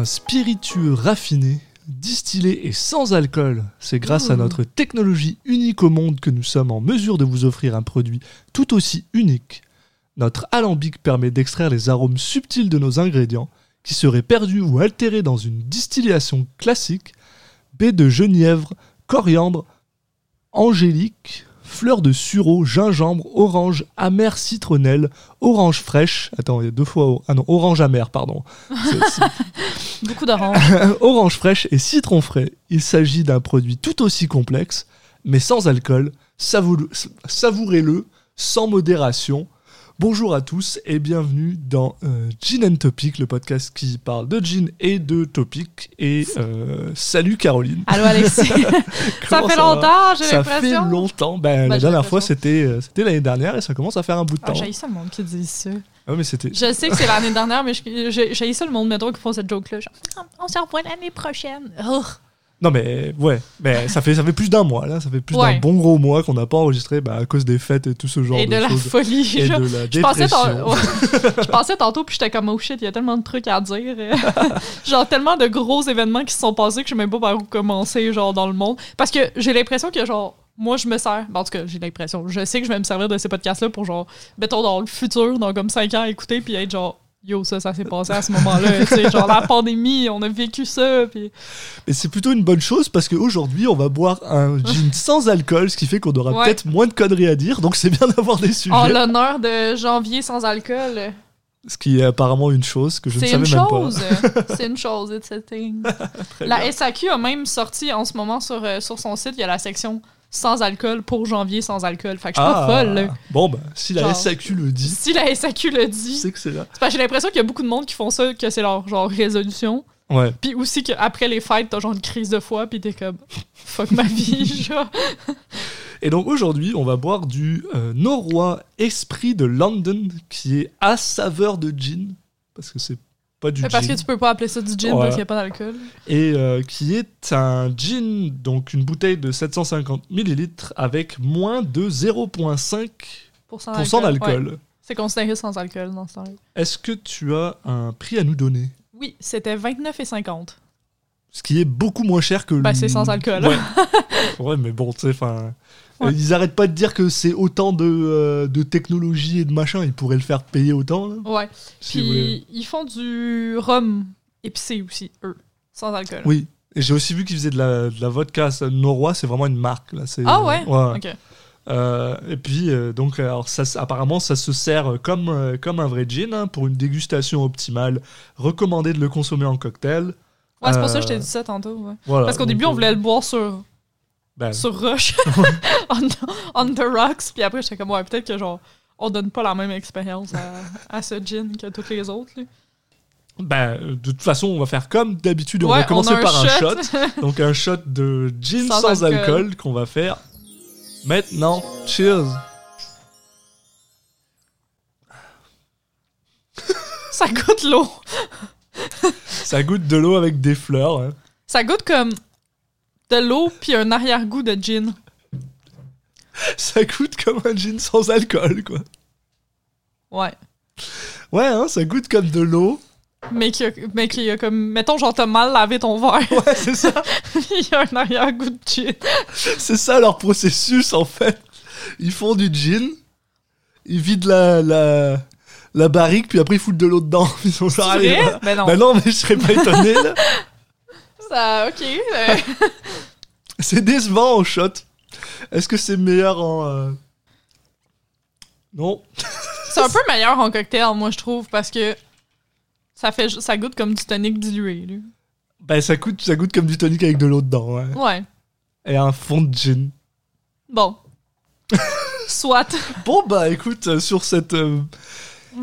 un spiritueux raffiné, distillé et sans alcool. C'est grâce à Ouh. notre technologie unique au monde que nous sommes en mesure de vous offrir un produit tout aussi unique. Notre alambic permet d'extraire les arômes subtils de nos ingrédients qui seraient perdus ou altérés dans une distillation classique. Baie de genièvre, coriandre, angélique, fleurs de sureau, gingembre, orange, amère citronnelle, orange fraîche. Attends, il y a deux fois. Ah non, orange amère, pardon. Beaucoup d'orange. orange fraîche et citron frais. Il s'agit d'un produit tout aussi complexe, mais sans alcool. Savou- Savourez-le sans modération. Bonjour à tous et bienvenue dans euh, Gin and Topic, le podcast qui parle de gin et de topic. Et euh, salut Caroline. Allô, Alexis. ça fait va longtemps, j'ai Ça fait l'impression. longtemps. Ben, Bah, la j'ai dernière fois, l'impression. c'était euh, c'était l'année dernière et ça commence à faire un bout de Ah, temps. j'ai ça le monde qui dit ça. Ah, mais c'était. Je sais que c'est l'année dernière, mais j'ai ça le monde, mettons, qui font cette joke-là. genre, on se revoit l'année prochaine. Ugh. Non, mais ouais. Mais ça fait, ça fait plus d'un mois, là. Ça fait plus Ouais. d'un bon gros mois qu'on n'a pas enregistré bah, à cause des fêtes et tout ce genre Et de, de la choses. folie. Et de la Je pensais, dépression. tant- ouais. je pensais tantôt, puis j'étais comme, oh shit, il y a tellement de trucs à dire. genre, tellement de gros événements qui se sont passés que je sais même pas par où commencer, genre, dans le monde. Parce que j'ai l'impression que, genre, moi, je me sers. ben, en tout cas, j'ai l'impression. Je sais que je vais me servir de ces podcasts-là pour, genre, mettons, dans le futur, dans comme 5 ans, écouter, puis être genre, yo, ça, ça s'est passé à ce moment-là. genre, la pandémie, on a vécu ça, puis. Mais c'est plutôt une bonne chose parce qu'aujourd'hui, on va boire un gin sans alcool, ce qui fait qu'on aura Ouais. peut-être moins de conneries à dire. Donc c'est bien d'avoir des sujets. En l'honneur de janvier sans alcool. ce qui est apparemment une chose que je ne C'est savais une même chose. C'est une chose, it's a thing. La bien. SAQ a même sorti en ce moment sur, euh, sur son site, il y a la section sans alcool pour janvier sans alcool. Fait que je suis pas folle. là. Bon, bah, si la Genre- SAQ le dit, Si la SAQ le dit, c'est que c'est là. c'est parce que j'ai l'impression qu'il y a beaucoup de monde qui font ça, que c'est leur genre résolution. Ouais. Puis aussi qu'après les fêtes, t'as genre une crise de foi, puis t'es comme fuck ma vie, genre. Et donc aujourd'hui, on va boire du euh, Norrois Esprit de London, qui est à saveur de gin, parce que c'est pas du Parce gin. que tu peux pas appeler ça du gin Ouais. parce qu'il n'y a pas d'alcool. et euh, qui est un gin, donc une bouteille de 750 millilitres avec moins de 0,5% Pour cent d'alcool. Ouais. C'est considéré sans alcool dans ce temps-là. Est-ce que tu as un prix à nous donner? Oui, c'était 29,50. Ce qui est beaucoup moins cher que Ben, le- c'est sans alcool. Ouais, Ouais, mais bon, tu sais, enfin. Ouais. euh, Ils arrêtent pas de dire que c'est autant de, euh, de technologie et de machin, ils pourraient le faire payer autant. Là, Ouais. si. Puis ils font du rhum épicé aussi, eux, sans alcool. Oui. Et j'ai aussi vu qu'ils faisaient de la, de la vodka. ça, Norrois, c'est vraiment une marque. Là. Ah ouais? ouais. Ok. Euh, et puis, euh, donc, alors, ça, apparemment, ça se sert comme, euh, comme un vrai gin hein, pour une dégustation optimale. Recommandé de le consommer en cocktail. Ouais, c'est pour Euh, ça que je t'ai dit ça tantôt. ouais. Voilà, Parce qu'au début, on euh, voulait le boire sur, ben, sur Rush, on, on the rocks. Puis après, j'étais comme, ouais, peut-être que genre, on donne pas la même expérience à, à ce gin que toutes les autres. là. ben, de toute façon, on va faire comme d'habitude. on va commencer un par un shot. shot. Donc un shot de gin sans, alcool. qu'on va faire maintenant. Cheers. ça goûte l'eau. Ça goûte de l'eau avec des fleurs. hein. Ça goûte comme de l'eau puis un arrière-goût de gin. Ça goûte comme un gin sans alcool, quoi. Ouais. Ouais, hein, ça goûte comme de l'eau. Mais qui a, mais qui a comme, mettons, genre, t'as mal lavé ton verre. Ouais, c'est ça. Il y a un arrière-goût de gin. C'est ça leur processus, en fait. Ils font du gin, ils vident la, la, la barrique, puis après ils foutent de l'eau dedans. Ils sont genre, allez, voilà. Ben non. Bah non, mais je serais pas étonné, là. Ça, ok. C'est décevant en shot. Est-ce que c'est meilleur en... euh, Non. c'est un peu meilleur en cocktail, moi, je trouve, parce que ça, fait, ça goûte comme du tonic dilué. là. Ben, ça goûte, ça goûte comme du tonic avec de l'eau dedans, ouais. Ouais. Et un fond de gin. Bon. Soit. Bon, bah écoute, euh, sur cette. euh,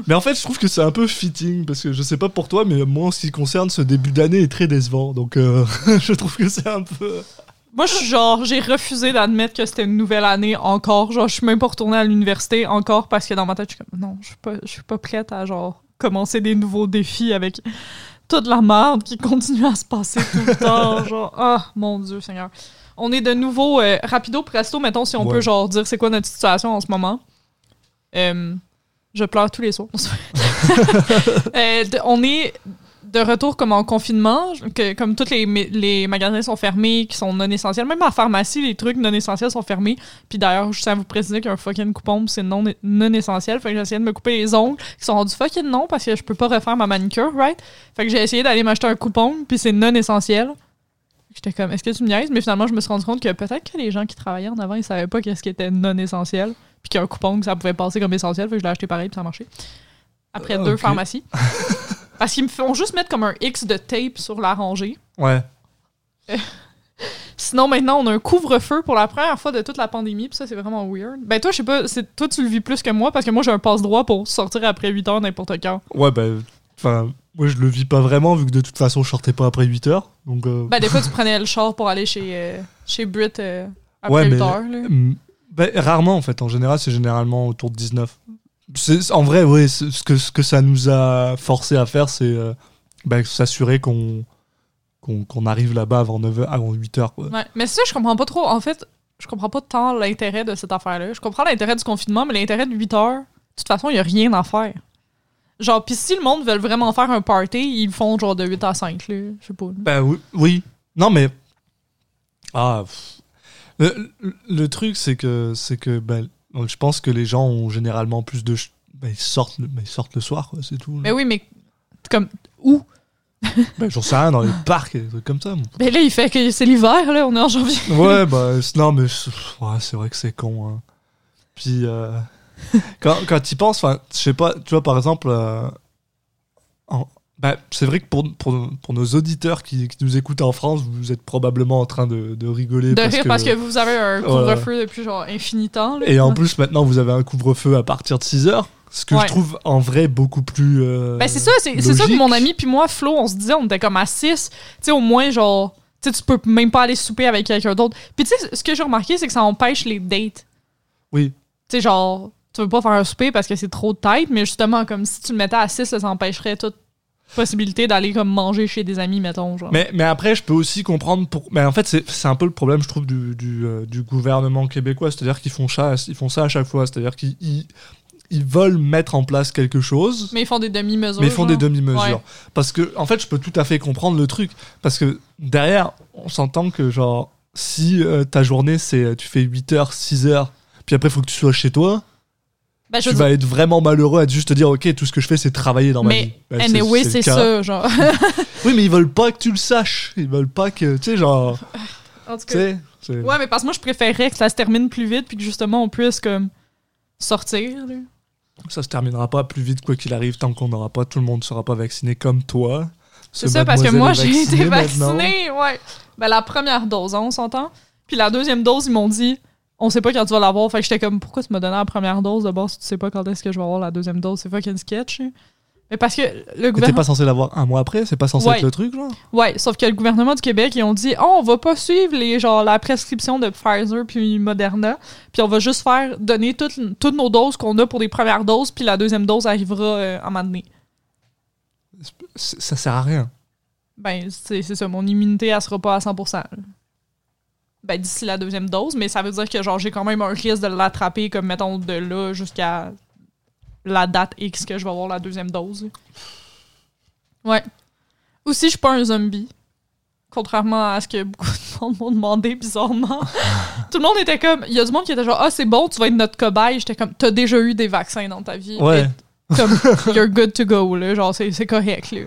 Mais en fait, je trouve que c'est un peu fitting, parce que je sais pas pour toi, mais moi, en ce qui concerne, ce début d'année est très décevant. Donc, euh, je trouve que c'est un peu. Moi, je suis genre, j'ai refusé d'admettre que c'était une nouvelle année encore. Genre, je suis même pas retournée à l'université encore parce que dans ma tête, je suis comme, non, je suis pas, je suis pas prête à genre commencer des nouveaux défis avec toute la merde qui continue à se passer tout le temps. Genre, ah, mon Dieu, Seigneur. On est de nouveau, euh, rapido presto, mettons, si on Ouais. peut genre dire c'est quoi notre situation en ce moment. Euh, je pleure tous les soirs. Euh, on est de retour comme en confinement, que comme tous les, les magasins sont fermés, qui sont non essentiels, même en pharmacie, les trucs non essentiels sont fermés. Puis d'ailleurs, je tiens à vous préciser qu'un fucking coupon, c'est non, non essentiel. Fait que j'ai essayé de me couper les ongles, qui sont rendus fucking non parce que je peux pas refaire ma manicure, right? Fait que j'ai essayé d'aller m'acheter un coupon, puis c'est non essentiel. J'étais comme, est-ce que tu me niaises? Mais finalement, je me suis rendu compte que peut-être que les gens qui travaillaient en avant, ils savaient pas qu'est-ce qui était non essentiel. Puis qu'un coupon, ça pouvait passer comme essentiel. Fait que je l'ai acheté pareil, puis ça a marché. Après Euh, deux ok. pharmacies. Parce qu'ils me font juste mettre comme un X de tape sur la rangée. Ouais. Sinon, maintenant, on a un couvre-feu pour la première fois de toute la pandémie, puis ça, c'est vraiment weird. Ben, toi, je sais pas, toi, tu le vis plus que moi, parce que moi, j'ai un passe-droit pour sortir après 8 heures n'importe quand. Ouais, bah. Enfin, moi, je le vis pas vraiment, vu que de toute façon, je sortais pas après 8 heures. Donc. euh, Ben, des fois, tu prenais le char pour aller chez, euh, chez Brit euh, après Ouais, 8 mais- heures, là. Ben, rarement en fait. En général, c'est généralement autour de 19. C'est- En vrai, oui, ce que, ce que ça nous a forcé à faire, c'est euh, ben, s'assurer qu'on qu'on qu'on arrive là-bas avant, 9 heures- avant 8 heures. Quoi. Ouais. Mais ça, je comprends pas trop. En fait, je comprends pas tant l'intérêt de cette affaire-là. Je comprends l'intérêt du confinement, mais l'intérêt de 8 heures, de toute façon, il y a rien à faire. Genre, pis si le monde veut vraiment faire un party, ils font genre de 8 à 5, là. Je sais pas. Ben oui, oui. Non, mais. Ah. pff. Le, truc, c'est que, c'est que ben, je pense que les gens ont généralement plus de. ch- Ben, ils, sortent, le- ben, ils sortent le soir, quoi, c'est tout. là. Mais oui, mais comme où? Ben, J'en sais rien, dans les parcs et des trucs comme ça. moi. Ben là, il fait que c'est l'hiver, là, on est en janvier. Ouais, bah, c'est- non, mais c'est ouais, c'est vrai que c'est con. hein. Puis, euh, quand, quand tu y penses, je sais pas, tu vois, par exemple, euh, en- bah, c'est vrai que pour, pour, pour nos auditeurs qui, qui nous écoutent en France, vous êtes probablement en train de, de rigoler. De parce rire que, parce que vous avez un Voilà. couvre-feu depuis genre infini temps. là. Et en plus, maintenant, vous avez un couvre-feu à partir de 6 heures. Ce que Ouais. je trouve en vrai beaucoup plus. euh, Ben c'est ça, c'est ça que mon ami puis moi, Flo, on se disait, on était comme à 6. Tu sais, au moins, genre, tu tu peux même pas aller souper avec quelqu'un d'autre. Puis tu sais, ce que j'ai remarqué, c'est que ça empêche les dates. Oui. Tu sais, genre, tu veux pas faire un souper parce que c'est trop de tête, mais justement, comme si tu le mettais à 6, ça empêcherait toute possibilité d'aller comme manger chez des amis, mettons, genre. Mais, mais après, je peux aussi comprendre pour. Mais en fait, c'est un peu le problème, je trouve, du, du, euh, du gouvernement québécois. C'est-à-dire qu'ils font, ça- ils font ça à chaque fois. C'est-à-dire qu'ils ils, veulent mettre en place quelque chose, Mais ils font des demi-mesures. mais ils font des demi-mesures. Ouais. Parce que, en fait, je peux tout à fait comprendre le truc. Parce que derrière, on s'entend que, genre, si euh, ta journée, c'est tu fais 8 heures, 6 heures, puis après, il faut que tu sois chez toi, Je tu vas être vraiment malheureux à juste te dire, ok, tout ce que je fais, c'est travailler dans ma vie. Mais Ben, anyway, c'est cas. ça, genre. Oui, mais ils veulent pas que tu le saches. Ils veulent pas que, tu sais, genre, en tout tu sais. c'est- Ouais, mais parce que moi, je préférerais que ça se termine plus vite puis que justement, on puisse comme sortir. là. Ça se terminera pas plus vite quoi qu'il arrive tant qu'on n'aura pas tout le monde sera pas vacciné comme toi. C'est Ce ça, parce que moi, j'ai été vaccinée ouais. Ben, la première dose, hein, on s'entend. Puis la deuxième dose, ils m'ont dit, on sait pas quand tu vas l'avoir. Fait que j'étais comme, pourquoi tu m'as donné la première dose d'abord si tu sais pas quand est-ce que je vais avoir la deuxième dose? C'est fucking sketch. hein. Mais parce que le Mais t'es gouvernement. pas censé l'avoir un mois après, c'est pas censé Ouais. être le truc genre? Ouais, sauf que le gouvernement du Québec, ils ont dit, oh, on va pas suivre les, genre, la prescription de Pfizer puis Moderna. Puis on va juste faire donner toutes, toutes nos doses qu'on a pour les premières doses. Puis la deuxième dose arrivera euh, à un moment donné. Ça sert à rien. Ben, c'est c'est ça, mon immunité, elle sera pas à 100%. Ben, d'ici la deuxième dose, mais ça veut dire que, genre, j'ai quand même un risque de l'attraper, comme, mettons, de là jusqu'à la date X que je vais avoir la deuxième dose. Ouais. Aussi, je suis pas un zombie. Contrairement à ce que beaucoup de monde m'ont demandé, bizarrement. Tout le monde était comme... Il y a du monde qui était genre, ah, c'est bon, tu vas être notre cobaye. J'étais comme, t'as déjà eu des vaccins dans ta vie. Ouais. Et Comme, you're good to go, là. Genre, c'est c'est correct, là.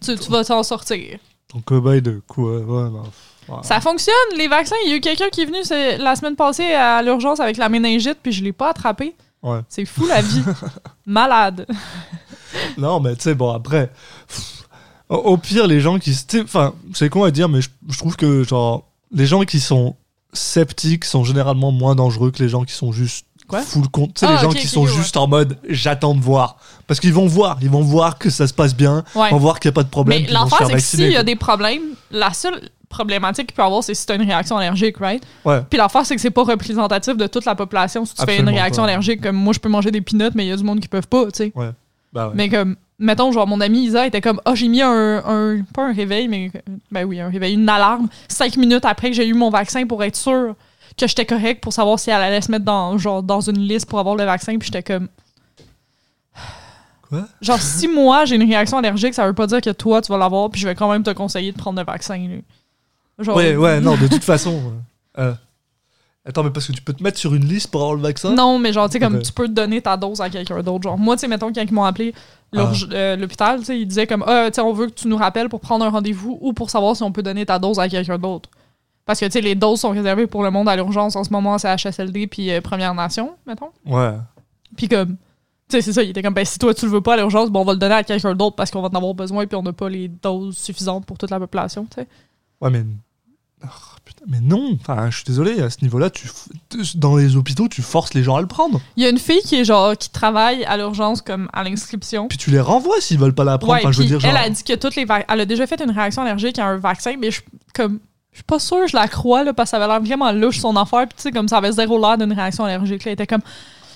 Tu, tu vas t'en sortir. Ton cobaye de quoi? Ouais, non. Ouais. Ça fonctionne, les vaccins. Il y a eu quelqu'un qui est venu la semaine passée à l'urgence avec la méningite, puis je l'ai pas attrapé. Ouais. C'est fou la vie. Malade. Non, mais tu sais, bon, après. pff, Au, au pire, les gens qui. Enfin, c'est con à dire, mais je, je trouve que, genre, les gens qui sont sceptiques sont généralement moins dangereux que les gens qui sont juste. Quoi? full compte. Tu sais, Ah, les gens ok, qui sont juste en mode j'attends de voir. Parce qu'ils vont voir, ils vont voir que ça se passe bien, Ouais. ils vont voir qu'il n'y a pas de problème. Mais l'enfer, c'est que s'il y a des problèmes, la seule problématique qu'il peut avoir, c'est si tu as une réaction allergique, right? Ouais. Puis l'affaire, c'est que c'est pas représentatif de toute la population si tu fais une réaction pas. allergique. Comme moi, je peux manger des peanuts, mais il y a du monde qui peuvent pas, tu sais. Bah ouais. Mais comme, mettons, genre, mon ami Isa était comme, ah, j'ai mis un, un- Pas un réveil, mais. Ben oui, un réveil, une alarme, cinq minutes après que j'ai eu mon vaccin pour être sûr que j'étais correct pour savoir si elle allait se mettre dans, genre, dans une liste pour avoir le vaccin. Puis j'étais comme. Quoi? Genre, si moi j'ai une réaction allergique, ça veut pas dire que toi tu vas l'avoir, puis je vais quand même te conseiller de prendre le vaccin. là. Genre, Ouais, ouais, non, de toute façon. euh, euh, Attends, mais parce que tu peux te mettre sur une liste pour avoir le vaccin? Non, mais genre, tu sais, comme tu peux donner ta dose à quelqu'un d'autre. Genre, moi, tu sais, mettons, quand ils m'ont appelé l'urg- euh, l'hôpital, tu sais, ils disaient comme, ah, tu sais, on veut que tu nous rappelles pour prendre un rendez-vous ou pour savoir si on peut donner ta dose à quelqu'un d'autre. Parce que, tu sais, les doses sont réservées pour le monde à l'urgence en ce moment, c'est HSLD puis euh, Première Nation, mettons. Ouais. Puis comme, tu sais, c'est ça, il était comme, ben, si toi tu le veux pas à l'urgence, bon, on va le donner à quelqu'un d'autre parce qu'on va en avoir besoin puis on n'a pas les doses suffisantes pour toute la population, tu sais. Ouais, mais. Oh, putain, mais non, enfin, je suis désolé, à ce niveau-là, tu f- dans les hôpitaux, tu forces les gens à le prendre. Il y a une fille qui est genre, qui travaille à l'urgence comme à l'inscription. Puis tu les renvoies s'ils veulent pas la prendre. Ouais, enfin, je veux puis dire, genre. elle a dit que toutes les elle a déjà fait une réaction allergique à un vaccin, mais je comme je suis pas sûre je la crois là parce que ça avait l'air vraiment louche son affaire, puis tu sais comme ça avait zéro l'air d'une réaction allergique. Là, elle était comme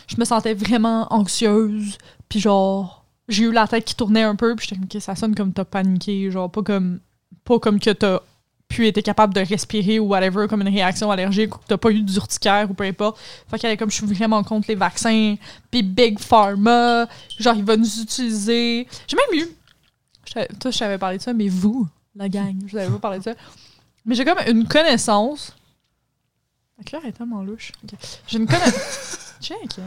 je me sentais vraiment anxieuse, puis genre j'ai eu la tête qui tournait un peu, puis j'étais comme Ok, ça sonne comme t'as paniqué, genre pas comme pas comme que t'as pu été capable de respirer ou whatever comme une réaction allergique ou que t'as pas eu d'urticaire ou peu importe. Fait qu'elle est comme je suis vraiment contre les vaccins, puis Big Pharma, genre il va nous utiliser. J'ai même eu je toi, je t'avais parlé de ça, mais vous, la gang, je vous avais pas parlé de ça. Mais j'ai comme une connaissance. La couleur est tellement louche. Ok. J'ai une connaissance. Check.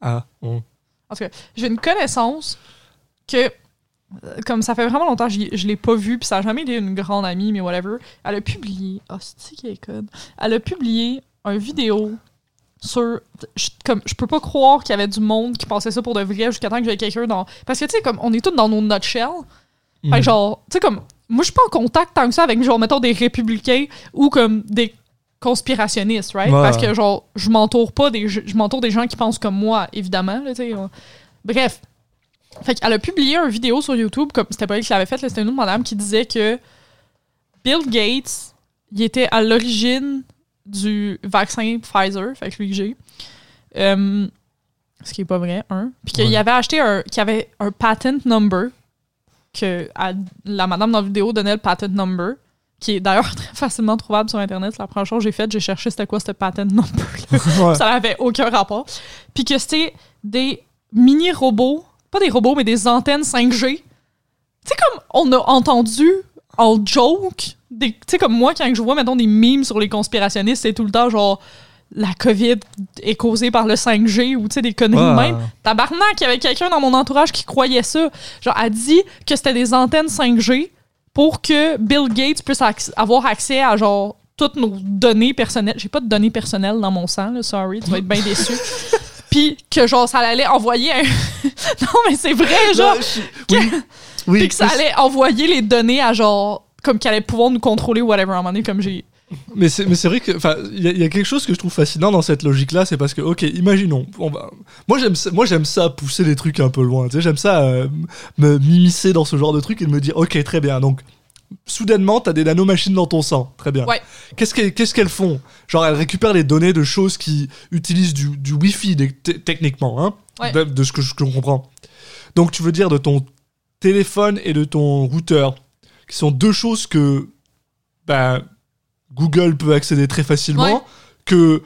Ah, bon. En tout cas, j'ai une connaissance que, comme ça fait vraiment longtemps que je l'ai pas vue, puis ça a jamais été une grande amie, mais whatever. Elle a publié. Oh, c'est qui est code? Elle a publié une vidéo sur. Je, comme, je peux pas croire qu'il y avait du monde qui pensait ça pour de vrai jusqu'à temps que j'avais quelqu'un dans. Parce que, tu sais, comme on est tous dans nos nutshell. Fait que Mhm. genre, tu sais, comme, moi, je suis pas en contact tant que ça avec, genre, mettons, des républicains ou comme des conspirationnistes, right? Ouais. Parce que, genre, je m'entoure pas des, je m'entoure des gens qui pensent comme moi, évidemment, là, tu sais. euh. Bref. Fait qu'elle a publié une vidéo sur YouTube, comme c'était pas elle qui l'avait faite, c'était une autre madame qui disait que Bill Gates, il était à l'origine du vaccin Pfizer, fait que lui que j'ai. Euh, ce qui est pas vrai, un. Puis qu'il Ouais. avait acheté un, qu'il avait un patent number, que à- la madame dans la vidéo donnait le patent number, qui est d'ailleurs très facilement trouvable sur Internet. C'est la première chose que j'ai faite, j'ai cherché c'était quoi ce patent number. Ouais. Ça n'avait aucun rapport. Puis que c'était des mini-robots, pas des robots, mais des antennes 5G. Tu sais, comme on a entendu en joke, tu sais, comme moi, quand je vois, mettons, des memes sur les conspirationnistes, c'est tout le temps genre la COVID est causée par le 5G ou tu sais, des conneries de Ouais. même. Tabarnak, il y avait quelqu'un dans mon entourage qui croyait ça. Genre, a dit que c'était des antennes 5G pour que Bill Gates puisse acc- avoir accès à genre toutes nos données personnelles. J'ai pas de données personnelles dans mon sang, là, sorry, tu vas être bien déçu. Puis que genre ça allait envoyer un... Non mais c'est vrai, genre Non, je- Oui. oui. puis que ça allait envoyer les données à genre comme qu'elle allait pouvoir nous contrôler ou whatever à un moment donné comme j'ai Mais c'est, mais c'est vrai que, enfin, il y, a- il y a quelque chose que je trouve fascinant dans cette logique-là, c'est parce que, ok, imaginons, on va, moi j'aime, ça- moi j'aime ça pousser les trucs un peu loin, tu sais, j'aime ça euh, me m'immiscer dans ce genre de truc et de me dire, ok, très bien, donc soudainement t'as des nanomachines dans ton sang, très bien. Ouais. Qu'est-ce qu'elles, font? Genre elles récupèrent les données de choses qui utilisent du, du Wi-Fi techniquement, hein, Ouais. de, de ce que je, comprends. Donc tu veux dire de ton téléphone et de ton routeur, qui sont deux choses que bah, Google peut accéder très facilement, Ouais. que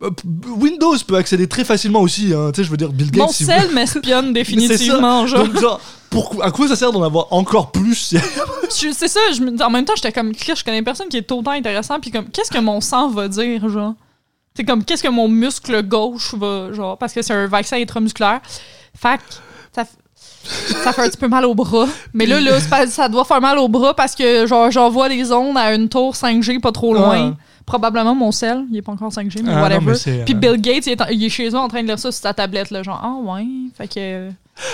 Windows peut accéder très facilement aussi. Hein. Tu sais, je veux dire, Bill Gates. mon si sel m'espionne définitivement genre Donc, genre, pourquoi, à quoi ça sert d'en avoir encore plus? C'est ça je en même temps j'étais comme je connais personne qui est autant intéressant puis comme qu'est-ce que mon sang va dire genre? C'est comme qu'est-ce que mon muscle gauche va genre? Parce que c'est un vaccin intramusculaire fait ça ça fait un petit peu mal au bras. Mais là, là ça doit faire mal au bras parce que genre j'envoie des ondes à une tour 5G pas trop loin. Ouais. Probablement mon sel, il est pas encore 5G, mais Ah, non, whatever. mais c'est, Puis euh, Bill Gates, il est, en- il est chez eux en train de lire ça sur sa tablette, là, genre, ah ouais, fait que.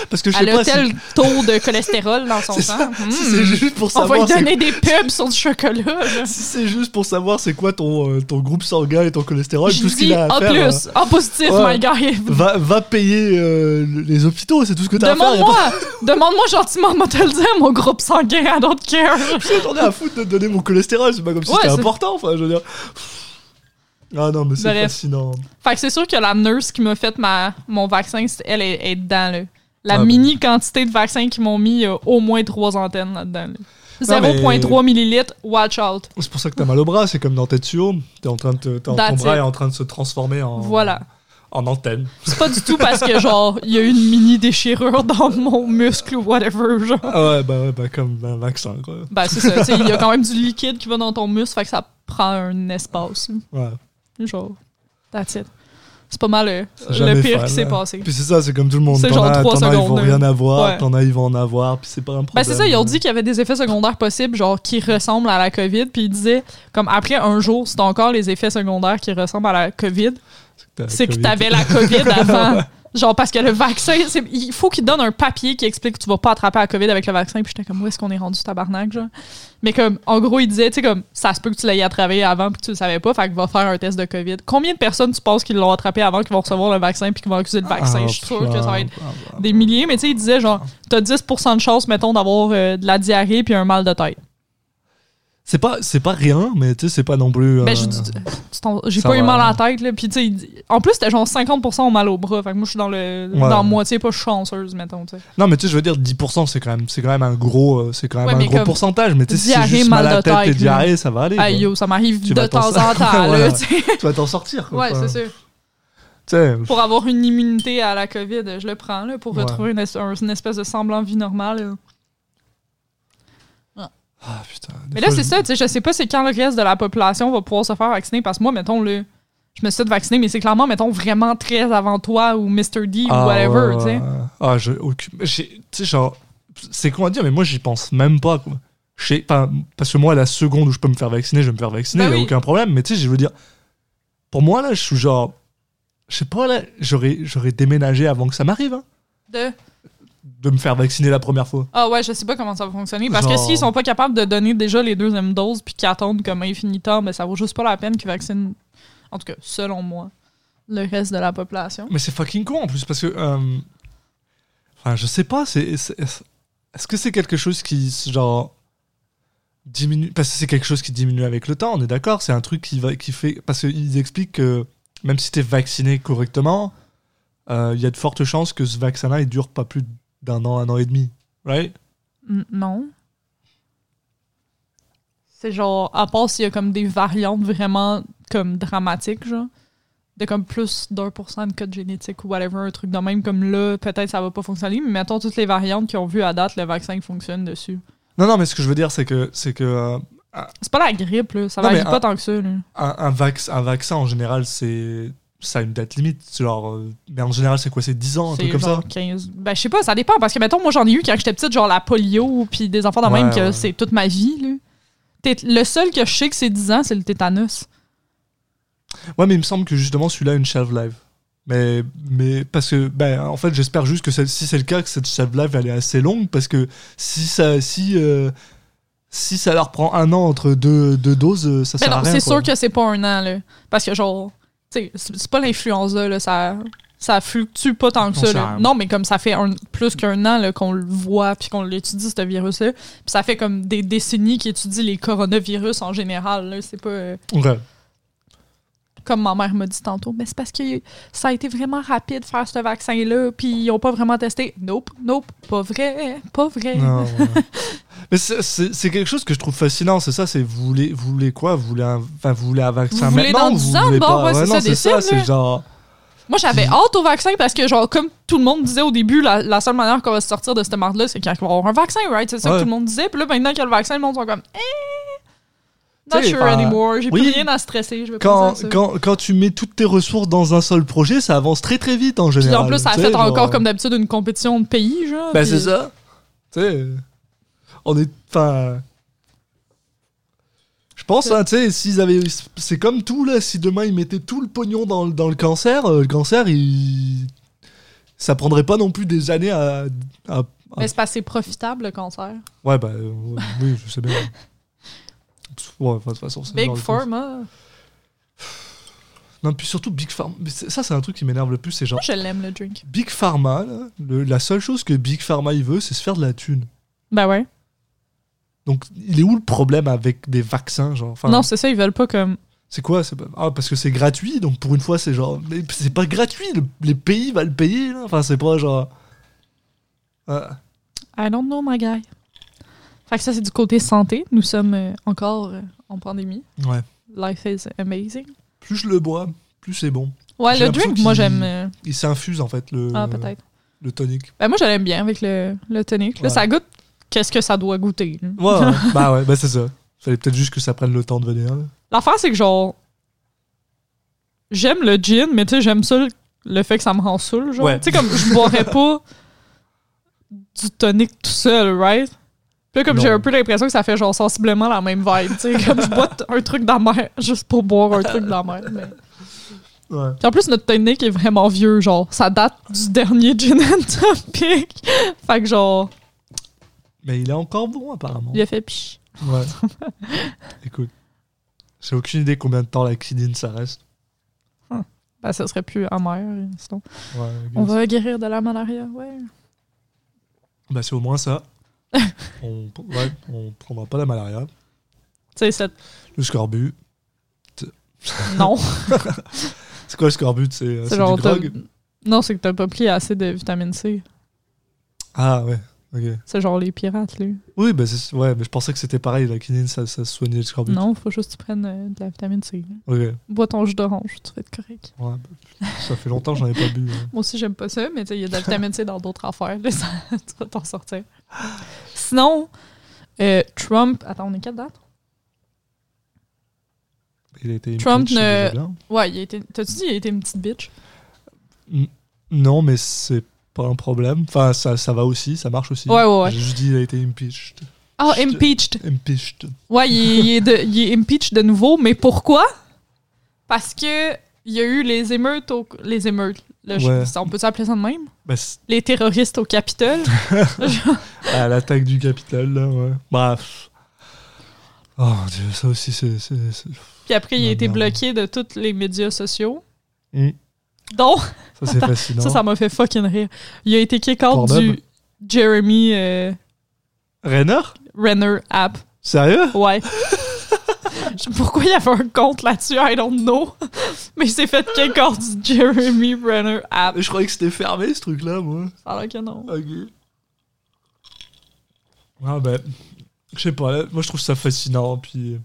Parce que je sais Elle a pas si, tel taux de cholestérol dans son sang. Hmm. si c'est juste pour On va lui savoir. donner des pubs sur du chocolat. là. Si c'est juste pour savoir c'est quoi ton, euh, ton groupe sanguin et ton cholestérol, Je tout ce qu'il a à en faire. plus, en positif, Ouais. my guy. va, va payer euh, les hôpitaux, c'est tout ce que t'as à faire. Demande-moi, demande-moi gentiment, moi te le dire, mon groupe sanguin, I don't care. J'en ai à foutre de te donner mon cholestérol, c'est pas comme si Ouais, c'était c'est- important. Enfin, je veux dire. Ah non, mais c'est fascinant. Fait que c'est sûr que la nurse qui m'a fait ma, mon vaccin, elle est, est dedans, là. La Ah, ben. mini quantité de vaccins qu'ils m'ont mis, il y a au moins trois antennes là-dedans. là. Non, mais- 0.3 millilitres, watch out. C'est pour ça que t'as mal au bras, c'est comme dans Tetsuo. T'es en train de te- ton bras est en train de se transformer en. Voilà. En antenne. C'est pas du tout parce que, genre, il y a eu une mini déchirure dans mon muscle ou whatever, genre. Ah ouais, bah, ouais, bah comme un vaccin, quoi. Ben, c'est ça. Il y a quand même du liquide qui va dans ton muscle, fait que ça prend un espace. Ouais. Genre, that's it. C'est pas mal euh, C'est le pire qui s'est passé. Puis c'est ça, c'est comme tout le monde. C'est T'en genre as- trois t'en as, ils vont secondes, rien avoir, Ouais. t'en as, ils vont en avoir, puis c'est pas un Ben problème. c'est ça, ils ont dit qu'il y avait des effets secondaires possibles, genre qui ressemblent à la COVID, puis ils disaient, comme après un jour, t'as encore les effets secondaires qui ressemblent à la COVID, c'est que t'avais la COVID avant. Genre parce que le vaccin, il faut qu'ils donnent un papier qui explique que tu vas pas attraper la COVID avec le vaccin, puis j'étais comme, où est-ce qu'on est rendu tabarnak, genre? Mais comme, en gros, il disait, tu sais, comme, ça se peut que tu l'aies attrapé avant, puis que tu le savais pas, fait que va faire un test de COVID. Combien de personnes tu penses qu'ils l'ont attrapé avant, qui vont recevoir le vaccin, puis qui vont accuser le vaccin? Ah, Je suis sûre que ça va être ah, bah. des milliers, mais tu sais, il disait genre, t'as 10% de chance, mettons, d'avoir euh, de la diarrhée puis un mal de tête. C'est pas, c'est pas rien, mais tu sais, c'est pas non plus. Ben, euh, t'en- j'ai pas eu mal à la tête, là. Puis, tu sais, en plus, c'était genre 50% au mal au bras. Fait que moi, je suis dans le Ouais. dans la moitié, pas chanceuse, mettons, tu sais. Non, mais tu sais, je veux dire, 10%, c'est quand même, c'est quand même un gros, euh, c'est quand même Ouais, un gros pourcentage. Mais tu sais, si c'est juste mal mal à la tête et diarrhée, ça va aller. Aïe, quoi. yo, ça m'arrive de temps en temps, là, tu vas t'en sortir. quoi. Ouais, c'est sûr. Pour avoir une immunité à la COVID, je le prends, là, pour Ouais. retrouver une espèce de semblant de vie normale. Ah putain. Mais là, c'est je- ça, tu sais, je sais pas c'est quand le reste de la population va pouvoir se faire vacciner, parce que moi, mettons, là, je me suis fait vacciner, mais c'est clairement, mettons, vraiment très avant toi ou Mr. D Ah, ou whatever, ouais, tu sais. Ah, je. Tu sais, genre. C'est à dire, mais moi, j'y pense même pas, quoi. Parce que moi, la seconde où je peux me faire vacciner, je vais me faire vacciner, Bah y a oui. aucun problème. Mais tu sais, je veux dire. Pour moi, là, je suis genre. Je sais pas, là, j'aurais j'aurais déménagé avant que ça m'arrive, hein, De... de me faire vacciner la première fois. Ah ouais, je sais pas comment ça va fonctionner. Parce que Genre- s'ils sont pas capables de donner déjà les deuxièmes doses puis qu'ils attendent comme infinitant, ben ça vaut juste pas la peine qu'ils vaccinent, en tout cas, selon moi, le reste de la population. Mais c'est fucking con en plus parce que. euh, Enfin, je sais pas, c'est. Est-ce que c'est quelque chose qui, genre. diminue. Parce que c'est quelque chose qui diminue avec le temps, on est d'accord C'est un truc qui, va, qui fait. Parce qu'ils expliquent que même si t'es vacciné correctement, euh, il y a de fortes chances que ce vaccin-là, il dure pas plus d'un an, un an et demi. Right? N- non. C'est genre, à part s'il y a comme des variantes vraiment comme dramatiques, genre, de comme plus d'un pour cent de code génétique ou whatever, un truc de même, comme là, peut-être ça va pas fonctionner, mais mettons toutes les variantes qui ont vu à date, le vaccin fonctionne dessus. Non, non, mais ce que je veux dire, c'est que. C'est que euh, C'est pas la grippe, là, ça Non, va mais pas un- tant que ça, là. un, un, un vaccin, en général, c'est. Ça a une date limite. Genre, euh, mais en général, c'est quoi C'est 10 ans, un truc comme ça? 15. Ben, je sais pas, ça dépend. Parce que, mettons, moi, j'en ai eu quand j'étais petite, genre la polio, puis des enfants même, Ouais, que ouais. c'est toute ma vie, là. Le seul que je sais que c'est 10 ans, c'est le tétanos. Ouais, mais il me semble que justement celui-là a une shelf live. Mais, mais parce que, ben, en fait, j'espère juste que si c'est le cas, que cette shelf live elle est assez longue, parce que si ça, si, euh, si ça leur prend un an entre deux, deux doses, euh, ça Mais sert non, à rien. c'est sûr que c'est pas un an, là. Parce que, genre, c'est pas l'influenza, là. Ça, ça fluctue pas tant que ça, là. Non, mais comme ça fait un, plus qu'un an, là, qu'on le voit, puis qu'on l'étudie, ce virus-là. Puis ça fait comme des décennies qu'ils étudient les coronavirus en général, là. C'est pas. euh, Ouais. Comme ma mère m'a dit tantôt, mais c'est parce que ça a été vraiment rapide de faire ce vaccin-là, puis ils ont pas vraiment testé. Nope, nope, pas vrai, pas vrai. Non, ouais. mais c'est- c'est c'est quelque chose que je trouve fascinant, c'est ça, c'est vous voulez, vous voulez quoi? Vous voulez, un, enfin, vous voulez un vaccin Vous voulez maintenant dans ou 10 vous voulez bon, pas? ouais, c'est Ouais, c'est décide, ça, là. c'est genre. Moi, j'avais hâte au vaccin parce que, genre, comme tout le monde disait au début, la, la seule manière qu'on va se sortir de cette marde-là, c'est quand il va y avoir un vaccin, right? C'est ça que tout le monde disait. Puis là, maintenant qu'il y a le vaccin, le monde sont comme, eh, not sure enfin, anymore. J'ai oui. plus rien à stresser. Je Quand, dire ça. quand, quand tu mets toutes tes ressources dans un seul projet, ça avance très très vite en Puis général. en plus, ça a fait genre- encore, comme d'habitude, une compétition de pays, genre. Ben puis- c'est ça. Tu sais, on est. Enfin. Je pense, hein, tu sais, s'ils avaient. C'est comme tout, là. Si demain ils mettaient tout le pognon dans, le- dans le cancer, euh, le cancer, il. Ça prendrait pas non plus des années à. à- Mais c'est pas assez profitable, le cancer. Ouais, bah. euh, oui, je sais bien. Ouais, enfin, de toute façon, c'est le Big. Pharma. Non, puis surtout Big Pharma. Ça, c'est un truc qui m'énerve le plus, c'est genre. Moi, je l'aime, le drink. Big Pharma, là, le- la seule chose que Big Pharma il veut, c'est se faire de la thune. Ben ouais. Donc, il est où le problème avec des vaccins, genre enfin, non, c'est ça, ils veulent pas comme. C'est quoi. Ah, parce que c'est gratuit, donc pour une fois, c'est genre. Mais c'est pas gratuit, le- les pays va le payer, là. Enfin, c'est pas genre. Ah. I don't know, my guy. Fait que ça, c'est du côté santé. Nous sommes euh, encore euh, en pandémie. Ouais. Life is amazing. Plus je le bois, plus c'est bon. Ouais, le drink, moi j'aime. euh, Il s'infuse en fait le, Ah, peut-être. le tonic. Ben, moi, je l'aime bien avec le, le tonic. Là, Ouais. ça goûte qu'est-ce que ça doit goûter. là. Ouais, ouais. bah ouais, bah c'est ça. Fallait peut-être juste que ça prenne le temps de venir. L'affaire, c'est que genre. J'aime le gin, mais tu sais, j'aime ça le, le fait que ça me rend saoul. Genre. Ouais. Tu sais, comme je boirais pas du tonic tout seul, right? Puis comme j'ai un peu l'impression que ça fait genre sensiblement la même vibe. Tu sais, comme je bois un truc d'amer juste pour boire un truc d'amer. Mais... Ouais. Puis en plus, notre tonic est vraiment vieux. Genre, ça date du dernier gin and topic. fait que genre, Mais il est encore bon apparemment. il a fait pis. Ouais. Écoute. J'ai aucune idée combien de temps la quinine ça reste. Ben, ça serait plus amer, sinon. Ouais, On va guérir de la malaria, ouais. Bah c'est au moins ça. On, ouais, on prendra pas la malaria. Sais, cette. Le scorbut. Non. C'est quoi le scorbut? C'est euh, C'est c'est genre. grog Non, c'est que t'as pas pris assez de vitamine C. Ah ouais, ok. C'est genre les pirates, lui. Oui, c'est ouais, mais je pensais que c'était pareil, la quinine ça, ça soignait le scorbut. Non, faut juste que tu prennes euh, de la vitamine C. là. Ok. Bois ton jus d'orange, tu vas être correct. Ouais, bah, ça fait longtemps que j'en ai pas bu. hein. Moi aussi, j'aime pas ça, mais il y a de la vitamine C dans d'autres affaires. là, ça- tu vas t'en sortir. Sinon, euh, Trump. Attends, on est quelle date? Il a été Trump ne-. Ouais, il a été. T'as-tu dit il a été une petite bitch? Non, mais c'est pas un problème. Enfin, ça, ça va aussi, ça marche aussi. Ouais, ouais, ouais. J'ai juste dit il a été impeached. Ah, te- impeached. Impeached. Ouais, il est, il est de- il est impeached de nouveau, mais pourquoi? Parce que il y a eu les émeutes au... Les émeutes. Là, je- Ouais. on peut s'appeler ça de même? Bah, c'est- Les terroristes au Capitole? à l'attaque du Capitole, là, ouais. Bref. Oh mon dieu, ça aussi, c'est. Puis après, il a Ah, été bloqué de tous les médias sociaux. Hmm. Donc, Ça, c'est fascinant. ça, ça m'a fait fucking rire. Il a été kick-out du Jeremy euh, Renner? Renner app. Sérieux? Ouais. Pourquoi il y avait un compte là-dessus, I don't know. Mais il s'est fait kick-out du Jeremy Renner app. Je croyais que c'était fermé, ce truc-là, moi. Ça a l'air que non. Ok. Ah, ben. Je sais pas, là, moi, je trouve ça fascinant, puis.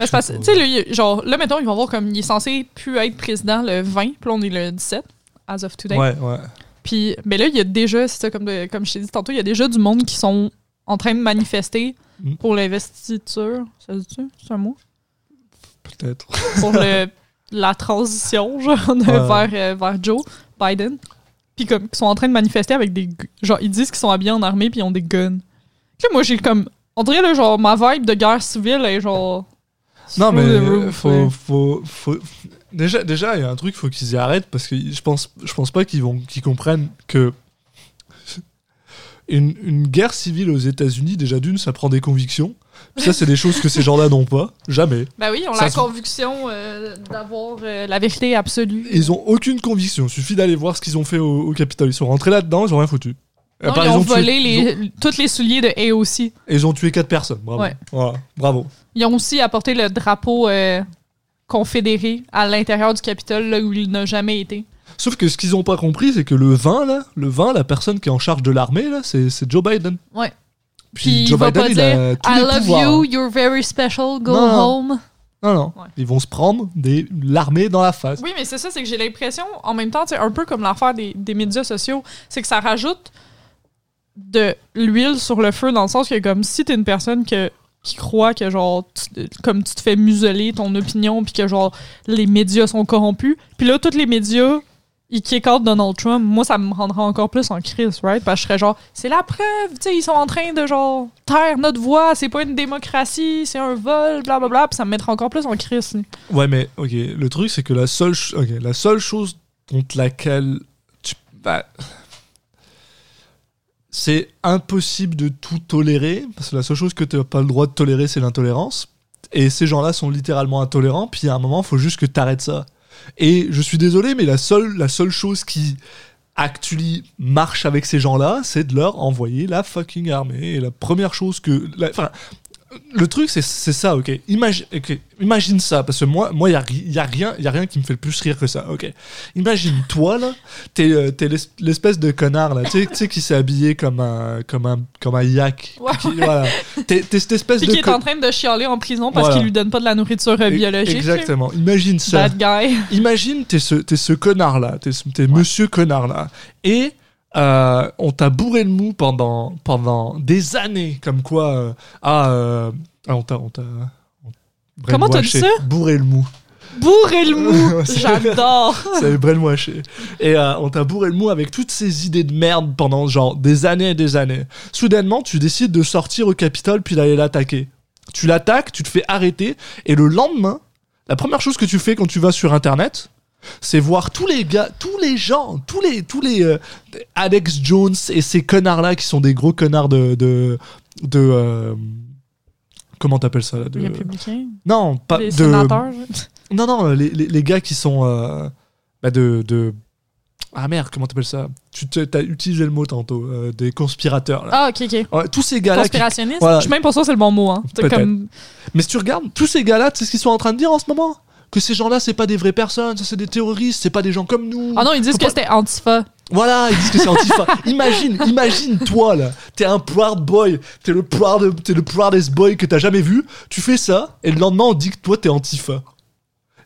C'est tu sais, lui, genre, là, mettons, ils vont voir comme il est censé plus être président le 20, puis là, on est le 17, as of today. Ouais, ouais. Puis, mais là, il y a déjà, c'est ça, comme, de- comme je t'ai dit tantôt, il y a déjà du monde qui sont en train de manifester Mm. pour l'investiture. Ça se dit C'est un mot? Peut-être. Pour le, la transition, genre, Ouais. vers, euh, vers Joe Biden. Puis, comme, qui sont en train de manifester avec des. Genre, ils disent qu'ils sont habillés en armée, puis ils ont des guns. Puis moi, j'ai comme. On dirait, là, genre, ma vibe de guerre civile est genre. Non, mais roof, faut, ouais. faut, faut- Déjà, déjà, il y a un truc, faut qu'ils y arrêtent parce que je pense, je pense pas qu'ils vont, qu'ils comprennent que une, une guerre civile aux États-Unis, déjà d'une, ça prend des convictions. Puis ça, c'est des choses que ces gens-là n'ont pas, jamais. Ben oui, on a Ça la se- conviction euh, d'avoir euh, la vérité absolue. Ils ont aucune conviction. Il suffit d'aller voir ce qu'ils ont fait au, au Capitole. Ils sont rentrés là-dedans, ils ont rien foutu. À Non, part, ils ont tué- volé ils ont- les, tous les souliers de AOC. et ils ont tué quatre personnes. Bravo. Ouais. Voilà. Bravo. Ils ont aussi apporté le drapeau euh, confédéré à l'intérieur du Capitole, là où il n'a jamais été. Sauf que ce qu'ils ont pas compris, c'est que le 20, là, le 20, la personne qui est en charge de l'armée, là, c'est c'est Joe Biden. Ouais. Puis, Puis Joe va Biden, pas il dire a tous I les love pouvoirs. you, you're very special, go Non, non. home. Non, non. Ouais. Ils vont se prendre des l'armée dans la face. Oui, mais c'est ça, c'est que j'ai l'impression, en même temps, c'est un peu comme l'affaire des, des médias sociaux, c'est que ça rajoute de l'huile sur le feu dans le sens que, comme si t'es une personne que, qui croit que, genre, tu- comme tu te fais museler ton opinion, puis que, genre, les médias sont corrompus, puis là, tous les médias, ils kick Donald Trump, moi, ça me rendra encore plus en crise, right? Parce que je serais genre, c'est la preuve, tu sais, ils sont en train de, genre, taire notre voix, c'est pas une démocratie, c'est un vol, blablabla, puis ça me mettra encore plus en crise. Ouais, mais ok. Le truc, c'est que la seule, ch- ok, la seule chose contre laquelle tu, bah, c'est impossible de tout tolérer parce que la seule chose que tu n'as pas le droit de tolérer, c'est l'intolérance. Et ces gens-là sont littéralement intolérants. Puis à un moment, il faut juste que tu arrêtes ça. Et je suis désolé, mais la seule, la seule chose qui actually marche avec ces gens-là, c'est de leur envoyer la fucking armée. Et la première chose que, enfin, le truc, c'est ça, ok. Imagine, ok. Imagine ça, parce que moi, moi, y a, y a rien, y a rien qui me fait le plus rire que ça, ok. Imagine toi là, t'es, euh, l'espèce de connard là, tu sais, qui s'est habillé comme un, comme un, comme un yak. Qui- voilà. T'es, cette espèce Puis de qui est en train de chialer en prison parce Voilà. qu'il lui donne pas de la nourriture euh, biologique. Exactement. Imagine ça. Bad guy. Imagine, t'es ce, ce connard là, t'es, monsieur connard là, et euh, on t'a bourré le mou pendant, pendant des années, comme quoi, euh, ah, euh, ah, on t'a, on t'a, on- Comment t'as dit ça? Bourré le mou. Bourré le mou. C'est- J'adore. Ça avait brainwashé. Et euh, on t'a bourré le mou avec toutes ces idées de merde pendant genre des années et des années. Soudainement, tu décides de sortir au Capitole puis d'aller l'attaquer. Tu l'attaques, tu te fais arrêter, et le lendemain, la première chose que tu fais quand tu vas sur Internet, c'est voir tous les gars, tous les gens, tous les, tous les euh, Alex Jones et ces connards là qui sont des gros connards de, de, de euh, comment t'appelles ça là, de- Les républicains. Non, pas les de. sénateurs. Non, non, les, les, les gars qui sont euh, bah, de, de. Ah merde, comment t'appelles ça? Tu as utilisé le mot tantôt, euh, des conspirateurs. Là. Ah, ok, ok. Ouais, tous ces gars-là. qui- Conspirationniste? voilà. Je suis même pas sûr que c'est le bon mot. Hein. Comme... Mais si tu regardes, tous ces gars-là, tu sais ce qu'ils sont en train de dire en ce moment? Que ces gens-là, c'est pas des vraies personnes, ça c'est des terroristes, c'est pas des gens comme nous. Ah non, ils disent Faut que pas- c'était Antifa. Voilà, ils disent que c'est Antifa. imagine, imagine toi là, t'es un proud boy, t'es le proud, t'es le proudest boy que t'as jamais vu. Tu fais ça et le lendemain on dit que toi t'es Antifa.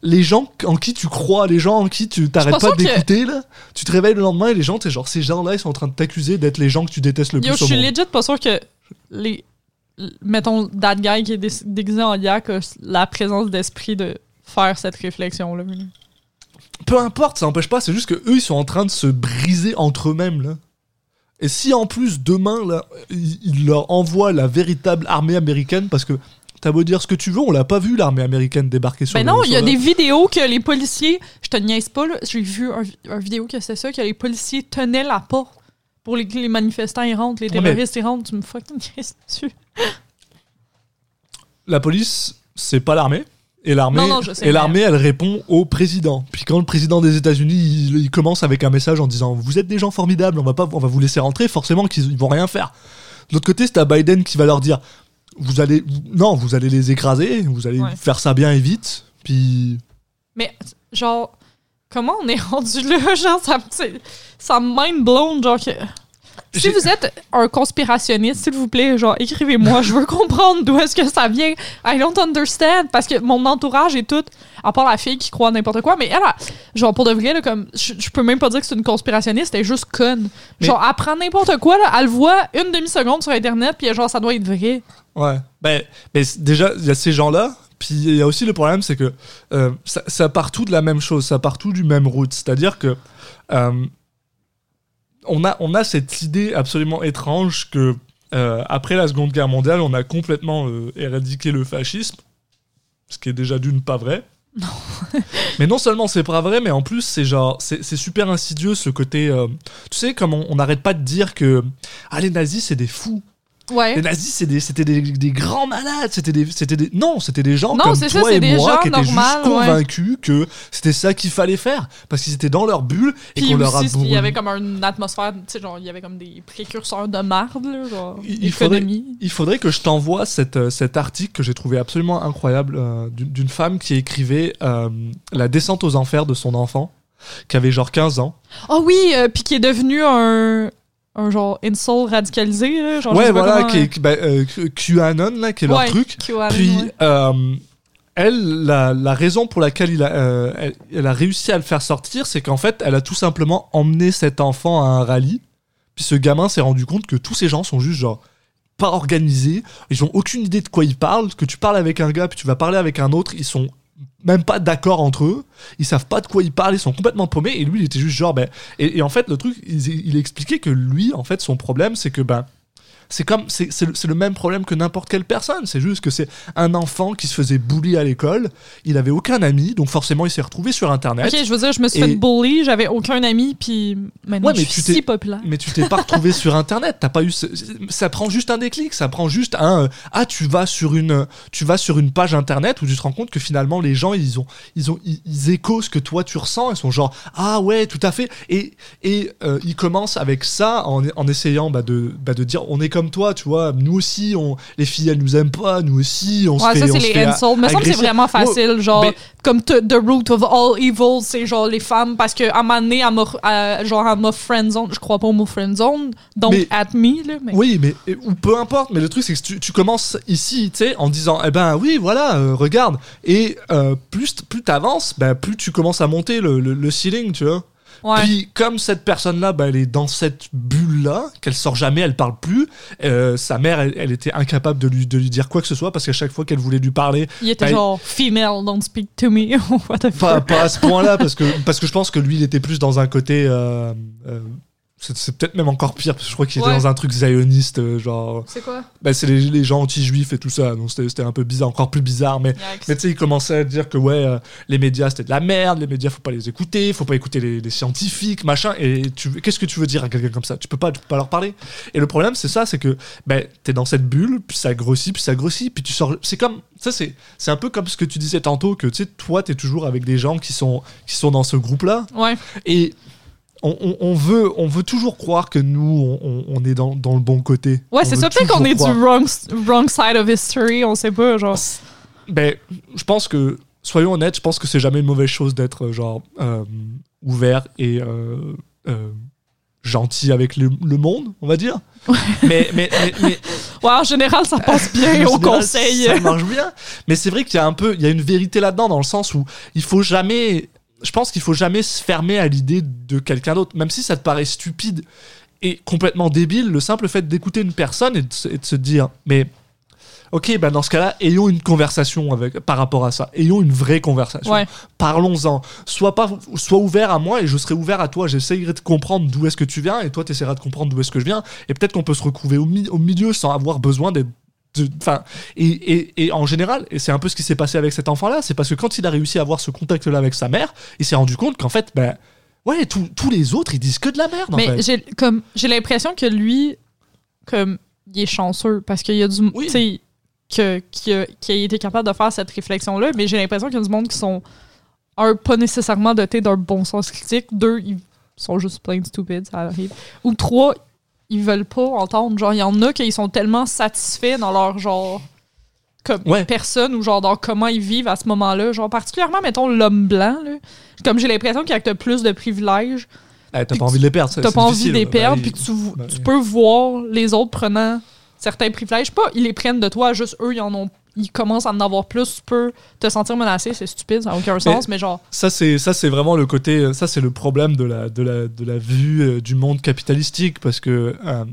Les gens en qui tu crois, les gens en qui tu t'arrêtes pas que- d'écouter là, tu te réveilles le lendemain et les gens t'es genre ces gens-là ils sont en train de t'accuser d'être les gens que tu détestes le Yo, plus je au suis legit pas sûr que les. Mettons, that guy qui est dé- déguisé en yak la présence d'esprit de faire cette réflexion-là. Peu importe, ça n'empêche pas, c'est juste que eux ils sont en train de se briser entre eux-mêmes là. Et si en plus demain là, ils leur envoient la véritable armée américaine parce que T'as beau dire ce que tu veux, on l'a pas vu l'armée américaine débarquer sur Ben le- non, il y a des vidéos que les policiers. Je te niaise pas. J'ai vu un, un vidéo que c'est ça, que les policiers tenaient la porte pour les, les manifestants ils rentrent, les Ouais, mais- terroristes ils rentrent. Tu me fucking niaises dessus. La police, c'est pas l'armée. Et l'armée, Non, non, et l'armée, elle répond au président. Puis quand le président des États-Unis, il, il commence avec un message en disant "Vous êtes des gens formidables, on va pas, on va vous laisser rentrer." Forcément, qu'ils ils vont rien faire. De l'autre côté, c'est à Biden qui va leur dire "Vous allez, non, vous allez les écraser, vous allez Ouais. faire ça bien et vite." Puis Mais, genre, comment on est rendu là? Genre, ça, ça mind blown. Genre, que. Si vous êtes un conspirationniste, s'il vous plaît, genre, écrivez-moi. Je veux comprendre d'où est-ce que ça vient. I don't understand. Parce que mon entourage est tout, à part la fille qui croit n'importe quoi, mais elle, a- genre, pour de vrai, là, comme, je, je peux même pas dire que c'est une conspirationniste, elle est juste conne. Mais- Genre, elle prend n'importe quoi, là, elle le voit une demi-seconde sur Internet, puis genre, ça doit être vrai. Ouais. Ben, mais déjà, il y a ces gens-là. Puis il y a aussi le problème, c'est que euh, ça, ça part tout de la même chose, ça part tout du même route. C'est-à-dire que euh, on, a, on a cette idée absolument étrange que euh, après la Seconde Guerre mondiale, on a complètement euh, éradiqué le fascisme, ce qui est déjà d'une pas vrai. mais non seulement c'est pas vrai, mais en plus c'est genre c'est c'est super insidieux ce côté. euh, tu sais comme on on n'arrête pas de dire que ah les nazis c'est des fous. Ouais. Les nazis, des- c'était des, des grands malades. C'était des, des, non, c'était des gens Non, comme ça, toi et des moi gens qui étaient juste ouais. convaincus que c'était ça qu'il fallait faire parce qu'ils étaient dans leur bulle et qu'on leur a il y avait comme une atmosphère, tu sais, genre, il y avait comme des précurseurs de marde, là, genre, Il- il faudrait-. Il faudrait que je t'envoie cette, euh, cet article que j'ai trouvé absolument incroyable euh, d'une femme qui écrivait euh, la descente aux enfers de son enfant qui avait genre 15 ans. Ah oui, euh, puis qui est devenu un, un genre incel radicalisé, là, genre, ouais, voilà, comment, qui est, bah, euh, QAnon là, qui est leur Ouais, truc. QAnon, Puis, ouais. euh, elle, la, la raison pour laquelle il a, euh, elle, elle a réussi à le faire sortir, c'est qu'en fait, elle a tout simplement emmené cet enfant à un rallye. Puis ce gamin s'est rendu compte que tous ces gens sont juste genre pas organisés, ils ont aucune idée de quoi ils parlent. Que tu parles avec un gars, puis tu vas parler avec un autre, ils sont même pas d'accord entre eux, ils savent pas de quoi ils parlent, ils sont complètement paumés. Et lui, il était juste genre, ben. Et, en fait, le truc, il expliquait que lui, en fait, son problème, c'est que ben c'est comme c'est le, même problème que n'importe quelle personne. C'est juste que c'est un enfant qui se faisait bully à l'école. Il avait aucun ami donc forcément il s'est retrouvé sur internet. Ok, je veux dire, je me suis Et- fait bully, j'avais aucun ami, puis maintenant Ouais, mais je suis si populaire. mais tu t'es pas retrouvé sur internet. T'as pas eu ce- ça prend juste un déclic. Ça prend juste un ah tu vas sur une tu vas sur une page internet où tu te rends compte que finalement les gens ils ont ils ont ils, ils ce que toi tu ressens. Ils sont genre ah ouais tout à fait. Et et euh, ils commencent avec ça en, en essayant bah, de bah, de dire on est comme comme toi, tu vois. Nous aussi, on, les filles, elles nous aiment pas. Nous aussi, on Ouais, se fait. ça, c'est les insults. Mais ça, c'est agresser. vraiment facile. Genre, mais- comme The Root of All Evil, c'est genre les femmes. Parce qu'à un moment donné, elle m'a, euh, genre, elle m'a friendzone. Je crois pas au mot friendzone. Donc, Mais- at me, là. Mais... Oui, mais ou peu importe. Mais le truc, c'est que tu, tu commences ici, tu sais, en disant, eh ben oui, voilà, euh, regarde. Et euh, plus plus t'avances, ben plus tu commences à monter le, le, le ceiling, tu vois. Ouais. Puis comme cette personne-là, bah, elle est dans cette bulle-là, qu'elle sort jamais, elle parle plus. euh, sa mère, elle, elle était incapable de lui, de lui dire quoi que ce soit parce qu'à chaque fois qu'elle voulait lui parler, il était bah, genre, female, don't speak to me. What the pas, fuck? pas à ce point-là parce que parce que je pense que lui, il était plus dans un côté. euh, euh, c'est peut-être même encore pire parce que je crois qu'il était Ouais. dans un truc zioniste, euh, genre. C'est quoi? Bah, c'est les, les gens anti-juifs et tout ça, donc c'était un peu bizarre, encore plus bizarre, mais. Mais tu sais, il commençait à dire que ouais, euh, les médias c'était de la merde, les médias faut pas les écouter, faut pas écouter les, les scientifiques, machin. Et qu'est-ce que tu veux dire à quelqu'un comme ça? Tu peux pas, tu peux pas leur parler. Et le problème c'est ça, c'est que ben t'es dans cette bulle, puis ça grossit, puis ça grossit, puis tu sors. C'est comme ça, c'est c'est un peu comme ce que tu disais tantôt que tu sais, toi t'es toujours avec des gens qui sont qui sont dans ce groupe là, Ouais. et on, on- on veut on veut toujours croire que nous on, est dans, dans le bon côté. Ouais, c'est ça. Peut-être qu'on est croire. du wrong, wrong side of history. On sait pas, genre. Ben, je pense que, soyons honnêtes, je pense que c'est jamais une mauvaise chose d'être euh, genre euh, ouvert et euh, euh, gentil avec le, le monde, on va dire. mais, mais, mais, mais- Ouais, en général, ça passe bien en au conseil. Ça marche bien. Mais c'est vrai qu'il y a un peu, il y a une vérité là-dedans dans le sens où il faut jamais, je pense qu'il faut jamais se fermer à l'idée de quelqu'un d'autre, même si ça te paraît stupide et complètement débile. Le simple fait d'écouter une personne et de, se- et de se dire, mais Ok, bah dans ce cas-là, ayons une conversation avec, par rapport à ça. Ayons une vraie conversation. Ouais. Parlons-en. Sois, pas, sois ouvert à moi et je serai ouvert à toi. J'essayerai de comprendre d'où est-ce que tu viens et toi, tu essaieras de comprendre d'où est-ce que je viens. Et peut-être qu'on peut se retrouver au, mi- au milieu sans avoir besoin d'être. De- Enfin, et, et, et en général, et c'est un peu ce qui s'est passé avec cet enfant-là, c'est parce que quand il a réussi à avoir ce contact-là avec sa mère, il s'est rendu compte qu'en fait, ben, ouais, tous tous les autres, ils disent que de la merde. en Mais fait. j'ai comme j'ai l'impression que lui, comme il est chanceux parce qu'il y a du, Oui. que qui a, qui a été capable de faire cette réflexion là. Mais j'ai l'impression qu'il y a du monde qui sont un pas nécessairement dotés d'un bon sens critique, deux ils sont juste plain stupid, ça arrive, ou trois ils veulent pas entendre. Genre il y en a qui sont tellement satisfaits dans leur genre comme Ouais. personne ou genre dans comment ils vivent à ce moment-là. Genre particulièrement mettons l'homme blanc là. Comme j'ai l'impression qu'il y a plus de privilèges t'as pas envie de les perdre. t'as pas envie de les perdre, puis tu, tu peux voir les autres prenant certains privilèges. Pas, ils les prennent de toi, juste eux, ils en ont. Ils commencent à en avoir plus, tu peux te sentir menacé, c'est stupide, ça n'a aucun sens, mais genre. Ça c'est ça c'est vraiment le côté ça c'est le problème de la de la de la vue euh, du monde capitalistique parce que euh,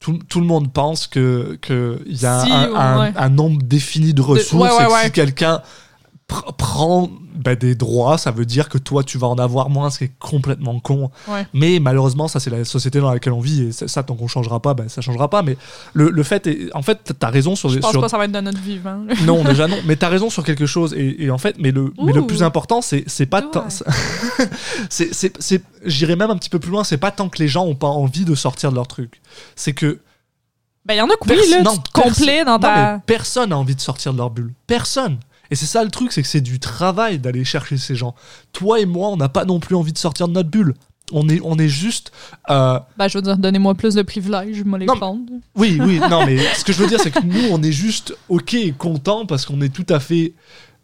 tout, tout le monde pense que que y a Si, un, un- ouais. un nombre défini de ressources ouais, ouais, et que si quelqu'un pr- prend bah, des droits ça veut dire que toi tu vas en avoir moins ce qui est complètement con Ouais. mais malheureusement ça c'est la société dans laquelle on vit et ça, ça, tant qu'on changera pas bah, ça changera pas mais le, le fait est en fait t'as raison sur Je pense sur pas que ça va être de notre vivant. là. non, déjà non. Mais t'as raison sur quelque chose. Et, et en fait, mais le, mais le plus important, c'est c'est pas tant. c'est c'est c'est- J'irais même un petit peu plus loin. C'est pas tant que les gens ont pas envie de sortir de leur truc. C'est que Ben, il y en a oui, là, non, te complais dans non, ta. mais personne a envie de sortir de leur bulle. Personne. Et c'est ça le truc, c'est que c'est du travail d'aller chercher ces gens. Toi et moi, on n'a pas non plus envie de sortir de notre bulle. On est, on est juste. euh, Ben, je veux dire, donnez-moi plus de privilèges, me les Non, prendre. Oui, oui, non, mais ce que je veux dire, c'est que nous, on est juste ok et content parce qu'on est tout à fait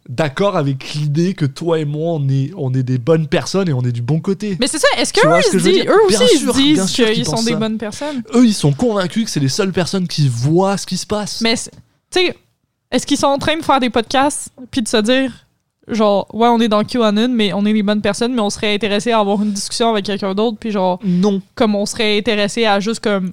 d'accord avec l'idée que toi et moi, on est, on est des bonnes personnes et on est du bon côté. Mais c'est ça, est-ce qu'eux, que dire eux aussi, ils disent qu'ils sont des ça. bonnes personnes? Eux, ils sont convaincus que c'est les seules personnes qui voient ce qui se passe. Mais, tu sais, est-ce qu'ils sont en train de faire des podcasts puis de se dire, genre, ouais, on est dans QAnon, mais on est les bonnes personnes, mais on serait intéressé à avoir une discussion avec quelqu'un d'autre, puis genre, Non. comme on serait intéressé à juste comme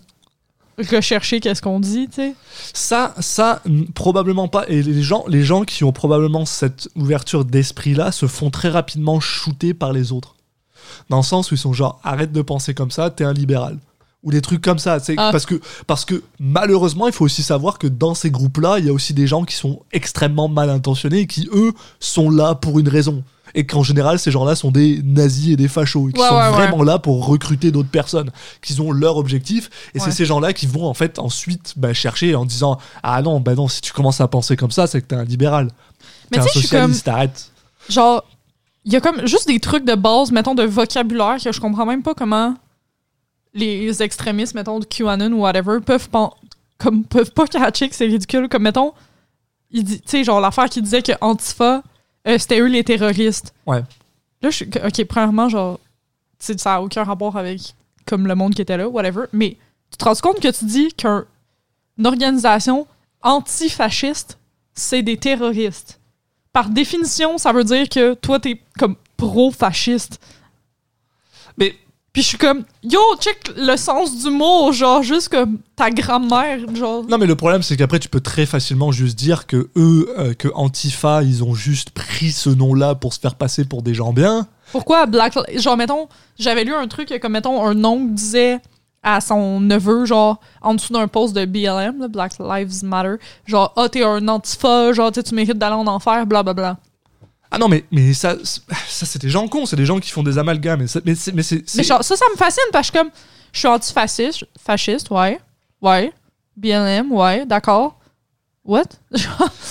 rechercher qu'est-ce qu'on dit, tu sais? Ça, ça, probablement pas. Et les gens, les gens qui ont probablement cette ouverture d'esprit-là se font très rapidement shooter par les autres. Dans le sens où ils sont genre, arrête de penser comme ça, t'es un libéral. Ou des trucs comme ça. c'est Ah. Parce, que, parce que malheureusement, il faut aussi savoir que dans ces groupes-là, il y a aussi des gens qui sont extrêmement mal intentionnés et qui, eux, sont là pour une raison. Et qu'en général, ces gens-là sont des nazis et des fachos. Et qui Ouais, sont ouais, ouais. vraiment là pour recruter d'autres personnes. Qui ont leur objectif. Et c'est ces gens-là qui vont en fait ensuite bah, chercher en disant Ah non, bah non, si tu commences à penser comme ça, c'est que t'es un libéral. Mais T'es un suis comme, socialiste, arrête. genre, il y a comme juste des trucs de base, mettons, de vocabulaire que je comprends même pas comment les extrémistes, mettons, de QAnon ou whatever, peuvent comme peuvent pas catcher que c'est ridicule. Comme mettons, il dit, tu sais, genre l'affaire qui disait que Antifa, euh, c'était eux les terroristes. Ouais. Là, je suis. Ok, premièrement, genre, tu sais, ça a aucun rapport avec comme le monde qui était là, whatever. Mais tu te rends compte que tu dis qu'une organisation antifasciste, c'est des terroristes. Par définition, ça veut dire que toi, t'es comme pro-fasciste. Mais Puis je suis comme, yo, check le sens du mot, genre, juste comme ta grand-mère, genre. non, mais le problème, c'est qu'après, tu peux très facilement juste dire que eux, euh, que Antifa, ils ont juste pris ce nom-là pour se faire passer pour des gens bien. Pourquoi Black Genre, mettons, j'avais lu un truc comme, mettons, un oncle disait à son neveu, genre, en dessous d'un post de BLM, là, Black Lives Matter, genre, ah, t'es un antifa, genre, tu mérites d'aller en enfer, blablabla. Ah non, mais, mais ça, ça c'est des gens cons, c'est des gens qui font des amalgames. Mais, ça- mais. Mais, genre, ça, ça me fascine parce que, comme, je suis antifasciste, fasciste, ouais, ouais, BLM, ouais, d'accord. What?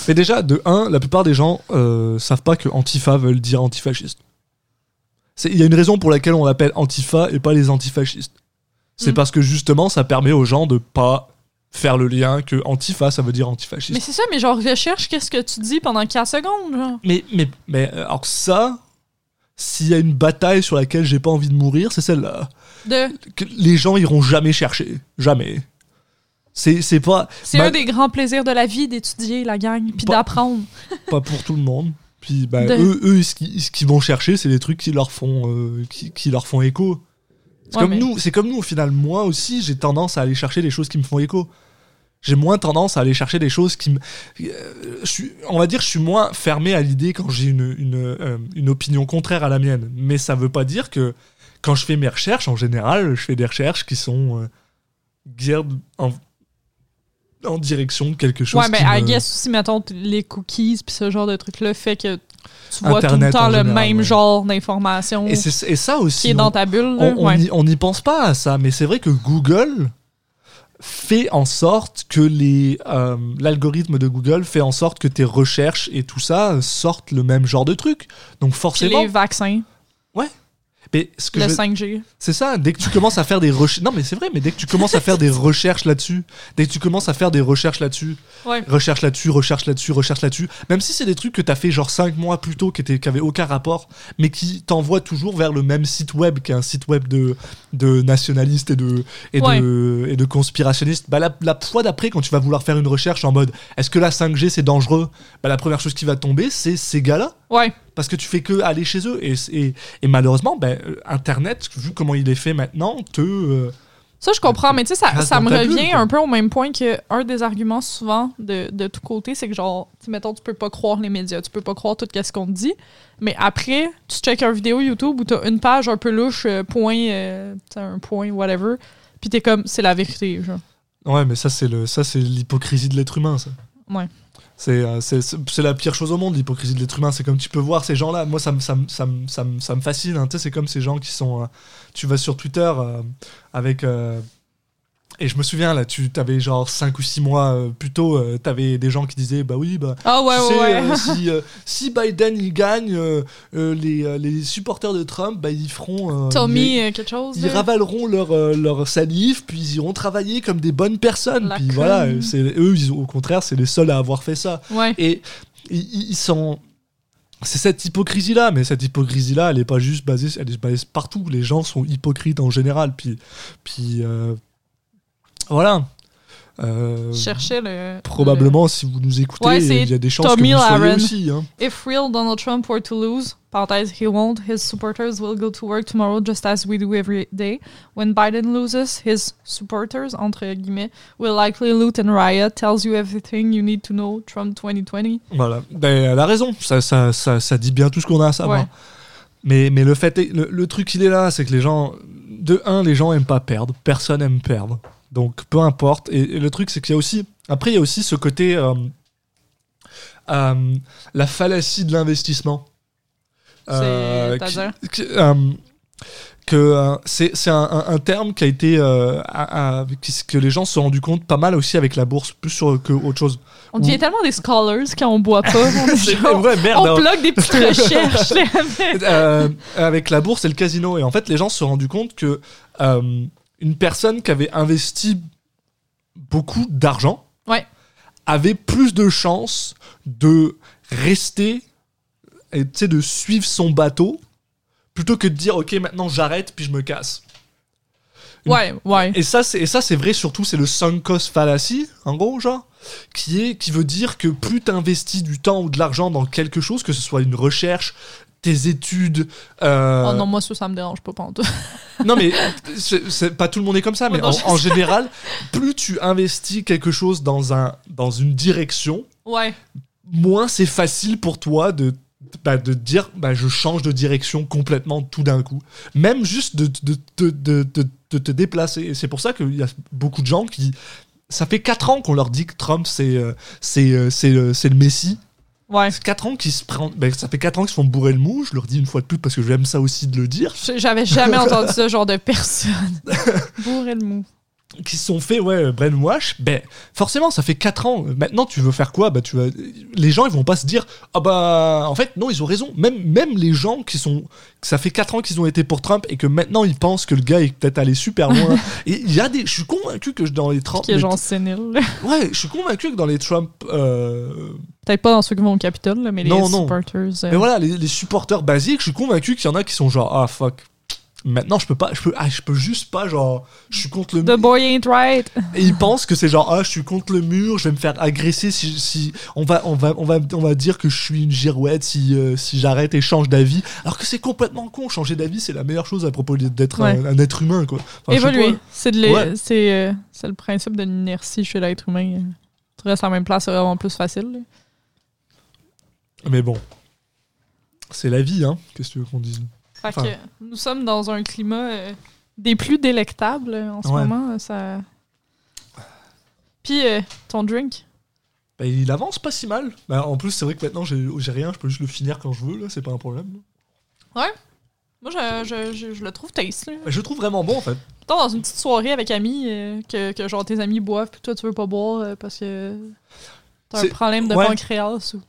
Mais déjà, de un, la plupart des gens euh, savent pas que Antifa veulent dire antifasciste. Il y a une raison pour laquelle on l'appelle Antifa et pas les antifascistes. C'est Mm. parce que justement, ça permet aux gens de pas faire le lien que Antifa, ça veut dire antifasciste. mais c'est ça, mais genre, recherche qu'est-ce que tu dis pendant 15 secondes, genre. Mais, mais, mais euh, alors ça, s'il y a une bataille sur laquelle j'ai pas envie de mourir, c'est celle-là. De, Que les gens iront jamais chercher. Jamais. C'est c'est pas, c'est Bah- un des grands plaisirs de la vie d'étudier la gang, puis d'apprendre. pas pour tout le monde. Puis bah, De- eux, eux, ce qu'ils vont chercher, c'est des trucs qui leur font, euh, qui, qui leur font écho. C'est Ouais, comme mais- nous, c'est comme nous au final. Moi aussi, j'ai tendance à aller chercher des choses qui me font écho. J'ai moins tendance à aller chercher des choses qui me. euh, je suis, on va dire, je suis moins fermé à l'idée quand j'ai une, une, euh, une opinion contraire à la mienne. Mais ça veut pas dire que quand je fais mes recherches, en général, je fais des recherches qui sont euh, guère en, en direction de quelque chose. Ouais, mais I me- guess aussi, mettons, les cookies puis ce genre de truc-là fait que tu vois Internet, tout le temps le général, même ouais. genre d'informations Et, ça aussi. qui est on- dans ta bulle. là. on ouais. n'y pense pas à ça, mais c'est vrai que Google fait en sorte que les euh, l'algorithme de Google fait en sorte que tes recherches et tout ça sortent le même genre de truc. Donc Puis forcément, les vaccins, mais ce que le je veux- 5G. c'est ça. Dès que tu commences à faire des recherches, non mais c'est vrai, mais dès que tu commences à faire des recherches là-dessus, dès que tu commences à faire des recherches là-dessus, Ouais. recherche là-dessus, recherche là-dessus, recherche là-dessus. Même si c'est des trucs que t'as fait genre 5 mois plus tôt, qui, étaient, qui avaient aucun rapport, mais qui t'envoient toujours vers le même site web, qui est un site web de, de nationalistes et de, et de, et de conspirationnistes. Bah, la, la fois d'après, quand tu vas vouloir faire une recherche en mode est-ce que la 5G c'est dangereux? Bah, La première chose qui va tomber, c'est ces gars-là. Ouais. Parce que tu fais que aller chez eux. Et, et, et malheureusement, ben, Internet, vu comment il est fait maintenant, te. euh, Ça, je comprends, mais tu sais, ça, ça me revient un peu au même point que un des arguments souvent de, de tout côté, c'est que genre, tu mettons, tu peux pas croire les médias, tu peux pas croire tout ce qu'on te dit, mais après, tu checkes une vidéo YouTube où t'as une page un peu louche, euh, point, euh, un point, whatever, puis t'es comme, c'est la vérité, genre. Ouais, mais ça, c'est le, ça, c'est l'hypocrisie de l'être humain, ça. Ouais. C'est, euh, c'est, la pire chose au monde, l'hypocrisie de l'être humain. C'est comme tu peux voir ces gens-là. Moi, ça me, ça ça ça fascine. hein. C'est comme ces gens qui sont. euh, tu vas sur Twitter euh, avec. Et je me souviens, là, tu avais genre 5 ou 6 mois euh, plus tôt, euh, t'avais des gens qui disaient Bah oui, bah. Ah ouais, tu ouais, sais, ouais. euh, si, euh, si Biden il gagne, les, les supporters de Trump, bah, ils feront. Tommy, quelque chose. ils là. ravaleront leur, leur salive, puis ils iront travailler comme des bonnes personnes. La puis voilà, conne. c'est eux, ils, au contraire, c'est les seuls à avoir fait ça. Ouais. Et ils, ils sont. C'est cette hypocrisie-là, mais cette hypocrisie-là, elle est pas juste basée, elle est basée partout. Les gens sont hypocrites en général. Puis, puis euh, voilà. Euh, Je cherchais le. probablement, si vous nous écoutez, Ouais, il y a des chances Tommy que vous soyez Lahren. aussi. hein. le- If real Donald Trump were to lose, parenthèse, he won't, his supporters will go to work tomorrow just as we do every day. When Biden loses, his supporters, entre guillemets, will likely loot and riot, tells you everything you need to know, Trump 2020. Voilà. Ben, elle a raison. Ça, ça, ça, ça dit bien tout ce qu'on a à savoir. Ouais. Mais, mais le fait, est- le, le truc, il est là, c'est que les gens, de un, les gens aiment pas perdre. Personne aime perdre. Donc, peu importe. Et, et le truc, c'est qu'il y a aussi, après, il y a aussi ce côté, euh, euh, la fallacie de l'investissement. Euh, qui- C'est-à-dire? qui- euh, que euh, c'est c'est un, un- un terme qui a été euh, à- à- qui- que les gens se sont rendus compte pas mal aussi avec la bourse plus sur que autre chose On devient tellement des scholars quand on boit pas. On, est c'est genre- vrai merde on hein. plug des petites recherches. Euh, avec la bourse et le casino. Et en fait, les gens se sont rendus compte que euh, une personne qui avait investi beaucoup d'argent Ouais. avait plus de chances de rester et de suivre son bateau plutôt que de dire ok maintenant j'arrête puis je me casse. Une- Ouais, ouais. Et ça, c'est et ça, c'est vrai surtout, c'est le sunk cost fallacy, en gros, genre, qui est qui veut dire que plus t'investis du temps ou de l'argent dans quelque chose, que ce soit une recherche, tes études. euh, Oh non, moi, ça, ça me dérange pas, pantoute. non, mais c'est c'est- pas tout le monde est comme ça, mais non, en, en général, plus tu investis quelque chose dans un dans une direction, Ouais. moins c'est facile pour toi de bah, de dire bah, je change de direction complètement tout d'un coup. Même juste de, de, de, de, te déplacer. Et c'est pour ça qu'il y a beaucoup de gens qui... Ça fait 4 ans qu'on leur dit que Trump c'est euh, c'est euh, c'est le Messie. Ouais. C'est 4 ans qu'ils se prennent... ben, ça fait 4 ans qu'ils se font bourrer le mou. Je leur dis une fois de plus parce que j'aime ça aussi de le dire. J'avais jamais entendu ce genre de personne. Bourré le mou. Qui se sont fait ouais brainwash ben forcément ça fait 4 ans maintenant tu veux faire quoi? Bah tu vas les gens ils vont pas se dire ah bah en fait non ils ont raison même même les gens qui sont ça fait 4 ans qu'ils ont été pour Trump et que maintenant ils pensent que le gars est peut-être allé super loin et il y a des je suis convaincu que dans les 30 Qui est les- sénile. ouais je suis convaincu que dans les Trump euh, Peut-être pas dans ceux qui vont au Capitole, mais Non, les non. supporters. euh, mais voilà les, les supporters basiques je suis convaincu qu'il y en a qui sont genre ah fuck maintenant je peux pas je peux ah, je peux juste pas genre je suis contre le The boy ain't right. Et ils pensent que c'est genre ah je suis contre le mur, je vais me faire agresser si, si on va on va on va on va dire que je suis une girouette si euh, si j'arrête et change d'avis. Alors que c'est complètement con, changer d'avis c'est la meilleure chose à propos d'être Ouais. un, un être humain quoi. Enfin, Évoluer. C'est de Ouais. c'est euh, c'est le principe de l'inertie chez l'être humain. Tu restes à la même place, c'est vraiment plus facile. là. Mais bon. C'est la vie hein, qu'est-ce que tu veux qu'on dise? Fait Enfin. que nous sommes dans un climat euh, des plus délectables euh, en ce Ouais. moment. euh, Ça... Puis euh, ton drink? Bah, il avance pas si mal. Bah, en plus c'est vrai que maintenant j'ai rien, je peux juste le finir quand je veux là, c'est pas un problème. Moi, je, je, je, je le trouve taste. là. Bah, je le trouve vraiment bon en fait. Mettons, dans une petite soirée avec amis, euh, que, que genre tes amis boivent, puis toi tu veux pas boire parce que t'as un problème de ouais. pancréas ou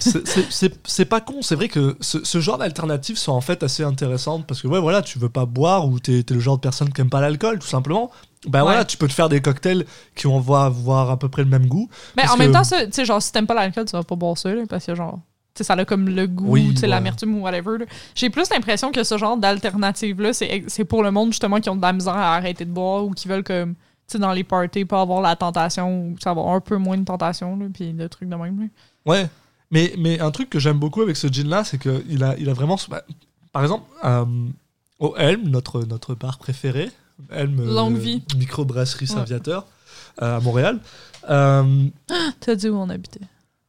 C'est- pas con, c'est vrai que ce, ce genre d'alternatives sont en fait assez intéressantes parce que ouais voilà, tu veux pas boire ou t'es t'es le genre de personne qui aime pas l'alcool tout simplement. Ouais. voilà, tu peux te faire des cocktails qui vont avoir, à peu près le même goût. Mais en même temps, tu sais, genre, si t'aimes pas l'alcool, tu vas pas boire ça, là, parce que genre, tu sais, ça a comme le goût, Oui, ouais. l'amertume ou whatever. J'ai plus l'impression que ce genre d'alternative-là, c'est c'est pour le monde, justement, qui ont de la misère à arrêter de boire ou qui veulent, comme, sais, dans les parties, pas avoir la tentation ou avoir un peu moins de tentation, là, puis de trucs de même. là. Ouais. Mais, mais un truc que j'aime beaucoup avec ce gin là, c'est qu'il a, il a vraiment. bah, par exemple, euh, au Helm, notre, notre bar préféré, Helm, euh, Longue vie. microbrasserie Ouais. Serviateur, euh, à Montréal. Euh, T'as dit où on habitait?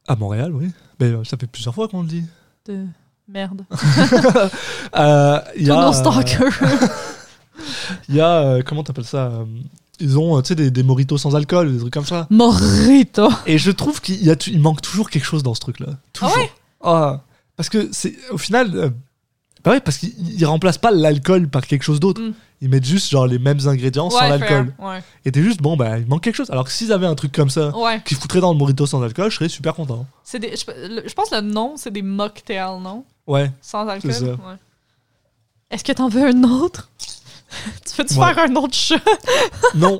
à Montréal, oui. Mais ça fait plusieurs fois qu'on le dit. De merde. Euh, y a, nos stalkers. Il y a, comment t'appelles ça Ils ont, euh, tu sais, des, des mojitos sans alcool, des trucs comme ça. Morito. Et je trouve qu'il y a, tu- il manque toujours quelque chose dans ce truc-là. Toujours. ouais? Ah, parce que c'est, au final, euh, bah ouais, parce qu'ils ils remplacent pas l'alcool par quelque chose d'autre. Mm. Ils mettent juste genre les mêmes ingrédients sans l'alcool. Ouais. Et t'es juste, bon, bah, il manque quelque chose. Alors que s'ils avaient un truc comme ça, Ouais. qui foutrait dans le mojito sans alcool, je serais super content. C'est des, je, je pense que le nom, c'est des mocktails, non? Ouais. Sans alcool. Ouais. Est-ce que t'en veux un autre? tu veux-tu Ouais. faire un autre chat? non.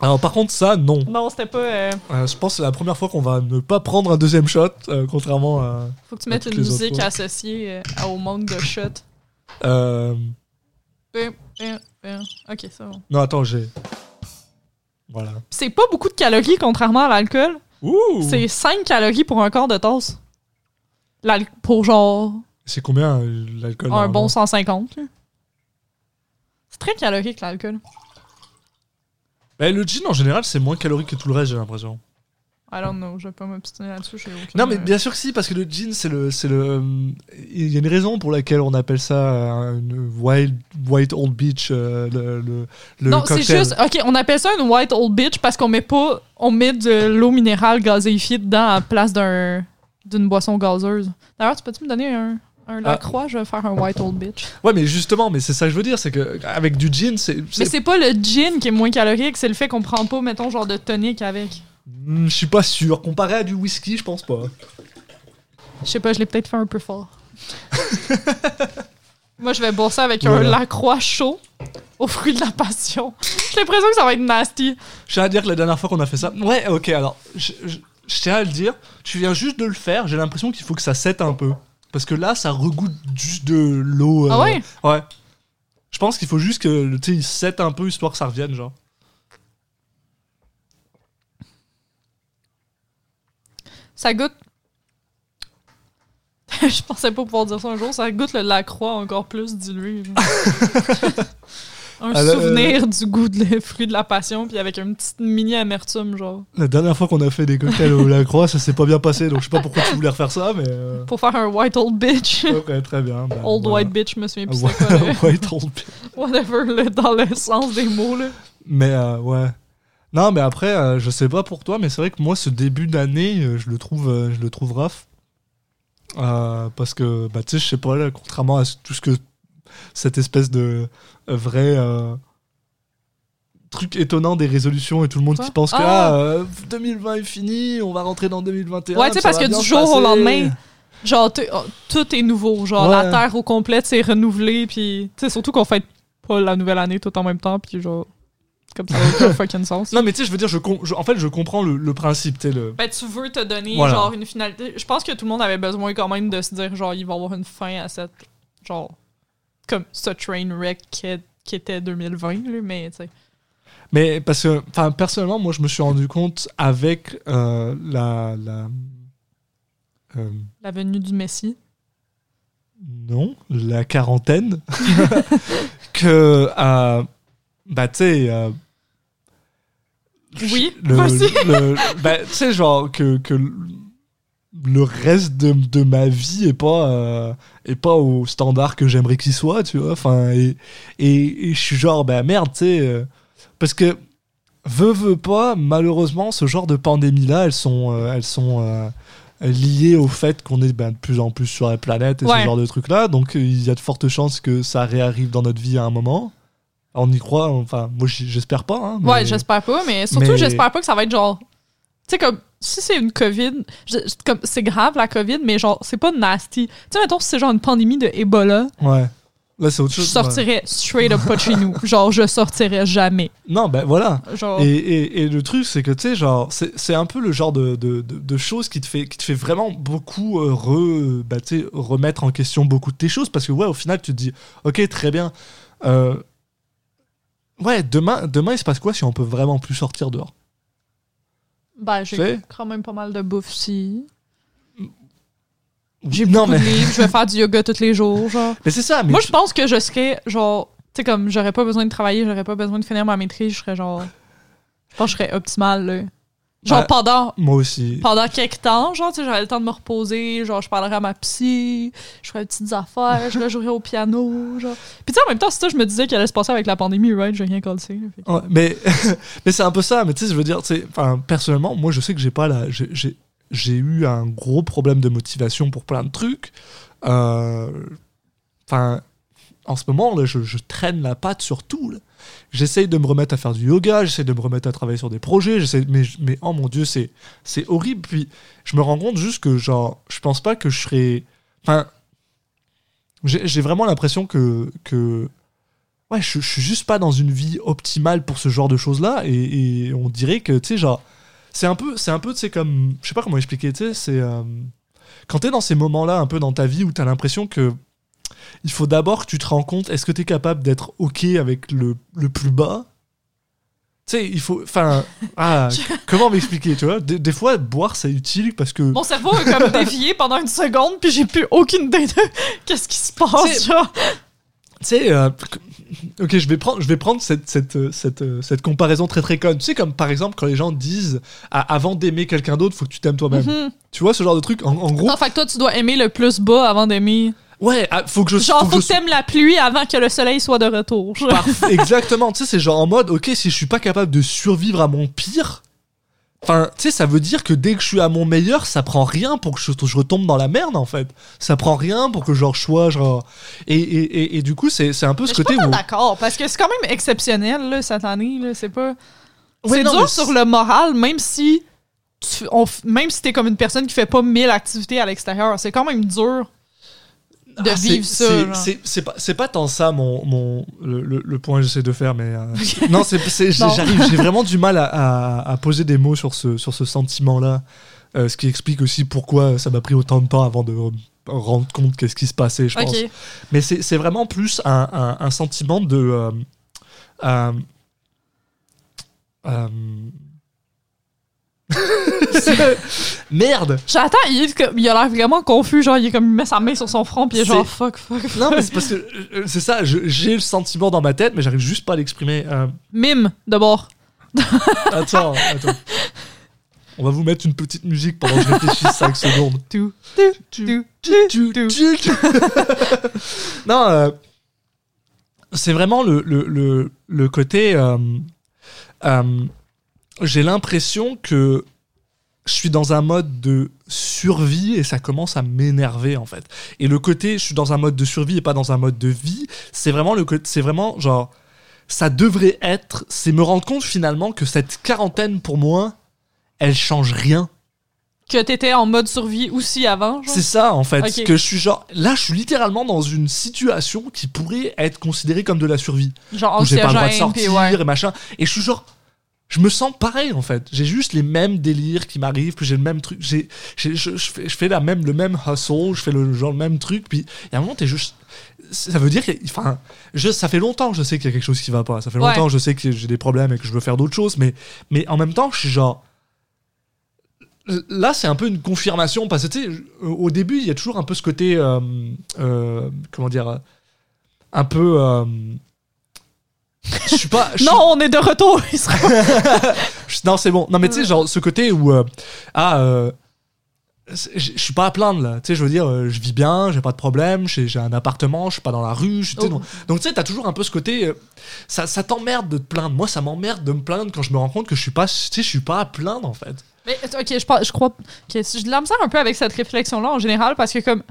Alors par contre, ça, non. Non, c'était pas. euh, Euh, je pense que c'est la première fois qu'on va ne pas prendre un deuxième shot, euh, contrairement à. Faut que tu mettes une musique associée au manque de shot. Euh. Ok, ça va. non, attends, j'ai. Voilà. C'est pas beaucoup de calories contrairement à l'alcool. Ouh! C'est 5 calories pour un quart de tasse. Pour genre C'est combien l'alcool un bon 150. là? Très calorique l'alcool. Bah, Le gin en général, c'est moins calorique que tout le reste, j'ai l'impression. I don't know, je vais pas m'obstiner là-dessus. j'ai aucun- Non, mais bien sûr que si, parce que le gin, c'est le, c'est le. euh, Il y a une raison pour laquelle on appelle ça euh, une wild, white old beach, euh, le, le, le non, c'est cocktail. juste. Ok, on appelle ça une white old bitch parce qu'on met pas. On met de l'eau minérale gazéifiée dedans à la place d'un d'une boisson gazeuse. D'ailleurs, tu peux-tu me donner un, un Ah. Lacroix Je vais faire un white old bitch. Ouais, mais justement, mais c'est ça que je veux dire, c'est que avec du gin, c'est. Mais c'est- pas le gin qui est moins calorique, c'est le fait qu'on prend pas, mettons, genre de tonic avec. Hmm, Je suis pas sûr. Comparé à du whisky, je pense pas. Je sais pas, je l'ai peut-être fait un peu fort. Moi, je vais bosser avec un lacroix chaud au fruit de la passion. J'ai l'impression que ça va être nasty. Je tiens à dire que la dernière fois qu'on a fait ça. Ouais, ok, alors, je, je- je tiens à le dire. Tu viens juste de le faire. J'ai l'impression qu'il faut que ça sète un peu. Parce que là, ça regoute juste de l'eau. Ah euh, ouais? Ouais. Je pense qu'il faut juste que tu il sète un peu histoire que ça revienne, genre. Ça goûte. je pensais pas pouvoir dire ça un jour. Ça goûte le lacroix encore plus dilué. un Alors, souvenir du goût de fruit de la passion, puis avec une petite mini amertume, genre. La dernière fois qu'on a fait des cocktails au Lacroix, ça s'est pas bien passé. Donc je sais pas pourquoi tu voulais refaire ça, mais. euh, Pour faire un white old bitch. Ok, très bien. bah, Old voilà. white bitch, je me souviens Ah, plus c'était quoi, le- White old bitch. Whatever, le- dans le sens des mots, là. Mais euh, ouais. Non, mais après, euh, je sais pas pour toi, mais c'est vrai que moi, ce début d'année, euh, je le trouve, euh, je le trouve rough. Euh, parce que, bah, tu sais, je sais pas, là, contrairement à tout ce que cette espèce de euh, vrai euh, truc étonnant des résolutions et tout le monde Quoi qui pense que Ah. ah, euh, 2020 est fini, on va rentrer dans 2021. Ouais, tu sais, parce que du jour au lendemain, Genre, oh, tout est nouveau. Genre, Ouais. la Terre au complet, c'est renouvelé. Puis, tu sais, surtout qu'on fait pas la nouvelle année tout en même temps. Puis, genre, comme ça aucun fucking sens. Non, mais tu sais, je veux dire, je, en fait, je comprends le, le principe, tu sais, le. Ben, tu veux te donner, Voilà. genre, une finalité. Je pense que tout le monde avait besoin quand même de se dire, genre, il va y avoir une fin à cette. Genre, comme ce train wreck qui, était 2020, là, mais, tu sais. Mais parce que, enfin, personnellement, moi, je me suis rendu compte avec euh, la. la euh, La venue du Messie. non, la quarantaine, que, euh, bah, tu sais, euh, Oui, le, bah, tu sais, genre, que, que le reste de, de ma vie est pas, euh, est pas au standard que j'aimerais qu'il soit, tu vois, enfin, et, et, et je suis genre, bah, merde, tu sais, euh, parce que, veut, veut pas, malheureusement, ce genre de pandémies-là, elles sont, euh, elles sont liées au fait qu'on est ben, de plus en plus sur la planète et Ouais. ce genre de trucs-là, donc euh, il y a de fortes chances que ça réarrive dans notre vie à un moment. On y croit, enfin, moi j'espère pas. Hein, Ouais, j'espère pas, mais surtout, mais- j'espère pas que ça va être genre. Tu sais, comme, si c'est une COVID, je- je- c'est grave la COVID, mais genre, c'est pas nasty. Tu sais, mettons, si c'est genre une pandémie de Ebola, Ouais. Là, c'est autre je chose. sortirais straight up pas de chez nous. Genre, je sortirais jamais. Non, ben voilà. Genre, Et, et, et le truc, c'est que tu sais, genre, c'est un peu le genre de, de, de, de choses qui te fait, qui te fait vraiment beaucoup euh, re, bah, remettre en question beaucoup de tes choses. Parce que, ouais, au final, tu te dis, ok, très bien. euh, ouais, demain, demain, il se passe quoi si on peut vraiment plus sortir dehors? Ben, j'ai quand même pas mal de bouffe si. J'ai Beaucoup mais, de livres, je vais faire du yoga tous les jours, genre. mais c'est ça. Mais Moi, je pense que je serais, genre, tu sais, comme, j'aurais pas besoin de travailler, j'aurais pas besoin de finir ma maîtrise, je serais genre. Je pense que je serais optimale, là. Genre, Ouais. pendant moi aussi. pendant quelques temps, genre, tu sais, j'avais le temps de me reposer, genre, je parlerais à ma psy, je ferais des petites affaires, je jouerais au piano, genre. Puis tu sais, en même temps, c'est ça, je me disais qu'elle allait se passer avec la pandémie, right? J'ai rien cassé. que- Ouais, mais mais c'est un peu ça. Mais tu sais, je veux dire, c'est, enfin, personnellement, moi, je sais que j'ai pas la, j'ai, j'ai, eu un gros problème de motivation pour plein de trucs. Euh, Enfin, en ce moment, là, je, je traîne la patte sur tout. là. J'essaye de me remettre à faire du yoga, j'essaye de me remettre à travailler sur des projets, mais, mais oh mon dieu, c'est, c'est horrible. Puis je me rends compte juste que, genre, je pense pas que je serais. Enfin, j'ai, vraiment l'impression que. que ouais, je, suis juste pas dans une vie optimale pour ce genre de choses-là. Et, et on dirait que, tu sais, genre, c'est un peu, c'est un peu, tu comme, je sais pas comment expliquer, tu sais, c'est euh, quand t'es dans ces moments-là, un peu dans ta vie où t'as l'impression que il faut d'abord que tu te rends compte, est-ce que t'es capable d'être ok avec le, le plus bas? Tu sais, il faut. Enfin. Ah, comment m'expliquer, tu vois? Des, des fois, boire, c'est utile parce que. Mon cerveau a comme dévié pendant une seconde, puis j'ai plus aucune idée de qu'est-ce qui se passe. Tu sais, euh, ok, je vais prendre, je vais prendre cette, cette, euh, cette, euh, cette comparaison très très conne. Tu sais, comme par exemple quand les gens disent ah, avant d'aimer quelqu'un d'autre, faut que tu t'aimes toi-même. Mhm. Tu vois ce genre de truc? En, en gros que toi, tu dois aimer le plus bas avant d'aimer. Ouais, ah, faut que je Genre, faut faut que que je t'aimes la pluie avant que le soleil soit de retour. Parfait, exactement. Tu sais, c'est genre en mode, ok, si je suis pas capable de survivre à mon pire, enfin, tu sais, ça veut dire que dès que je suis à mon meilleur, ça prend rien pour que je, je retombe dans la merde, en fait. Ça prend rien pour que genre je sois genre. Et, et, et, et du coup, c'est un peu Mais ce je suis côté où. d'accord, parce que c'est quand même exceptionnel, là, cette année, là, c'est pas... Ouais, c'est dur mais sur le moral, même si... tu- on même si t'es comme une personne qui fait pas mille activités à l'extérieur, c'est quand même dur. De Ah, c'est- vivre ça. c'est- pas, pas tant ça mon, mon, le, le- point que j'essaie de faire, mais. euh, non, j'ai- Non. j'arrive, j'ai vraiment du mal à, à- à poser des mots sur ce, sur ce sentiment-là. euh, ce qui explique aussi pourquoi ça m'a pris autant de temps avant de me rendre compte qu'est-ce qui se passait, je pense. Mais c'est, c'est vraiment plus un, un- un sentiment de. euh, euh, Merde! J'attends, il, est comme- il a l'air vraiment confus. Genre, il est comme, il met sa main sur son front, puis il est genre, C'est- fuck, fuck, fuck. Non, mais c'est parce que euh, c'est ça, je- j'ai le sentiment dans ma tête, mais j'arrive juste pas à l'exprimer. Euh, Mime, d'abord. attends, attends. On va vous mettre une petite musique pendant que je réfléchis 5 secondes. Tout, tout, tout, tout, tout. non, euh, c'est vraiment le, le, le, le côté. euh, euh, j'ai l'impression que je suis dans un mode de survie et ça commence à m'énerver en fait. Et le côté, je suis dans un mode de survie et pas dans un mode de vie, c'est vraiment le c'est vraiment genre, ça devrait être, c'est me rendre compte finalement que cette quarantaine pour moi, elle change rien. Que t'étais en mode survie aussi avant. C'est ça en fait, que je suis genre, là je suis littéralement dans une situation qui pourrait être considérée comme de la survie. Genre où j'ai pas le droit de sortir ouais. et machin. Et je suis genre, je me sens pareil en fait. J'ai juste les mêmes délires qui m'arrivent, puis j'ai le même truc. J'ai, j'ai- je, je fais, je fais la même, le même hustle, je fais le genre le même truc. Puis il y a un moment, t'es juste. Ça veut dire que, enfin, je, ça fait longtemps que je sais qu'il y a quelque chose qui va pas. Ça fait Ouais. longtemps que je sais que j'ai des problèmes et que je veux faire d'autres choses. Mais, mais en même temps, je suis genre. Là, c'est un peu une confirmation parce que tu sais, au début, il y a toujours un peu ce côté, euh, euh, comment dire, un peu. euh, je suis pas. je Non, on est de retour. je- Non, c'est bon. Non, mais tu sais, genre, ce côté où. euh, ah, euh, je je suis pas à plaindre là. Tu sais, je veux dire, euh, je vis bien, j'ai pas de problème, j'ai un appartement, je suis pas dans la rue. je- Oh. donc, donc, tu sais, t'as toujours un peu ce côté. euh, ça ça t'emmerde de te plaindre. Moi, ça m'emmerde de me plaindre quand je me rends compte que je suis pas. Tu sais, je suis pas à plaindre en fait. Mais ok, je, je crois que je la me sers un peu avec cette réflexion-là en général parce que comme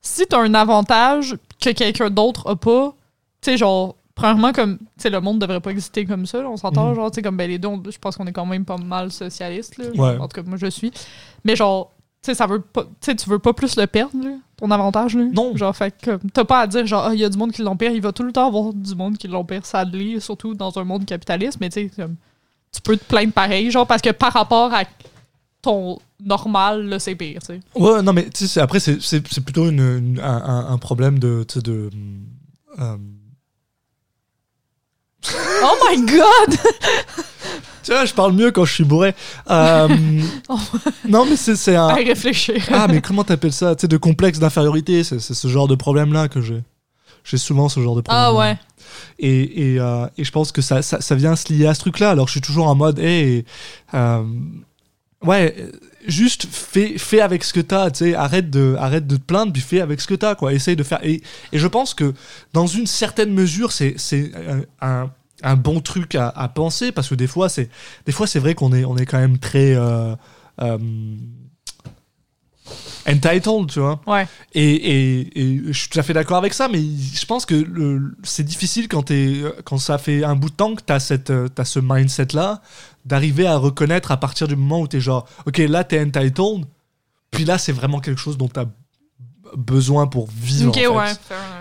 si t'as un avantage que quelqu'un d'autre a pas, tu sais genre premièrement comme tu sais le monde devrait pas exister comme ça, là, on s'entend Mhm. genre tu sais comme ben les deux, je pense qu'on est quand même pas mal socialiste là, Ouais. en tout cas moi je suis, mais genre tu sais ça veut pas, tu sais tu veux pas plus le perdre là, ton avantage là, Non. genre fait que t'as pas à dire genre Ah, il y a du monde qui l'ont pire, il va tout le temps avoir du monde qui l'ont pire, ça l'est, surtout dans un monde capitaliste, mais tu sais comme tu peux te plaindre pareil, genre, parce que par rapport à ton normal, là, c'est pire, tu sais. Ouais, non, mais tu sais, après, c'est- plutôt une, une- un, problème de. tu sais, de euh, Oh my god! tu vois, je parle mieux quand je suis bourré. Euh, Oh. non, mais c'est c'est un. À réfléchir. Ah, mais comment t'appelles ça? Tu sais, de complexe d'infériorité. C'est c'est ce genre de problème-là que j'ai. J'ai souvent ce genre de problème. Ah ouais. Et, et, euh, et je pense que ça, ça, ça vient se lier à ce truc-là. Alors, je suis toujours en mode, hey, euh, ouais, juste fais, fais avec ce que t'as, tu sais, arrête de, arrête de te plaindre, puis fais avec ce que t'as, quoi. Essaye de faire. Et, et je pense que dans une certaine mesure, c'est, c'est un, un, bon truc à, à penser, parce que des fois, c'est, des fois, c'est vrai qu'on est, on est quand même très. euh, euh, entitled, tu vois. Ouais. Et, et- et je suis tout à fait d'accord avec ça, mais je pense que c'est difficile quand, t'es- quand ça fait un bout de temps que tu as, as ce mindset-là, d'arriver à reconnaître à partir du moment où tu es genre, ok, là tu es entitled, puis là c'est vraiment quelque chose dont tu as besoin pour vivre. En fait. ouais.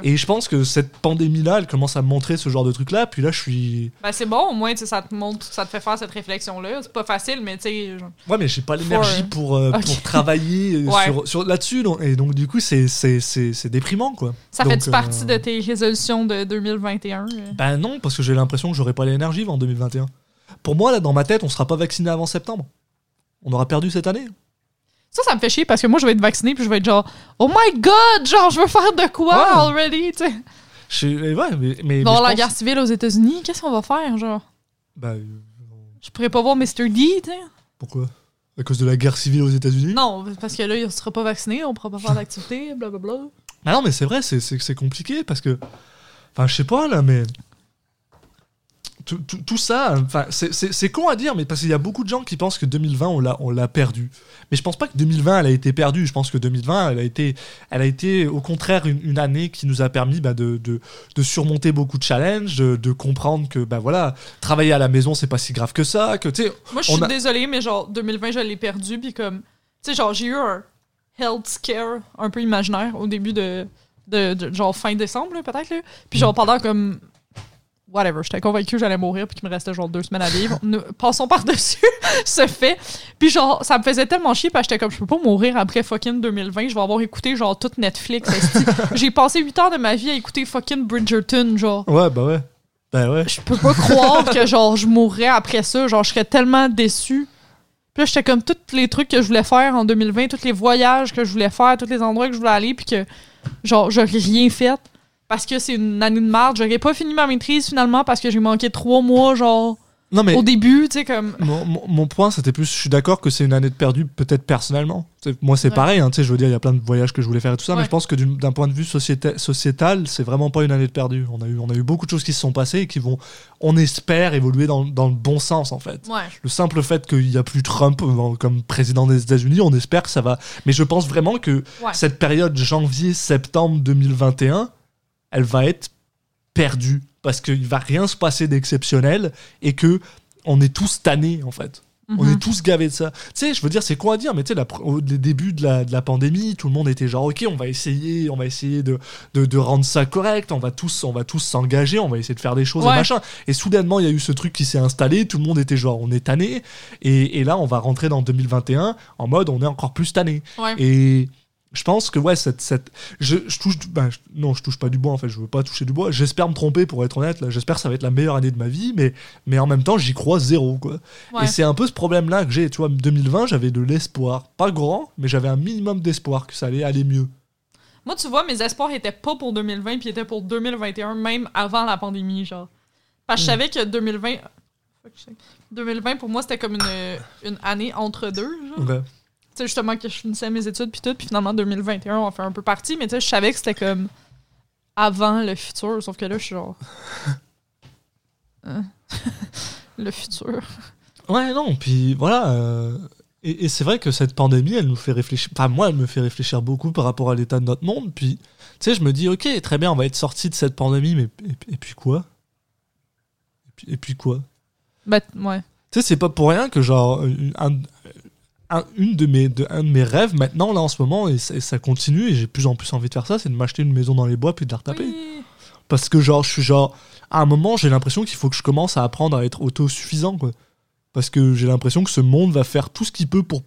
Et je pense que cette pandémie-là, elle commence à montrer ce genre de truc-là, puis là je suis. Ben, c'est bon, au moins, ça te montre, ça te fait faire cette réflexion-là. C'est pas facile, mais tu sais. genre- Ouais, mais j'ai pas l'énergie For- pour, euh, pour travailler euh, Ouais. sur, sur- là-dessus, et donc du coup c'est- c'est c'est- c'est déprimant, quoi. Ça Donc, fait-tu partie euh, de tes résolutions de 2021? euh? Ben non, parce que j'ai l'impression que j'aurai pas l'énergie en 2021. Pour moi, là, dans ma tête, on sera pas vacciné avant septembre. On aura perdu cette année. Ça, ça me fait chier parce que moi, je vais être vaccinée puis je vais être genre, oh my god, genre, je veux faire de quoi Ouais. already, tu sais. Je mais ouais, mais, mais, Dans mais la pense- guerre civile aux États-Unis, qu'est-ce qu'on va faire, genre? Ben, euh, Je pourrais pas voir Mr. D, tu sais. pourquoi? À cause de la guerre civile aux États-Unis? Non, parce que là, il sera pas vacciné, on pourra pas faire d'activité, blablabla. Ah non, mais c'est vrai, c'est compliqué parce que. Enfin, je sais pas là, mais. Tout, tout- tout ça, c'est- con à dire, mais parce qu'il y a beaucoup de gens qui pensent que 2020, on l'a perdu. Mais je pense pas que 2020, elle a été perdue. Je pense que 2020, elle a été, elle a été au contraire une, une année qui nous a permis bah, de, de, de surmonter beaucoup de challenges, de, de comprendre que bah, voilà, travailler à la maison, c'est pas si grave que ça. Que, Moi, je suis a- désolée, mais genre, 2020, je l'ai perdu, puis comme, tu sais, genre, j'ai eu un health scare un peu imaginaire au début de De, genre fin décembre, peut-être. Puis genre pendant comme. Whatever, j'étais convaincue que j'allais mourir puis qu'il me restait genre deux semaines à vivre. Nous, passons par-dessus ce fait. Puis genre, ça me faisait tellement chier parce que j'étais comme, je peux pas mourir après fucking 2020. Je vais avoir écouté genre toute Netflix. J'ai passé 8 heures de ma vie à écouter fucking Bridgerton, genre. Ouais, bah ouais. Bah ouais. Je peux pas croire que genre je mourrais après ça. Genre, je serais tellement déçue. Puis là, j'étais comme tous les trucs que je voulais faire en 2020, tous les voyages que je voulais faire, tous les endroits que je voulais aller, puis que genre, j'aurais rien fait parce que c'est une année de merde. J'aurais pas fini ma maîtrise finalement parce que j'ai manqué trois mois, genre, Non, mais au début, tu sais, comme. mon, mon- mon point, c'était plus, je suis d'accord que c'est une année de perdu, peut-être personnellement. Moi, c'est Ouais. pareil, hein, tu sais, je veux dire, il y a plein de voyages que je voulais faire et tout ça, mais je pense que d'un point de vue sociéta- sociétal, c'est vraiment pas une année de perdu. On a, eu, on a eu beaucoup de choses qui se sont passées et qui vont, on espère, évoluer dans, dans le bon sens, en fait. Ouais. Le simple fait qu'il n'y a plus Trump euh, comme président des États-Unis, on espère que ça va. Mais je pense vraiment que cette période janvier-septembre 2021, elle va être perdue parce qu'il va rien se passer d'exceptionnel et que on est tous tannés en fait. On Mhm. est tous gavés de ça. Tu sais, je veux dire, c'est quoi à dire Mais tu sais, au les débuts de la, de la pandémie, tout le monde était genre, ok, on va essayer, on va essayer de, de, de rendre ça correct, on va tous, on va tous s'engager, on va essayer de faire des choses Ouais. et machin. Et soudainement, il y a eu ce truc qui s'est installé, tout le monde était genre, on est tanné. Et, et là, on va rentrer dans 2021 en mode, on est encore plus tanné. Ouais. Et je pense que ouais, cette, cette je, je touche, ben, je- non, je touche pas du bois en fait. Je veux pas toucher du bois. J'espère me tromper pour être honnête. Là, j'espère que ça va être la meilleure année de ma vie, mais mais en même temps, j'y crois zéro quoi. Ouais. Et c'est un peu ce problème-là que j'ai. Tu vois, 2020, j'avais de l'espoir, pas grand, mais j'avais un minimum d'espoir que ça allait aller mieux. Moi, tu vois, mes espoirs étaient pas pour 2020, puis étaient pour 2021, même avant la pandémie, genre. Parce que je Mm. savais que 2020... Fuck, je sais. 2020, pour moi, c'était comme une, une année entre deux, genre. Ouais. Tu sais, justement, que je finissais mes études, puis tout, puis finalement, 2021, on fait un peu partie, mais tu sais, je savais que c'était comme avant le futur, sauf que là, je suis genre... Hein? le futur. Ouais, non, puis voilà. euh, et, et c'est vrai que cette pandémie, elle nous fait réfléchir. Enfin, moi, elle me fait réfléchir beaucoup par rapport à l'état de notre monde. Puis, tu sais, je me dis, ok, très bien, on va être sorti de cette pandémie, mais et, et puis quoi? Et puis, et puis quoi? Ben, ouais. Tu sais, c'est pas pour rien que, genre, un, un- une de mes, de, un de mes rêves maintenant, là, en ce moment, et ça, et ça continue, et j'ai de plus en plus envie de faire ça, c'est de m'acheter une maison dans les bois puis de la retaper. Oui. Parce que, genre, je suis genre. À un moment, j'ai l'impression qu'il faut que je commence à apprendre à être autosuffisant, quoi. Parce que j'ai l'impression que ce monde va faire tout ce qu'il peut pour,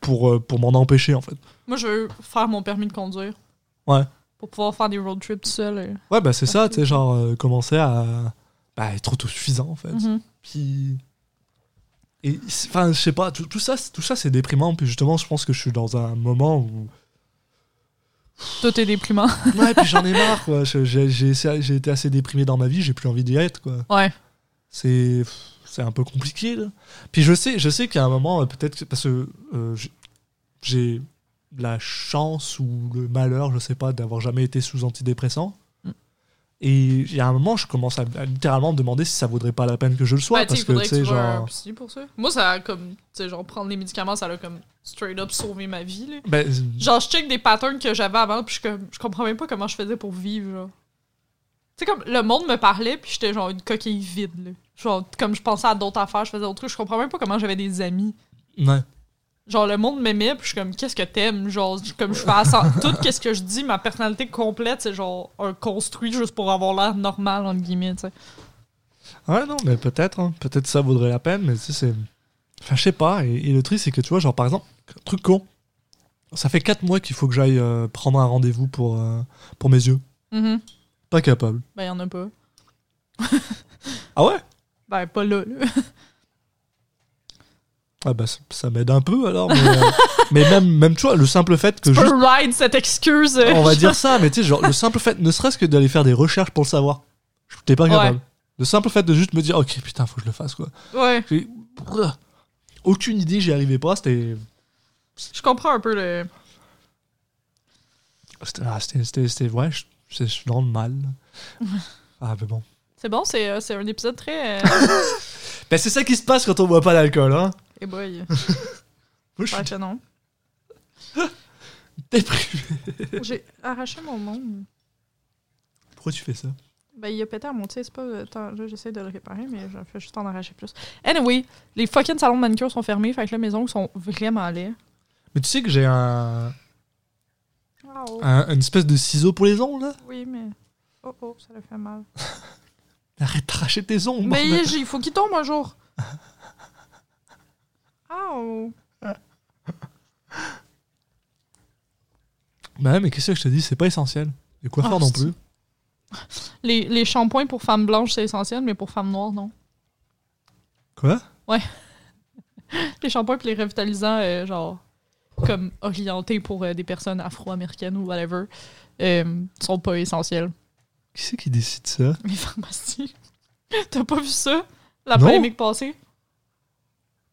pour, euh, pour m'en empêcher, en fait. Moi, je veux faire mon permis de conduire. Ouais. Pour pouvoir faire des road trips tout seul. et- Ouais, bah, c'est ça, tu sais, genre, euh, commencer à bah, être autosuffisant, en fait. Mhm. Puis. Et, enfin, je sais pas, tout, tout ça, c'est- tout ça, c'est déprimant. Puis justement, je pense que je suis dans un moment où. Tout est déprimant. Ouais, puis j'en ai marre, quoi. J'ai été assez déprimé dans ma vie, j'ai plus envie d'y être, quoi. Ouais. c'est c'est un peu compliqué là. Puis je sais je sais qu'à un moment euh, peut-être parce que euh, j'ai- j'ai la chance ou le malheur, je sais pas, d'avoir jamais été sous antidépressant. Et il y a un moment, je commence à, à littéralement me demander si ça vaudrait pas la peine que je le sois parce que tu sais genre psy pour ça. Moi, ça a comme, tu sais, genre, prendre les médicaments, ça a comme straight up sauvé ma vie, là. ben, Genre, je check des patterns que j'avais avant, puis je, je comprends même pas comment je faisais pour vivre, genre. Tu sais, comme, le monde me parlait, puis j'étais genre une coquille vide, là. Genre, comme je pensais à d'autres affaires, je faisais d'autres trucs, je comprends même pas comment j'avais des amis. ouais. Genre, le monde m'aimait, puis je suis comme, qu'est-ce que t'aimes? Genre, comme je fais à tout, qu'est-ce que je dis, ma personnalité complète, c'est genre un construit juste pour avoir l'air normal, entre guillemets, tu sais. Ouais, non, mais peut-être, hein. peut-être ça vaudrait la peine, mais tu sais, c'est. Enfin, je sais pas. Et, et le truc, c'est que tu vois, genre, par exemple, truc con, ça fait 4 mois qu'il faut que j'aille euh, prendre un rendez-vous pour, euh, pour mes yeux. Mhm. Pas capable. Ben, y'en a pas. Ah ouais? Ben, pas là, là. Ah bah ça, ça m'aide un peu alors, mais, euh, mais même, même tu vois, le simple fait que juste, ride cette excuse. on va dire ça, mais tu sais, genre le simple fait, ne serait-ce que d'aller faire des recherches pour le savoir, je t'es pas Ouais. capable. Le simple fait de juste me dire, ok putain, faut que je le fasse quoi. Ouais, Brrr. Aucune idée, j'y arrivais pas, c'était, je comprends un peu le. c'était, ah, c'était, ouais, suis dans le mal. Ah mais bon. C'est bon, c'est euh, c'est un épisode très. euh, Ben c'est ça qui se passe quand on boit pas d'alcool, hein. Eh boy. Moi je suis Ouais, que non. déprimé. J'ai arraché mon monde. Pourquoi tu fais ça? Ben, il a pété à monter, c'est pas. euh, Attends, là, j'essaie de le réparer, mais je fais juste en arracher plus. Anyway, les fucking salons de manicure sont fermés, fait que là, mes ongles sont vraiment laids. Mais tu sais que j'ai un. Un, une espèce de ciseau pour les ongles, là? Oui, mais. Oh oh, ça le fait mal. Arrête d'arracher tes ongles. Mais il il faut qu'il tombe un jour. Bah ouais, mais qu'est-ce que je te dis, c'est pas essentiel. Les coiffeurs Ah, non c'est- plus. Les, les shampoings pour femmes blanches, c'est essentiel, mais pour femmes noires, non. Quoi? Les shampoings et les revitalisants, euh, genre, comme orientés pour euh, des personnes afro-américaines ou whatever, euh, sont pas essentiels. Qui c'est qui décide ça? Les pharmacies. T'as pas vu ça? La Non. polémique passée?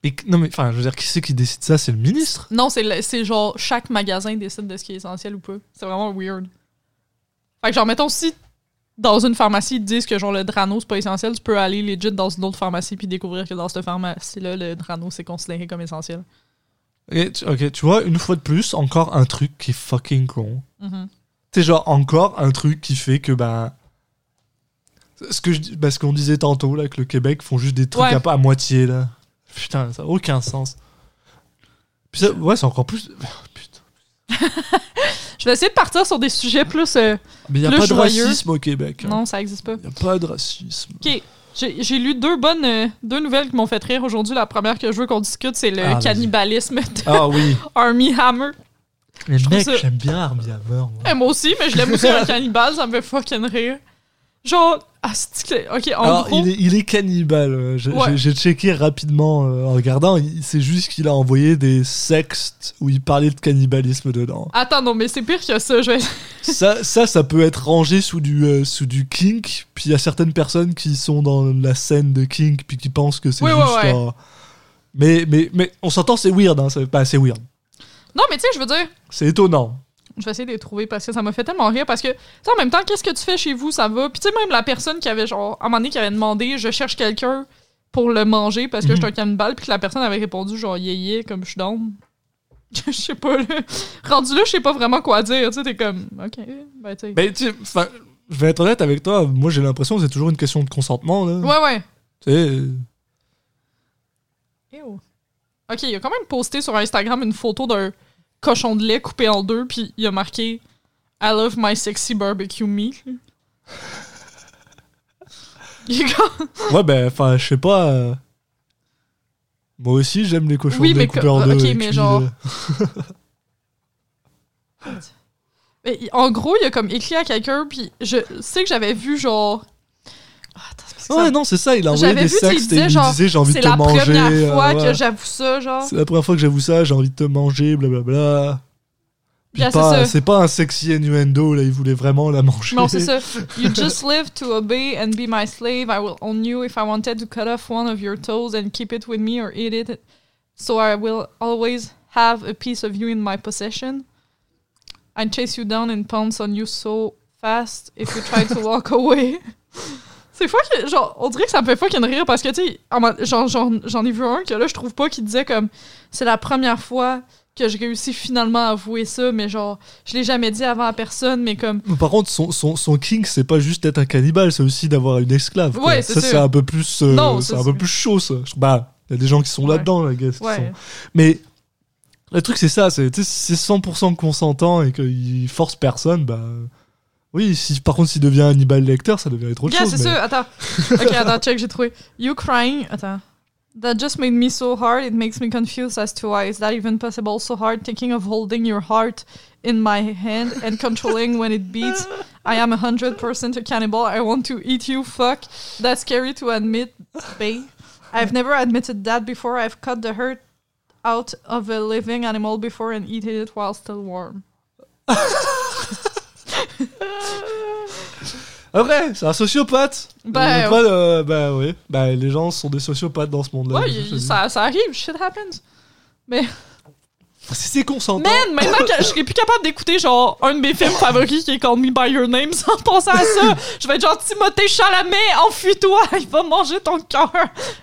Et, Non, mais enfin, je veux dire, qui c'est qui décide ça? C'est le ministre? Non, c'est genre chaque magasin décide de ce qui est essentiel ou pas. C'est vraiment weird. Fait que genre, mettons, si dans une pharmacie, ils disent que genre le Drano c'est pas essentiel, tu peux aller legit dans une autre pharmacie puis découvrir que dans cette pharmacie-là, le Drano c'est considéré comme essentiel. Tu- Ok, tu vois, une fois de plus, encore un truc qui est fucking con. C'est genre encore un truc qui fait que ben ce dis- ben, qu'on disait tantôt là que le Québec font juste des trucs Ouais. à, pas à moitié là. Putain, ça a aucun sens. Puis ça, ouais, c'est encore plus Putain. Je vais essayer de partir sur des sujets plus. euh, Mais il y a pas de racisme au Québec. hein. Non, ça existe pas. Il y a pas de racisme. Ok. J'ai lu deux bonnes euh, deux nouvelles qui m'ont fait rire aujourd'hui. La première que je veux qu'on discute, c'est le Ah, cannibalisme de Ah oui. Army Hammer. Mais trouve mec, ça- j'aime bien Army Hammer. moi. Eh, moi aussi, mais je l'aime aussi un cannibale, ça me fait fucking rire. Genre, ah, ok, en Alors, gros, il est, il est cannibale. euh, J'ai Ouais. checké rapidement euh, en regardant. C'est juste qu'il a envoyé des sextes où il parlait de cannibalisme dedans. attends, non, mais c'est pire que ça. Je vais... ça, ça, ça peut être rangé sous du, euh, sous du kink. Puis il y a certaines personnes qui sont dans la scène de kink puis qui pensent que c'est Oui, juste. ouais. euh, Mais, mais, mais on s'entend, c'est weird. Hein, c'est pas c'est weird. Non, mais tu sais, je veux dire, C'est étonnant. Je vais essayer de les trouver parce que ça m'a fait tellement rire. Parce que, tu sais, en même temps, qu'est-ce que tu fais chez vous, ça va? Puis tu sais, même la personne qui avait, genre, à un moment donné, qui avait demandé, je cherche quelqu'un pour le manger parce que Mhm. je suis un cannibale, puis que la personne avait répondu, genre, yé yé, comme je suis down. Je sais pas, là. Rendu là, je sais pas vraiment quoi dire. Tu sais, t'es comme, ok, ben, tu sais. Mais tu je vais être honnête avec toi. Moi, j'ai l'impression que c'est toujours une question de consentement. Là. Ouais, ouais. Tu sais, euh. Ok, il a quand même posté sur Instagram une photo d'un cochon de lait coupé en deux, puis il a marqué I love my sexy barbecue meat. Ouais, ben, enfin, je sais pas. euh, Moi aussi, j'aime les cochons Oui, de lait coupés en deux. ok, mais genre- euh. Mais en gros, il a comme écrit à quelqu'un, puis je sais que j'avais vu genre. Ah, c'est Ouais, non, c'est ça. Il a envoyé des sextes et il disait, me genre, disait j'ai envie de C'est te la manger. première euh, fois que j'avoue ça, genre. C'est la première fois que j'avoue ça, j'ai envie de te manger, blablabla. Yeah, c'est pas- c'est un sexy innuendo, là, il voulait vraiment la manger. Non, c'est ça. You just live to obey and be my slave. I will own you if I wanted to cut off one of your toes and keep it with me or eat it. So I will always have a piece of you in my possession. I'd chase you down and pounce on you so fast if you try to walk away. C'est fucking. Genre, on dirait que ça me fait fucking rire parce que, tu sais, j'en ai vu un que là, je trouve pas qui disait comme c'est la première fois que je réussis finalement à avouer ça, mais genre, je l'ai jamais dit avant à personne, mais comme. Par contre, son, son, son king, c'est pas juste d'être un cannibale, c'est aussi d'avoir une esclave. quoi. Ouais, c'est ça, c'est un peu plus, euh, Non, c'est un peu plus chaud, ça. Bah, il y a des gens qui sont Ouais. là-dedans, qui Ouais. sont- Mais le truc, c'est ça, c'est tu sais, si c'est 100% consentant et qu'il force personne, bah. Oui, si, par contre, s'il devient Hannibal Lecter, ça devient autre Yeah, chose. c'est mais-. Attends. ok, attends, check, j'ai trouvé. You crying. Attends. That just made me so hard. It makes me confused as to why is that even possible? So hard thinking of holding your heart in my hand and controlling when it beats. I am a hundred percent a cannibal. I want to eat you. Fuck. That's scary to admit, babe. I've never admitted that before. I've cut the hurt out of a living animal before and eaten it while still warm. Après, c'est un sociopathe. A pas de- bah oui. Bah les gens sont des sociopathes dans ce monde-là. Ouais, ça, ça arrive. Shit happens. Si c'est consentant. Man, maintenant que je serais plus capable d'écouter genre un de mes films favoris qui est Call Me By Your Name sans penser à ça, je vais être genre Timothée Chalamet, enfuis-toi, il va manger ton cœur,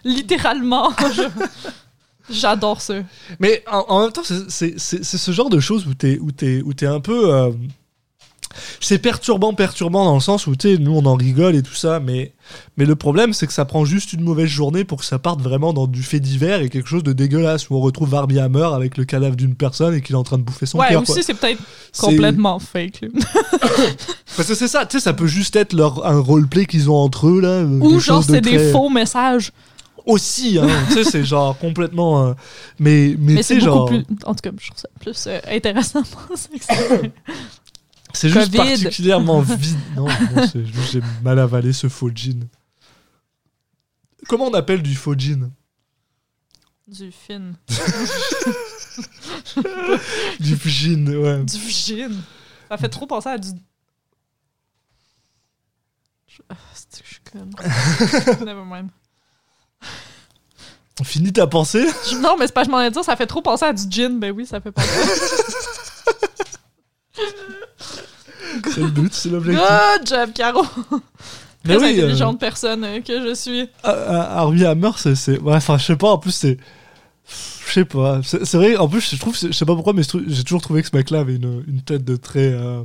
littéralement. Je- J'adore ça. Mais en, en même temps, c'est- ce genre de choses où t'es où t'es où t'es un peu euh, c'est perturbant, perturbant dans le sens où, tu sais, nous on en rigole et tout ça, mais, mais le problème c'est que ça prend juste une mauvaise journée pour que ça parte vraiment dans du fait divers et quelque chose de dégueulasse où on retrouve Barbie Hammer avec le cadavre d'une personne et qu'il est en train de bouffer son Ouais, cœur. quoi. aussi, c'est peut-être complètement fake. Parce que c'est ça, tu sais, ça peut juste être leur, un roleplay qu'ils ont entre eux là. euh, Ou genre, de c'est des faux messages. Aussi, hein, tu sais, c'est genre complètement. euh, mais mais, c'est genre. plus. En tout cas, je trouve ça plus euh, intéressant c'est- juste particulièrement vide. Non, non, j'ai mal avalé ce faux jean. Comment on appelle du faux jean? Du fin. Du jean, ouais. Du gin. Ça fait trop penser à du. Je- ah, que je suis conne. Never mind. Finis ta pensée? Non, mais c'est pas, je m'en ai dit, ça fait trop penser à du gin. Ben oui, ça fait penser. C'est le but, c'est l'objectif. Good job, Caro! Très oui, euh, intelligente personne euh, que je suis. Ah, ah, Harvey Hammer, c'est. ouais, Enfin, je sais pas, en plus, c'est. Je sais pas. C'est vrai, en plus, je trouve. Je sais pas pourquoi, mais j'ai toujours trouvé que ce mec-là avait une, une tête de très. euh,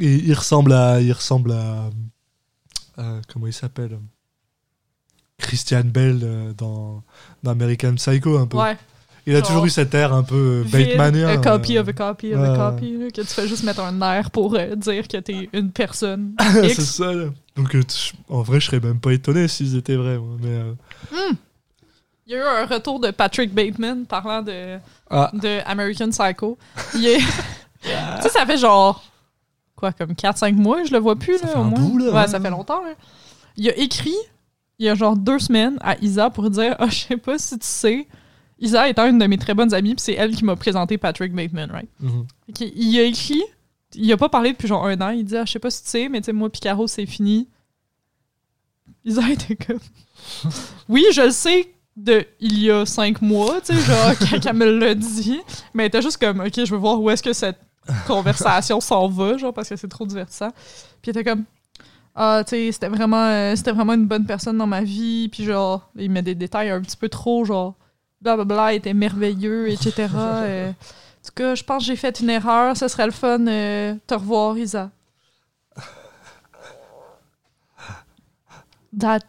Et il ressemble à. Il ressemble à. euh, comment il s'appelle? Christian Bell dans, dans American Psycho, un peu. Ouais. Il a toujours eu cette air un peu euh, Batemanien. A copy euh, of a copy of ouais, a copy. là, que tu fais juste mettre un air pour euh, dire que t'es une personne. c'est ça. là. Donc, euh, en vrai, je serais même pas étonné s'ils étaient vrais. moi, Mais, euh, Il y a eu un retour de Patrick Bateman parlant de, Ah. de American Psycho. Il est- tu sais, ça fait genre. Quoi, comme 4-5 mois, je le vois plus, Ça là, fait au un moins. bout, là, ouais, ça fait longtemps, là. Il a écrit, il y a genre deux semaines, à Isa pour dire Ah, je sais pas si tu sais. Isa étant une de mes très bonnes amies, puis c'est elle qui m'a présenté Patrick Bateman, right? mhm. Ok, Il a écrit, il a pas parlé depuis genre un an, il dit ah, je sais pas si tu sais, mais tu sais, moi pis Caro, c'est fini. Isa était comme Oui, je le sais de il y a cinq mois, tu sais, genre quand elle me l'a dit, mais elle était juste comme ok, je veux voir où est-ce que cette conversation s'en va, genre parce que c'est trop divertissant. Puis il était comme ah, tu sais, c'était vraiment, euh, c'était vraiment une bonne personne dans ma vie, puis genre, il met des détails un petit peu trop, genre, blablabla, était merveilleux, etc. euh, en tout cas, je pense que j'ai fait une erreur. Ce serait le fun euh, te revoir, Isa. That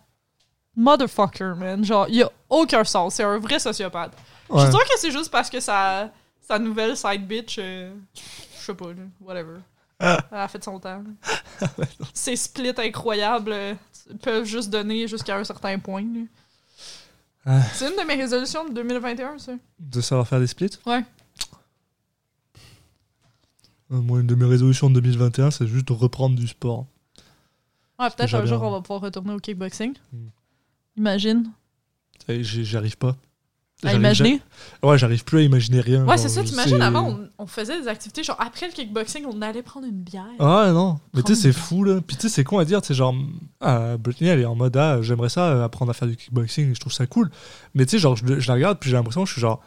motherfucker, man. Genre, il a aucun sens. C'est un vrai sociopathe. Je Ouais. suis sûre que c'est juste parce que sa, sa nouvelle side bitch, euh, je sais pas, whatever. Elle a fait son temps. Ces splits incroyables euh, peuvent juste donner jusqu'à un certain point. là. Ah. C'est une de mes résolutions de 2021, ça. De savoir faire des splits? Ouais. Euh, Moi, une de mes résolutions de 2021, c'est juste de reprendre du sport. Ouais, peut-être un jour on va pouvoir retourner au kickboxing. Mm. Imagine. J'y- J'arrive pas. À imaginer? ja- Ouais, j'arrive plus à imaginer rien. Ouais, c'est ça, t'imagines, sais- avant, on, on faisait des activités, genre après le kickboxing, on allait prendre une bière. Ah ouais, non. Mais tu sais, c'est fou, là. Puis tu sais, c'est con à dire. C'est genre, ah, Brittany, elle est en mode, ah, j'aimerais ça, euh, apprendre à faire du kickboxing, je trouve ça cool. Mais tu sais, genre, je, je la regarde, puis j'ai l'impression que je suis genre,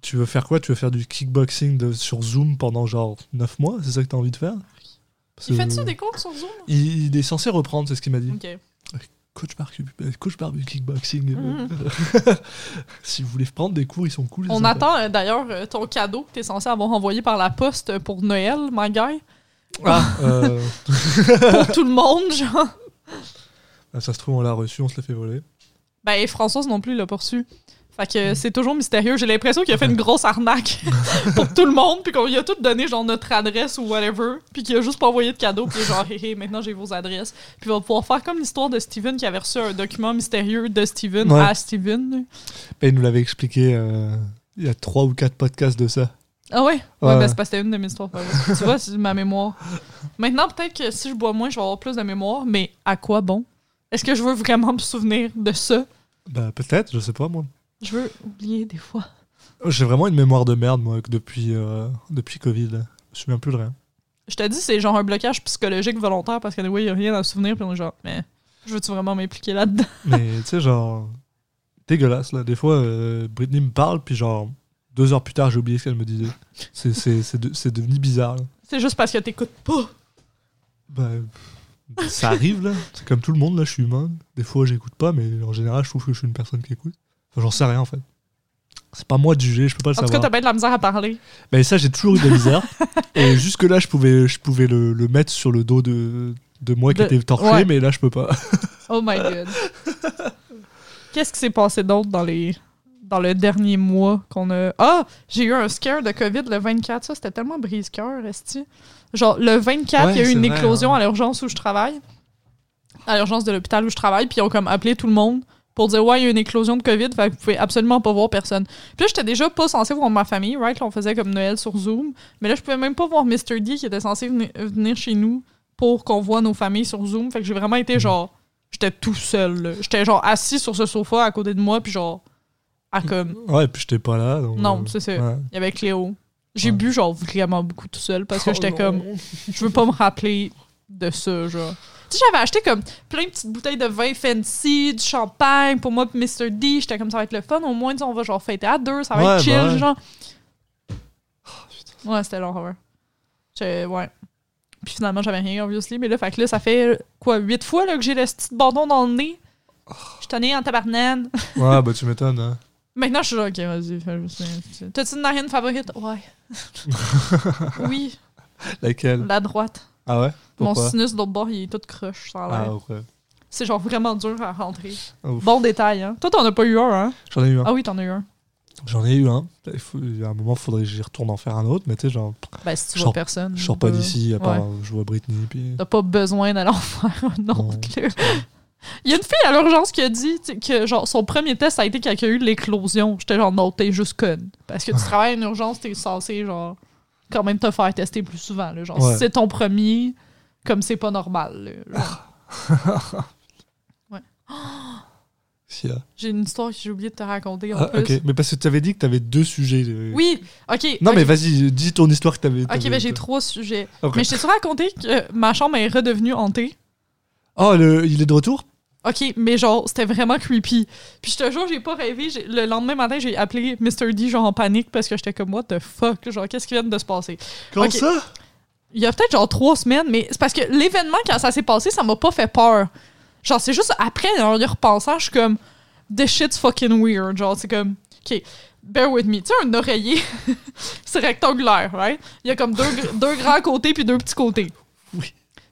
tu veux faire quoi? Tu veux faire du kickboxing de, sur Zoom pendant genre 9 mois? C'est ça que t'as envie de faire? Parce Il que- fait-tu des cours sur Zoom? il, il est censé reprendre, c'est ce qu'il m'a dit. Ok. Coach Barbu, euh, coach Barbu kickboxing. Mhm. si vous voulez prendre des cours, ils sont cool. On attend euh, d'ailleurs euh, ton cadeau que t'es censé avoir envoyé par la poste pour Noël, my guy. Ah, euh, Pour tout le monde, genre. ah, ça se trouve, on l'a reçu, on se l'a fait voler. Ben, et Françoise non plus l'a pas reçu. Fait que c'est toujours mystérieux. J'ai l'impression qu'il a fait une grosse arnaque pour tout le monde, puis qu'on lui a tout donné, genre, notre adresse ou whatever, puis qu'il a juste pas envoyé de cadeau, puis genre, hé hé, maintenant j'ai vos adresses. Puis il va pouvoir faire comme l'histoire de Steven qui avait reçu un document mystérieux de Steven Ouais. à Steven. Ben, il nous l'avait expliqué euh, il y a trois ou quatre podcasts de ça. Ah ouais? Ouais, Ouais. ben c'est parce que c'était une de mes histoires tu vois, c'est ma mémoire. Maintenant, peut-être que si je bois moins, je vais avoir plus de mémoire, mais à quoi bon? Est-ce que je veux vraiment me souvenir de ça? Bah, peut-être, je sais pas, moi. Je veux oublier des fois. J'ai vraiment une mémoire de merde, moi, depuis, euh, depuis Covid. Je me souviens plus de rien. Je te dis, c'est genre un blocage psychologique volontaire parce qu'il n'y a rien à se souvenir, puis on est genre, mais je veux-tu vraiment m'impliquer là-dedans? Mais tu sais, genre. Dégueulasse, là. Des fois, euh, Britney me parle, puis genre. Deux heures plus tard, j'ai oublié ce qu'elle me disait. C'est- C'est c'est de- c'est devenu bizarre. là. C'est juste parce que t'écoutes pas. Bah, ça arrive, là. C'est comme tout le monde, là. Je suis humain. Des fois, j'écoute pas, mais en général, je trouve que je suis une personne qui écoute. J'en sais rien, en fait. C'est pas moi de juger, je peux pas le En tout cas, savoir. t'as bien de la misère à parler. Mais ça, j'ai toujours eu de la misère. et jusque-là, je pouvais, je pouvais le, le mettre sur le dos de, de moi qui était torché, ouais. mais là, je peux pas. Oh my god. Qu'est-ce qui s'est passé d'autre dans les dans le dernier mois qu'on a? Ah, j'ai eu un scare de Covid le 24, ça c'était tellement brise-cœur, esti. Genre le 24, Ouais, il y a eu une vrai, éclosion hein. à l'urgence où je travaille. À l'urgence de l'hôpital où je travaille, puis ils ont comme appelé tout le monde pour dire ouais, il y a une éclosion de Covid, fait que vous pouvez absolument pas voir personne. Puis là, j'étais déjà pas censée voir ma famille, right? Là, on faisait comme Noël sur Zoom, mais là, je pouvais même pas voir Mr. D qui était censé venir, chez nous pour qu'on voit nos familles sur Zoom. Fait que j'ai vraiment été genre j'étais tout seul. là. J'étais genre assis sur ce sofa à côté de moi, puis genre, à comme. Ouais, puis j'étais pas là. donc, Non, euh, c'est ça. ouais. Il y avait Cléo. J'ai Ouais. bu genre vraiment beaucoup tout seul parce que Oh j'étais comme. Je veux pas me rappeler de ça, genre. Tu sais, j'avais acheté comme plein de petites bouteilles de vin fancy, du champagne pour moi, puis Mr. D. J'étais comme ça va être le fun. Au moins, on va genre fêter à deux, ça va Ouais, être chill, ouais. genre. Ouais, c'était l'horreur. J'ai- Ouais. Puis finalement, j'avais rien, obviously. Mais là, fait que là, ça fait quoi, huit fois là, que j'ai le petit bâton dans le nez. Je suis nez en tabarnane. Ouais, bah tu m'étonnes. Hein. Maintenant, je suis genre, ok, vas-y. T'as-tu une narine favorite? Ouais. oui, Laquelle? La droite. Ah ouais? Mon sinus de l'autre bord, il est tout croche, ça a l'air. Ah, ouais. C'est genre vraiment dur à rentrer. Ouf. Bon détail, hein. Toi, t'en as pas eu un, hein? J'en ai eu un. Ah oui, t'en as eu un. J'en ai eu un. Il faut- il y a un moment, faudrait que j'y retourne en faire un autre, mais tu sais, genre, Ben, si tu vois personne. je sors pas euh, d'ici à part ouais. je vois Britney. Puis... T'as pas besoin d'aller en faire un autre, là. Il y a une fille à l'urgence qui a dit que genre son premier test a été qu'elle a eu l'éclosion. J'étais genre non, t'es juste conne. Parce que tu travailles en urgence, t'es censé genre quand même te faire tester plus souvent. Là. Genre Ouais. si c'est ton premier, comme c'est pas normal. là. Ah. J'ai une histoire que j'ai oublié de te raconter en Ah, plus. ok, mais parce que tu avais dit que tu avais deux sujets. euh. Oui, ok. Non, mais vas-y, dis ton histoire que tu avais. Ok, ben j'ai trois sujets. Mais je t'ai raconté que ma chambre est redevenue hantée. Oh, le... il est de retour? Ok, mais genre, c'était vraiment creepy. Puis je te jure, j'ai pas rêvé. Le lendemain matin, j'ai appelé Mr. D, genre en panique, parce que j'étais comme, what the fuck? Genre, qu'est-ce qui vient de se passer? Comment Ok. ça? Il y a peut-être genre trois semaines, mais c'est parce que l'événement, quand ça s'est passé, ça m'a pas fait peur. Genre, c'est juste après, en y repensant, je suis comme, this shit's fucking weird. Genre, c'est comme, ok, bear with me. Tu sais, un oreiller, c'est rectangulaire, right? Il y a comme deux, deux grands côtés puis deux petits côtés.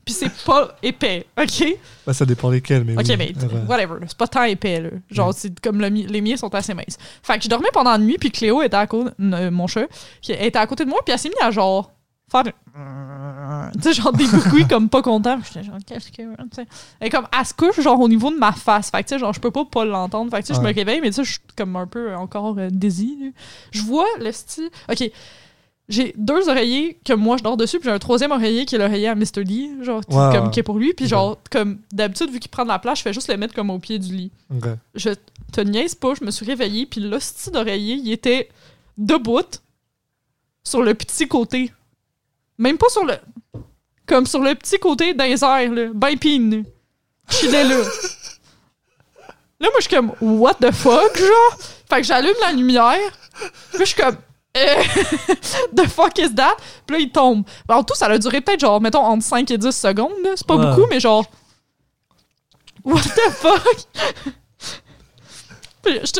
Puis c'est pas épais, ok? bah, Ça dépend lesquels, mais Ok, oui. mais Ah, whatever, c'est pas tant épais, là. Genre, c'est comme le les miens sont assez minces. Fait que je dormais pendant la nuit, puis Cléo était à côté, euh, mon chat, qui était à côté de moi, puis elle s'est mise à genre faire tu sais, genre des bruits comme pas content. J'étais genre, qu'est-ce que. tu sais. Et comme, elle se couche, genre, au niveau de ma face. Fait que, tu sais, genre, je peux pas pas l'entendre. Fait que, tu sais, je me réveille, mais tu sais, je suis comme un peu encore euh, là. Je vois le style. Ok. J'ai deux oreillers que moi je dors dessus, puis j'ai un troisième oreiller qui est l'oreiller à Mr. Lee, genre, comme, qui est pour lui. Puis, genre, comme d'habitude, vu qu'il prend de la place, je fais juste le mettre comme au pied du lit. Je te niaise pas, je me suis réveillée, puis l'hostie d'oreiller, il était debout sur le petit côté. Même pas sur le. Comme sur le petit côté d'un airs, là. Ben pine. Suis là. Là, moi, je suis comme, what the fuck, genre? Fait que j'allume la lumière. Puis je suis comme, the fuck is that? Puis là, il tombe. Ben, en tout, ça a duré peut-être, genre, mettons, entre 5 et 10 secondes. C'est pas beaucoup, mais genre, what the fuck?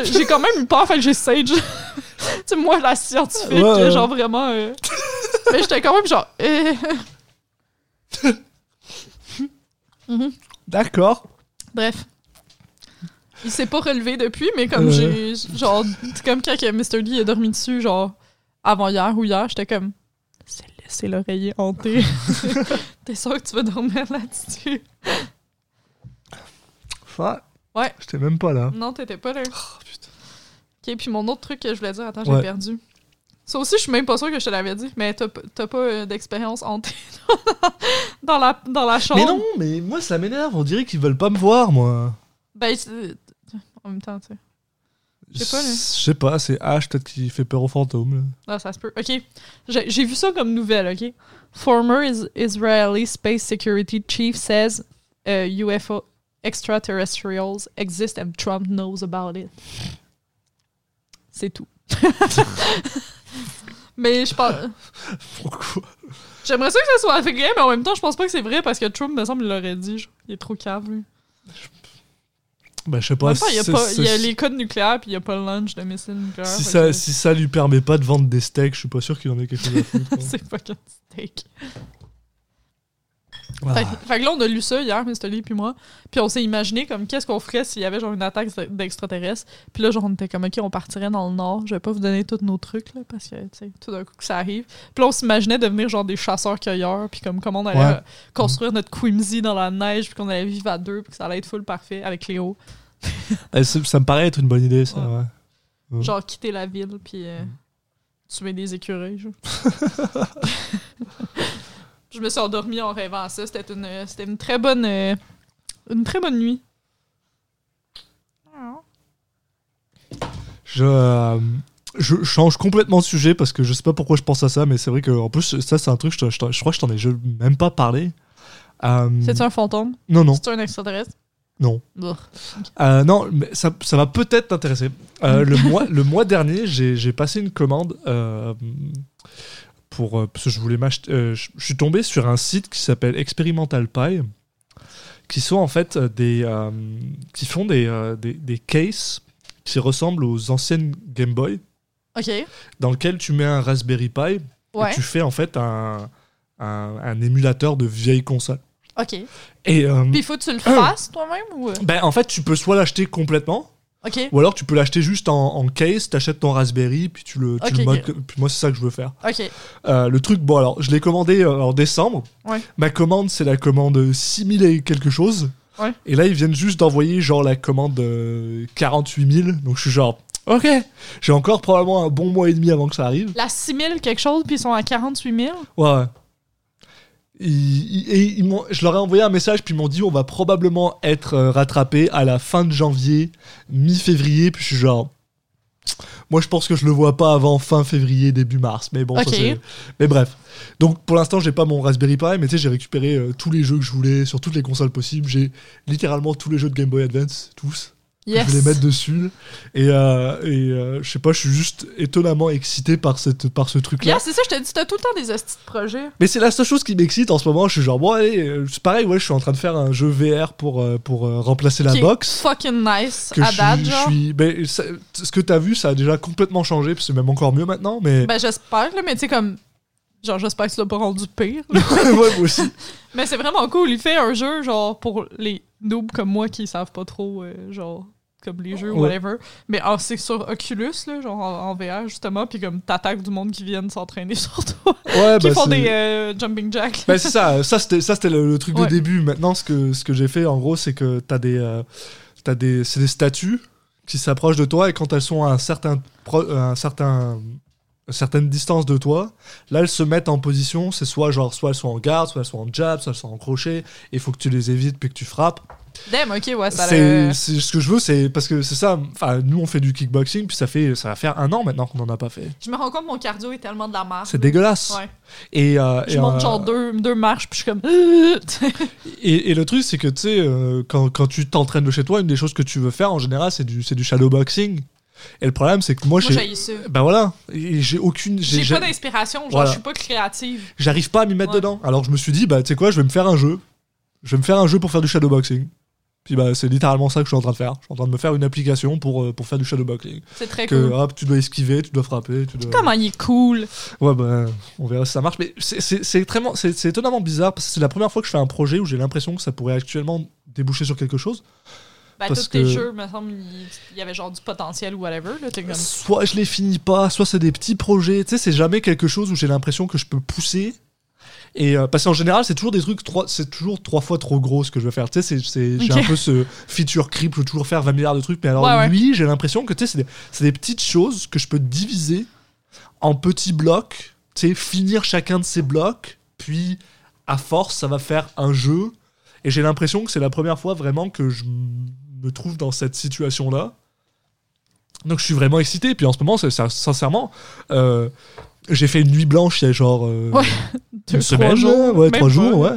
J'ai quand même eu peur, fait que j'ai sage. tu moi, la scientifique, Ouais, ouais. genre vraiment. euh, Mais j'étais quand même genre. eh. D'accord. Bref. Il s'est pas relevé depuis, mais comme j'ai. Genre, c'est comme quand Mr. Lee est dormi dessus, genre, avant hier ou hier, j'étais comme. C'est laissé l'oreiller hanté. T'es sûr que tu veux dormir là-dessus? Ouais. Ouais. J'étais même pas là. Non, t'étais pas là. Oh, putain. Ok, puis mon autre truc que je voulais dire, attends, j'ai Ouais. perdu. Ça aussi, je suis même pas sûre que je te l'avais dit, mais t'as pas euh, d'expérience hantée dans la, dans la chambre. Mais non, mais moi ça m'énerve. On dirait qu'ils veulent pas me voir, moi. Ben, en même temps, tu sais. Je sais pas, là. Je sais pas, c'est H peut-être qui fait peur aux fantômes. là. Ah, ça se peut. OK. J'ai vu ça comme nouvelle, OK? Former is Israeli Space Security Chief says uh, UFO extraterrestrials exist and Trump knows about it. C'est tout. mais je pense... Pourquoi? J'aimerais ça que ça soit vrai, mais en même temps, je pense pas que c'est vrai parce que Trump, me semble, il l'aurait dit. genre. Il est trop cave, lui. Ben, je sais pas. il y a, pas, y les codes nucléaires, puis il y a pas le lunch de missiles nucléaires. Si ça, que si ça lui permet pas de vendre des steaks, je suis pas sûr qu'il en ait quelque chose à foutre. C'est fucking steak. Fait, que- fait que là, on a lu ça hier, Mr. Lee puis moi. Puis on s'est imaginé comme qu'est-ce qu'on ferait s'il y avait genre une attaque d'extraterrestres. Puis là, genre, on était comme, OK, on partirait dans le nord. Je vais pas vous donner tous nos trucs, là, parce que, tu sais, tout d'un coup que ça arrive. Puis là, on s'imaginait devenir genre des chasseurs-cueilleurs. Puis comme comment on allait Ouais. euh, construire notre Quimsy dans la neige. Puis qu'on allait vivre à deux. Puis que ça allait être full parfait avec Léo. Eh, ça, me paraît être une bonne idée, ça. Ouais. ouais. Mm. Genre quitter la ville. Puis euh, tuer des écureuils. genre. Je me suis endormie en rêvant à ça. C'était une, c'était une très bonne, euh, une très bonne nuit. Je, euh, je change complètement de sujet parce que je sais pas pourquoi je pense à ça, mais c'est vrai que en plus, ça, c'est un truc, je, crois que je t'en ai je- même pas parlé. Euh, C'est un fantôme? Non, non, C'est un extraterrestre? non. Euh, non, mais ça, ça va peut-être t'intéresser. Euh, le, mois, le mois dernier, j'ai j'ai passé une commande euh, pour. euh, parce que je voulais m'acheter. euh, je je suis tombé sur un site qui s'appelle Experimental Pie, qui sont en fait euh, des. euh, qui font des, des, des cases qui ressemblent aux anciennes Game Boy, Ok. dans lequel tu mets un Raspberry Pi Ouais. et tu fais en fait un, un, un émulateur de vieille console. Ok. Et. Puis il faut que tu le fasses toi-même ou? ben, en fait, tu peux soit l'acheter complètement. Ou alors tu peux l'acheter juste en, en case, t'achètes ton Raspberry, puis tu le, tu le modes Puis moi, c'est ça que je veux faire. Euh, le truc, bon, alors, je l'ai commandé euh, en décembre. Ouais. Ma commande, c'est la commande 6000 et quelque chose. Ouais. Et là, ils viennent juste d'envoyer, genre, la commande euh, 48 000. Donc, je suis genre, ok, j'ai encore probablement un bon mois et demi avant que ça arrive. La 6000 quelque chose, puis ils sont à 48 000. Ouais, ouais. Ils- ils- et ils je leur ai envoyé un message, puis ils m'ont dit on va probablement être euh, rattrapé à la fin de janvier, mi-février, puis je suis genre. Moi, je pense que je le vois pas avant fin février, début mars. Mais bon, ça, Ok. c'est- Mais bref. Donc, pour l'instant, j'ai pas mon Raspberry Pi, mais tu sais, j'ai récupéré euh, tous les jeux que je voulais sur toutes les consoles possibles. J'ai littéralement tous les jeux de Game Boy Advance, tous. Yes. Je vais les mettre dessus. Et, euh, et euh, je sais pas, je suis juste étonnamment excité par, cette, par ce truc-là. Yeah, c'est ça, je te dis, t'as tout le temps des hosties de projets. Mais c'est la seule chose qui m'excite en ce moment. Je suis genre, bon, allez, euh, c'est pareil, ouais, je suis en train de faire un jeu VR pour, pour euh, remplacer la box. Fucking nice. Que à je date, suis, je genre. suis- mais ça- ce que t'as vu, ça a déjà complètement changé, puis c'est même encore mieux maintenant. Mais Ben, j'espère, là, mais tu sais, comme. Genre, j'espère que tu l'as pas rendu pire. ouais, moi aussi. mais c'est vraiment cool. Il fait un jeu, genre, pour les noobs comme moi qui savent pas trop, euh, genre, comme les jeux, whatever. Mais ah, c'est sur Oculus, là, genre, en, en VR, justement. Puis comme, t'attaques du monde qui viennent s'entraîner sur toi. Ouais, qui bah, font des euh, jumping jacks. bah, c'est ça. Ça, c'était, ça, c'était le, le truc Ouais. de début. Maintenant, ce que, ce que j'ai fait, en gros, c'est que t'as des, euh, t'as des, c'est des statues qui s'approchent de toi, et quand elles sont à un certain, pro- un certain une certaine distance de toi, là elles se mettent en position, c'est soit genre soit elles sont en garde, soit elles sont en jab, soit elles sont en crochet, il faut que tu les évites puis que tu frappes. Damn, ok, ouais, ça a C'est l'air- c'est ce que je veux, c'est parce que c'est ça. Enfin, nous on fait du kickboxing puis ça fait ça va faire un an maintenant qu'on en a pas fait. Je me rends compte que mon cardio est tellement de la merde. C'est dégueulasse. Ouais. Et, euh, Je et, monte euh, genre deux, deux marches, puis je suis comme. et, et le truc c'est que tu sais euh, quand, quand tu t'entraînes de chez toi, une des choses que tu veux faire en général c'est du c'est du shadowboxing. Et le problème c'est que moi, Moi, j'ai ben voilà, j'ai aucune J'ai pas d'inspiration, genre, Voilà. je suis pas créative. j'arrive pas à m'y mettre Ouais. dedans. Alors je me suis dit, bah tu sais quoi, je vais me faire un jeu. Je vais me faire un jeu pour faire du shadowboxing. Puis bah c'est littéralement ça que je suis en train de faire. Je suis en train de me faire une application pour, euh, pour faire du shadowboxing. C'est très Que cool. hop, tu dois esquiver, tu dois frapper, tu dois... Comment il est cool. Ouais bah on verra si ça marche. Mais c'est étonnamment bizarre parce que c'est la première fois que je fais un projet où j'ai l'impression que ça pourrait actuellement déboucher sur quelque chose. Ben, Parce tous tes que- jeux, me semble, il y avait genre du potentiel ou whatever. Là, comme... Soit je les finis pas, soit c'est des petits projets. Tu sais, c'est jamais quelque chose où j'ai l'impression que je peux pousser. Et euh, parce qu'en général, c'est toujours des trucs, c'est toujours trois fois trop gros ce que je veux faire. Tu sais, c'est- j'ai un peu ce feature creep, je veux toujours faire 20 milliards de trucs. Mais alors Ouais, ouais. lui, j'ai l'impression que tu sais, c'est des, des petites choses que je peux diviser en petits blocs. Tu sais, finir chacun de ces blocs, puis à force, ça va faire un jeu. Et j'ai l'impression que c'est la première fois vraiment que je me trouve dans cette situation-là. Donc je suis vraiment excité. Puis en ce moment, c'est- sincèrement, euh, j'ai fait une nuit blanche il y a genre euh, Ouais, Deux, une trois semaine, jours, ouais, trois jours, ouais.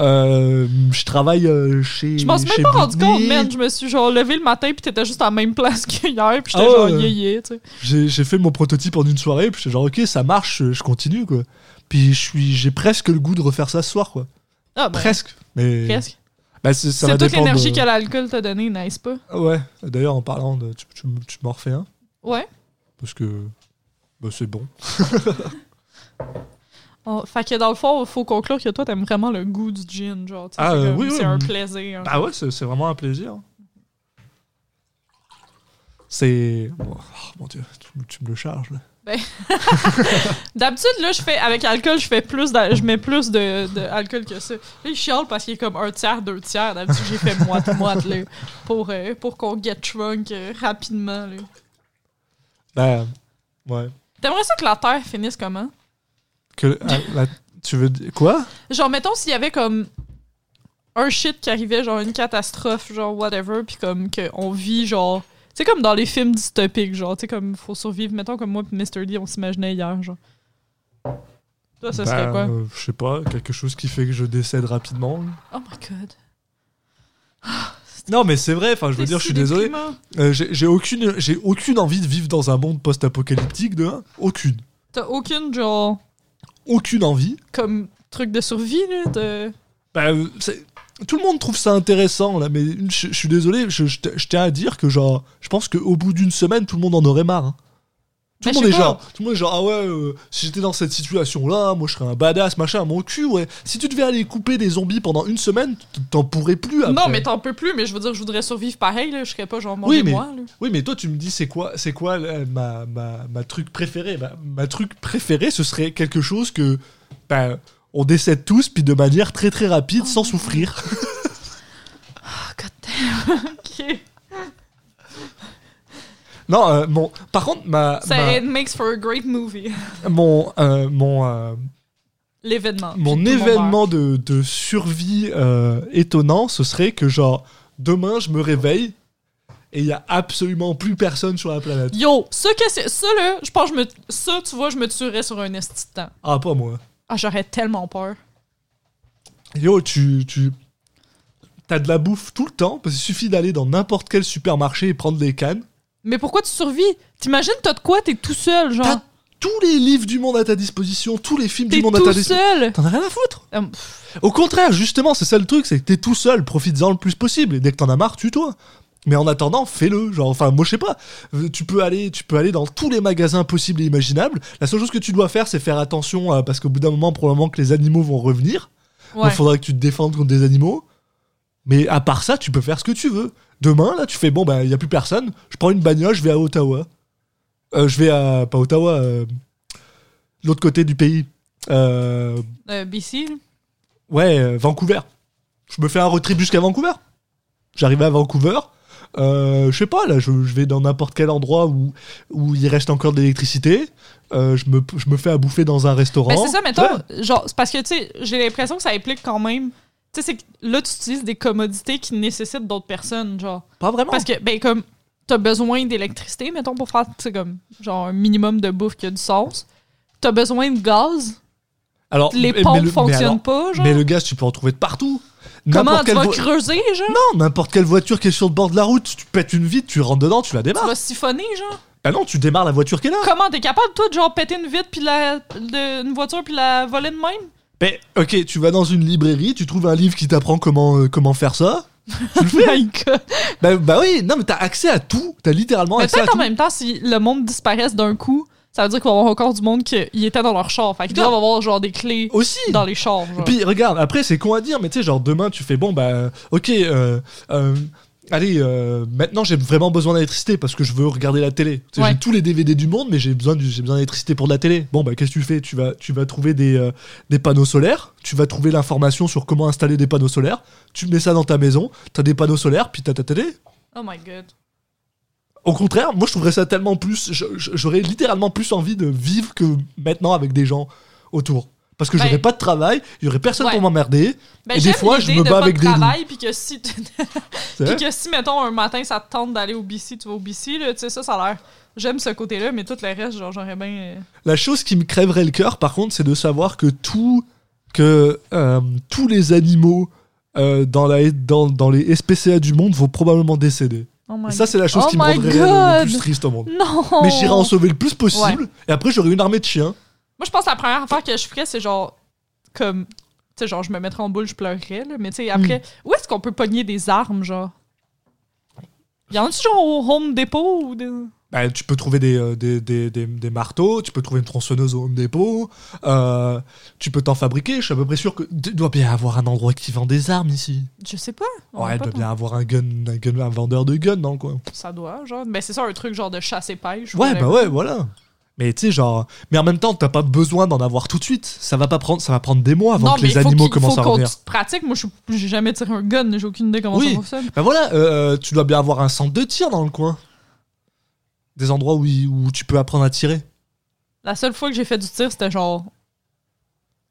Euh, je travaille euh, chez. Je m'en suis même pas rendu compte, man. Je me suis genre levé le matin, puis t'étais juste à la même place qu'hier, puis j'étais Ah genre tu sais. J'ai j'ai fait mon prototype en une soirée, puis j'étais genre ok, ça marche, je, je continue quoi. Puis je suis, j'ai presque le goût de refaire ça ce soir quoi. Ah, ben, Presque, mais presque. Bah, c'est- ça va C'est toute dépendre l'énergie de- que l'alcool t'a donné, n'est-ce pas? Ouais, d'ailleurs, en parlant de. Tu, tu, tu m'en refais un Ouais. Parce que. Bah, c'est bon. Oh, fait que dans le fond, il faut conclure que toi, t'aimes vraiment le goût du gin, genre. tu sais, Ah, c'est euh, comme- oui, c'est oui. un plaisir. Ah ouais, c'est c'est vraiment un plaisir. C'est. Oh, mon dieu, tu, me- tu me le charges là. D'habitude, là, je fais, avec alcool, je fais plus, je mets plus de, de alcool que ça. Là, il chiale parce qu'il est comme un tiers, deux tiers. D'habitude, j'ai fait moite-moite, là, pour, euh, pour qu'on get drunk euh, rapidement, là. Bah. Ouais. T'aimerais ça que la Terre finisse comment? Que, ah, la- tu veux. Quoi? Genre, mettons s'il y avait comme un shit qui arrivait, genre une catastrophe, genre whatever, puis comme qu'on vit, genre. C'est comme dans les films dystopiques, genre, tu sais, comme faut survivre. Mettons comme moi et Mr. D, on s'imaginait hier, genre. Toi, ça serait Bah, quoi? euh, Je sais pas, quelque chose qui fait que je décède rapidement. Oh my god. Non, mais c'est vrai, enfin, je veux dire, je suis désolé. Euh, j'ai aucune, j'ai aucune envie de vivre dans un monde post-apocalyptique, de un. Aucune. T'as aucune, genre, Aucune envie. comme truc de survie, là, de. Bah, euh, c'est- tout le monde trouve ça intéressant, là, mais je je suis désolé, je, je t- je tiens à dire que, genre, je pense qu'au bout d'une semaine, tout le monde en aurait marre. hein. Tout, Bah, le monde est genre, tout le monde est genre, ah ouais, euh, si j'étais dans cette situation-là, moi je serais un badass, machin, mon cul, ouais. Si tu devais aller couper des zombies pendant une semaine, t'en pourrais plus après. Non, mais t'en peux plus, mais je veux dire, je voudrais survivre pareil, là. Je serais pas, genre, Oui, manger mais- moi, là. Oui, mais toi, tu me dis, c'est quoi, c'est quoi euh, ma, ma, ma truc préféré? Bah, Ma truc préféré, ce serait quelque chose que bah, on décède tous, puis de manière très très rapide, sans souffrir. Oh, god damn. ok. non, euh, mon, par contre, ma, Ça, ma- it makes for a great movie. mon, euh, mon, euh, L'événement. mon événement de, de survie euh, étonnant, ce serait que genre demain, je me réveille et il y a absolument plus personne sur la planète. Yo, ça, que c'est- ça là, je pense que je me. Ça, tu vois, je me tuerais sur un esti de temps. Ah, pas moi. Ah, j'aurais tellement peur. Yo, tu, tu as de la bouffe tout le temps, parce qu'il suffit d'aller dans n'importe quel supermarché et prendre des cannes. Mais pourquoi tu survis? T'imagines, t'as de quoi? T'es tout seul, genre. T'as tous les livres du monde à ta disposition, tous les films T'es du monde à ta tout disposition. seul. T'en as rien à foutre. Pff, Au contraire, justement, c'est ça le truc, c'est que t'es tout seul, profites-en le plus possible. Et dès que t'en as marre, tue-toi. Mais en attendant, fais-le. Genre, enfin, moi, je sais pas. Euh, Tu peux aller, tu peux aller dans tous les magasins possibles et imaginables. La seule chose que tu dois faire, c'est faire attention, parce qu'au bout d'un moment, probablement que les animaux vont revenir. ouais. Donc, faudra que tu te défendes contre des animaux. Mais à part ça, tu peux faire ce que tu veux. Demain, là, tu fais bon, bah, il y a plus personne. Je prends une bagnole, je vais à Ottawa. Euh, je vais à pas Ottawa, euh, l'autre côté du pays. Euh, BC. Ouais, Vancouver. Je me fais un road trip jusqu'à Vancouver. J'arrive à Vancouver. Euh, je sais pas, là, je, je vais dans n'importe quel endroit où, où il reste encore de l'électricité. Euh, je, me, je me fais à bouffer dans un restaurant. Ben, c'est ça, mettons. Ouais. Genre, c'est parce que, tu sais, j'ai l'impression que ça implique quand même. Tu sais, c'est que là, tu utilises des commodités qui nécessitent d'autres personnes, genre. Pas vraiment. Parce que, ben, comme, t'as besoin d'électricité, mettons, pour faire, tu sais, comme, genre, un minimum de bouffe qui a du sens. T'as besoin de gaz. alors, Les pompes mais le- mais fonctionnent alors- pas, genre. Mais le gaz, tu peux en trouver de partout. Comment tu vas vo- creuser, genre? Non, n'importe quelle voiture qui est sur le bord de la route, tu pètes une vitre, tu rentres dedans, tu la Tu démarres. vas siphonner, genre? Bah non, tu démarres la voiture qui est là. Comment t'es capable, toi, de genre péter une vitre puis la, de- une voiture puis la voler de même? Ben, ok, tu vas dans une librairie, tu trouves un livre qui t'apprend comment, euh, comment faire ça. Tu le fais. God. bah, bah oui, non, mais t'as accès à tout. T'as littéralement Mais accès à peut-être en tout. même temps, si le monde disparaisse d'un coup, ça veut dire qu'il va y avoir encore du monde qui était dans leur char. Fait qu'ils doivent avoir genre des clés Aussi. dans les chars. genre. Puis regarde, après c'est con à dire, mais tu sais, genre demain tu fais bon, bah ok, euh, euh, allez, euh, maintenant j'ai vraiment besoin d'électricité parce que je veux regarder la télé. Tu sais, Ouais. J'ai tous les DVD du monde, mais j'ai besoin, du- j'ai besoin d'électricité pour de la télé. Bon, bah qu'est-ce que tu fais? Tu vas, tu vas trouver des, euh, des panneaux solaires, tu vas trouver l'information sur comment installer des panneaux solaires, tu mets ça dans ta maison, t'as des panneaux solaires, puis t'as ta télé. Oh my god. Au contraire, moi je trouverais ça tellement plus. J'aurais littéralement plus envie de vivre que maintenant avec des gens autour. Parce que Ben, j'aurais pas de travail, il y aurait personne ouais. pour m'emmerder. Ben, Et des fois, je me de bats pas avec de des travail, puis que si, puis que si, mettons, un matin, ça te tente d'aller au BC, tu vas au BC, là, tu sais, ça, ça a l'air... J'aime ce côté-là, mais tout le reste, genre, j'aurais bien... euh, La chose qui me crèverait le cœur, par contre, c'est de savoir que tout, que euh, tous les animaux euh, dans, la, dans, dans les SPCA du monde vont probablement décéder. Oh my Et ça, c'est la chose Oh qui me rendrait le, le plus triste au monde. Non! Mais j'irai en sauver le plus possible, et après j'aurai une armée de chiens. Moi, je pense que la première affaire que je ferais, c'est genre, comme, Tu sais, genre, je me mettrais en boule, je pleurerais, là. Mais tu sais, après, où est-ce qu'on peut pogner des armes, genre? Y en a-tu genre au Home Depot ou des... Ben, tu peux trouver des, euh, des, des, des, des marteaux, tu peux trouver une tronçonneuse au Home Depot, euh, tu peux t'en fabriquer. Je suis à peu près sûr que il doit bien avoir un endroit qui vend des armes ici. Je sais pas. Ouais, il doit bien avoir un gun, un gun, un vendeur de guns dans le coin. Ça doit, genre. Mais c'est ça, un truc genre de chasse et pêche. Ouais, bah ouais, voilà. Mais tu sais, genre. Mais en même temps, t'as pas besoin d'en avoir tout de suite. Ça va pas prendre, ça va prendre des mois avant non, que les animaux commencent faut à revenir. pratique. Moi, j'ai jamais tiré un gun, j'ai aucune idée comment Oui. ça fonctionne. Bah voilà, euh, tu dois bien avoir un centre de tir dans le coin. Des endroits où, où tu peux apprendre à tirer. La seule fois que j'ai fait du tir, c'était genre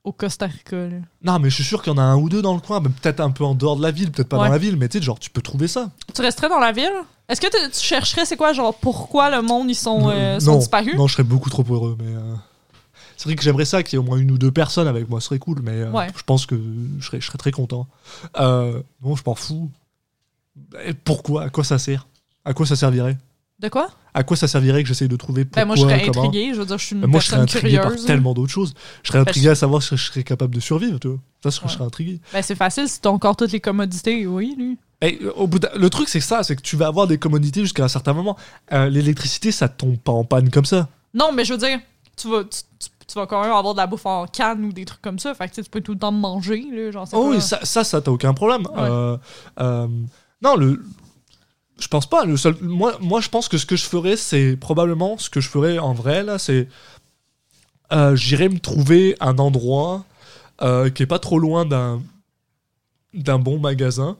au Costa Rica. là. Non, mais je suis sûr qu'il y en a un ou deux dans le coin, mais peut-être un peu en dehors de la ville, peut-être pas Ouais. dans la ville, mais tu sais, genre, tu peux trouver ça. Tu resterais dans la ville? Est-ce que tu chercherais, c'est quoi, genre, pourquoi le monde, ils sont, euh, sont non, disparus? non, je serais beaucoup trop heureux, mais. euh, C'est vrai que j'aimerais ça qu'il y ait au moins une ou deux personnes avec moi, ce serait cool, mais euh, Ouais. je pense que je serais, je serais très content. Euh, non, je m'en fous. Et pourquoi? À quoi ça sert? À quoi ça servirait? De quoi? À quoi ça servirait que j'essaye de trouver pourquoi Ben, moi, je serais comment? intriguée. Je veux dire, je suis une Ben, Moi, je serais intrigué par curieuse. tellement d'autres choses. Je serais Ben, intrigué à savoir si je serais capable de survivre, tu vois. Ça, je, Ouais. je serais intrigué. Ben, c'est facile si t'as encore toutes les commodités, oui, lui. Euh, au bout le truc, c'est que ça, c'est que tu vas avoir des commodités jusqu'à un certain moment. Euh, L'électricité, ça tombe pas en panne comme ça. Non, mais je veux dire, tu vas, tu, tu- tu vas quand même avoir de la bouffe en canne ou des trucs comme ça. Fait que tu peux tout le temps manger, là. Genre, Oh oui, ça, ça, ça t'as aucun problème. Ouais. Euh, euh, non, le. Je pense pas. Le seul, moi, moi, je pense que ce que je ferais, c'est probablement ce que je ferais en vrai, là, c'est. euh, J'irais me trouver un endroit euh, qui est pas trop loin d'un d'un bon magasin,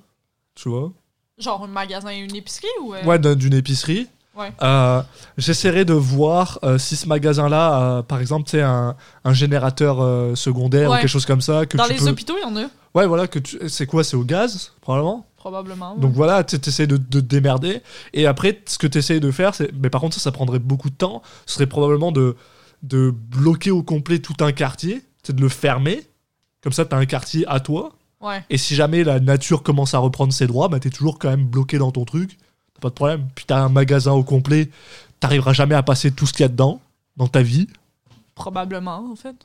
tu vois. Genre un magasin et une épicerie ou. euh, Ouais, d'un- d'une épicerie. Ouais. Euh, J'essaierai de voir euh, si ce magasin-là, par exemple, tu sais, un, un générateur euh, secondaire Ouais. ou quelque chose comme ça. Que Dans tu les peux... hôpitaux, il y en a, Ouais, voilà, que tu... c'est quoi C'est au gaz, probablement probablement. Donc voilà, tu essaies de, de te démerder. Et après, ce que tu essayes de faire, c'est. Mais par contre, ça, ça prendrait beaucoup de temps. Ce serait probablement de, de bloquer au complet tout un quartier, c'est de le fermer. Comme ça, tu as un quartier à toi. Ouais. Et si jamais la nature commence à reprendre ses droits, bah, t'es toujours quand même bloqué dans ton truc. Pas de problème. Puis t'as un magasin au complet. T'arriveras jamais à passer tout ce qu'il y a dedans, dans ta vie. Probablement, en fait.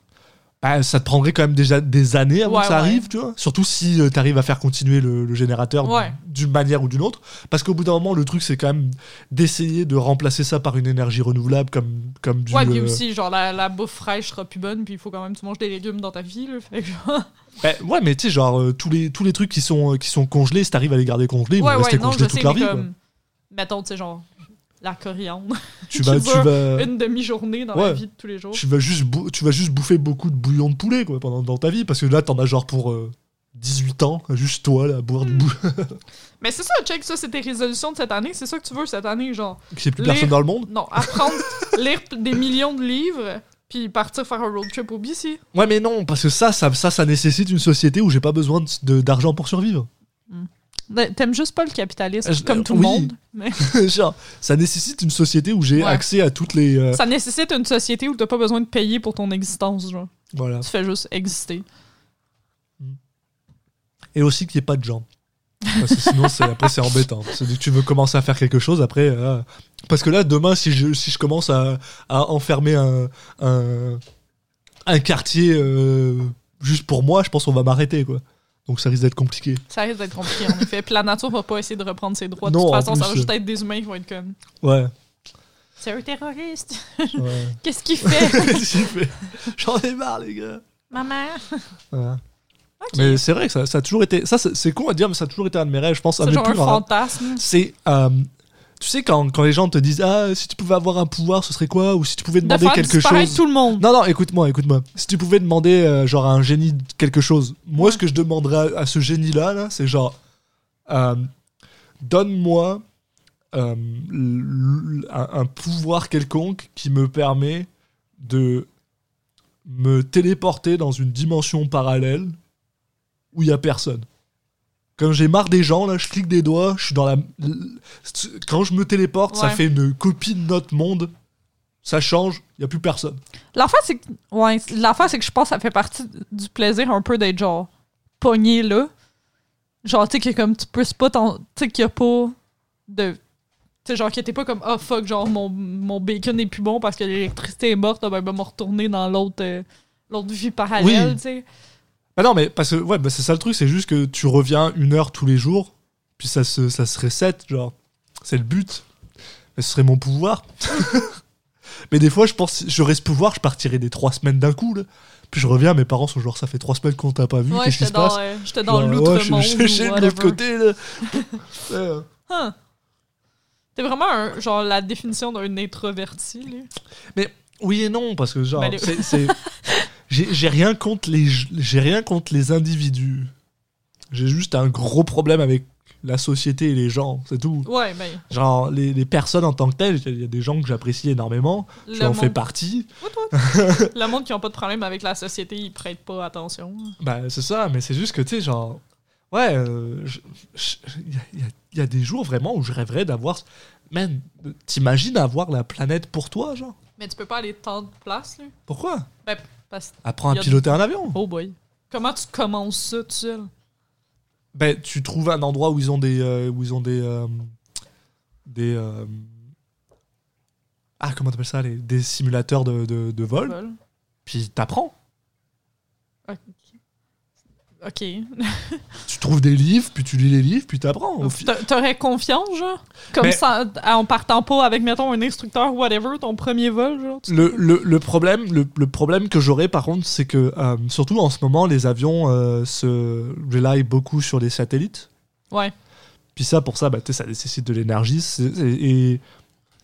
Bah, ça te prendrait quand même déjà des années avant Ouais, que ça ouais. arrive, tu vois. Surtout si tu t'arrives à faire continuer le, le générateur Ouais. d'une manière ou d'une autre. Parce qu'au bout d'un moment, le truc, c'est quand même d'essayer de remplacer ça par une énergie renouvelable comme, comme du. Ouais, puis euh, aussi, genre, la, la bouffe fraîche sera plus bonne, puis il faut quand même que tu manges des légumes dans ta vie, là. Fait que, genre... bah, ouais, mais tu sais, genre, euh, tous, les, tous les trucs qui sont, euh, qui sont congelés, si t'arrives à les garder congelés, ils vont rester congelés toute leur vie. comme... Mettons, tu sais, genre, la coriandre. Tu vas, tu vas, Une demi-journée dans Ouais. la vie de tous les jours. tu vas juste bou- tu vas juste bouffer beaucoup de bouillon de poulet quoi pendant dans ta vie parce que là t'en as genre pour euh, 18 ans juste toi là à boire Hmm. du bouillon Mais c'est ça, check, ça, c'est tes résolutions de cette année. C'est ça que tu veux cette année, genre. qu'il n'y plus Lire- personne dans le monde? Non, apprendre, lire des millions de livres, puis partir faire un road trip au BC. ouais mais non parce que ça ça ça, ça nécessite une société où j'ai pas besoin de- de- d'argent pour survivre T'aimes juste pas le capitalisme, Euh, je- comme tout oui. le monde. Mais genre ça nécessite une société où j'ai Ouais. accès à toutes les euh, ça nécessite une société où t'as pas besoin de payer pour ton existence, genre. voilà Tu fais juste exister. et aussi qu'il n'y ait pas de gens parce que sinon c'est après c'est embêtant c'est dès que tu veux commencer à faire quelque chose après euh, parce que là demain si je si je commence à, à enfermer un un, un quartier euh, juste pour moi je pense qu'on va m'arrêter quoi donc ça risque d'être compliqué Ça risque d'être compliqué, en effet. Puis la nature va pas essayer de reprendre ses droits. De Non, toute façon, ça va juste être des humains qui vont être comme. ouais C'est un terroriste. ouais Qu'est-ce qu'il fait? Qu'est-ce qu'il fait? J'en ai marre les gars Maman. Ok. mais c'est vrai que ça, ça a toujours été ça c'est con à dire mais ça a toujours été un de mes rêves je pense un C'est genre un plus rêves. fantasme. c'est euh, tu sais quand, quand les gens te disent ah si tu pouvais avoir un pouvoir ce serait quoi? Ou si tu pouvais De demander quelque chose. tout le monde. non non écoute-moi écoute-moi. Si tu pouvais demander euh, genre à un génie quelque chose moi ce que je demanderais à, à ce génie là là c'est genre euh, donne-moi euh, un, un pouvoir quelconque qui me permet de me téléporter dans une dimension parallèle où il y a personne quand j'ai marre des gens, là, je clique des doigts, je suis dans la. Quand je me téléporte, ça fait une copie de notre monde. Ça change, il n'y a plus personne. L'affaire, c'est que. Ouais, l'affaire, c'est que je pense que ça fait partie du plaisir un peu d'être genre pogné là. Genre, tu sais, que comme tu peux pas. Tu sais, qu'il y a pas de. Tu sais, genre, que t'es pas comme, oh fuck, genre, mon, mon bacon est plus bon parce que l'électricité est morte, ben, ben, me retourner dans l'autre euh, l'autre vie parallèle, Oui. tu sais. Ah non, mais parce que ouais, bah, c'est ça le truc, c'est juste que tu reviens une heure tous les jours, puis ça se, ça se reset, genre. C'est le but. Mais ce serait mon pouvoir. mais des fois, je pense, j'aurais ce pouvoir, je partirais des trois semaines d'un coup, là. Puis je reviens, mes parents sont genre, ça fait trois semaines qu'on t'a pas vu, Ouais, qu'est-ce qui se passe? euh, j'étais dans l'outre-monde. ouais, je- je- je ou de l'autre côté, là. Ouais. Huh. T'es vraiment un- genre la définition d'un introverti, là. Oui et non, parce que genre, Ben, les- c'est- j'ai rien contre les, j'ai rien contre les individus. J'ai juste un gros problème avec la société et les gens, c'est tout. Ouais, ben. Genre, les, les personnes en tant que telles, il y a des gens que j'apprécie énormément, Le j'en fais monde, partie. le monde qui n'a pas de problème avec la société, ils prêtent pas attention. Bah, c'est ça, mais c'est juste que, tu sais, genre, ouais, euh, je- je- il y, y il y a des jours vraiment où je rêverais d'avoir. Man, t'imagines avoir la planète pour toi, genre? Mais tu peux pas aller tant de place, là. Pourquoi? Ben, parce Apprends à piloter un avion. Oh boy. Comment tu commences ça tout seul? Ben, tu trouves un endroit où ils ont des. euh, où ils ont des. euh, des. euh, ah, comment t'appelles ça les, Des simulateurs de, de, de vol. Vol. Puis t'apprends. Ok. Tu trouves des livres, puis tu lis les livres, puis t'apprends. T'aurais confiance, genre? Comme Mais- ça, en partant pas avec, mettons, un instructeur, whatever, ton premier vol, genre? Le, le, le problème, le, le problème que j'aurais par contre, c'est que euh, surtout en ce moment, les avions euh, se rely beaucoup sur les satellites. Ouais. Puis ça, pour ça, bah, tu sais, ça nécessite de l'énergie. et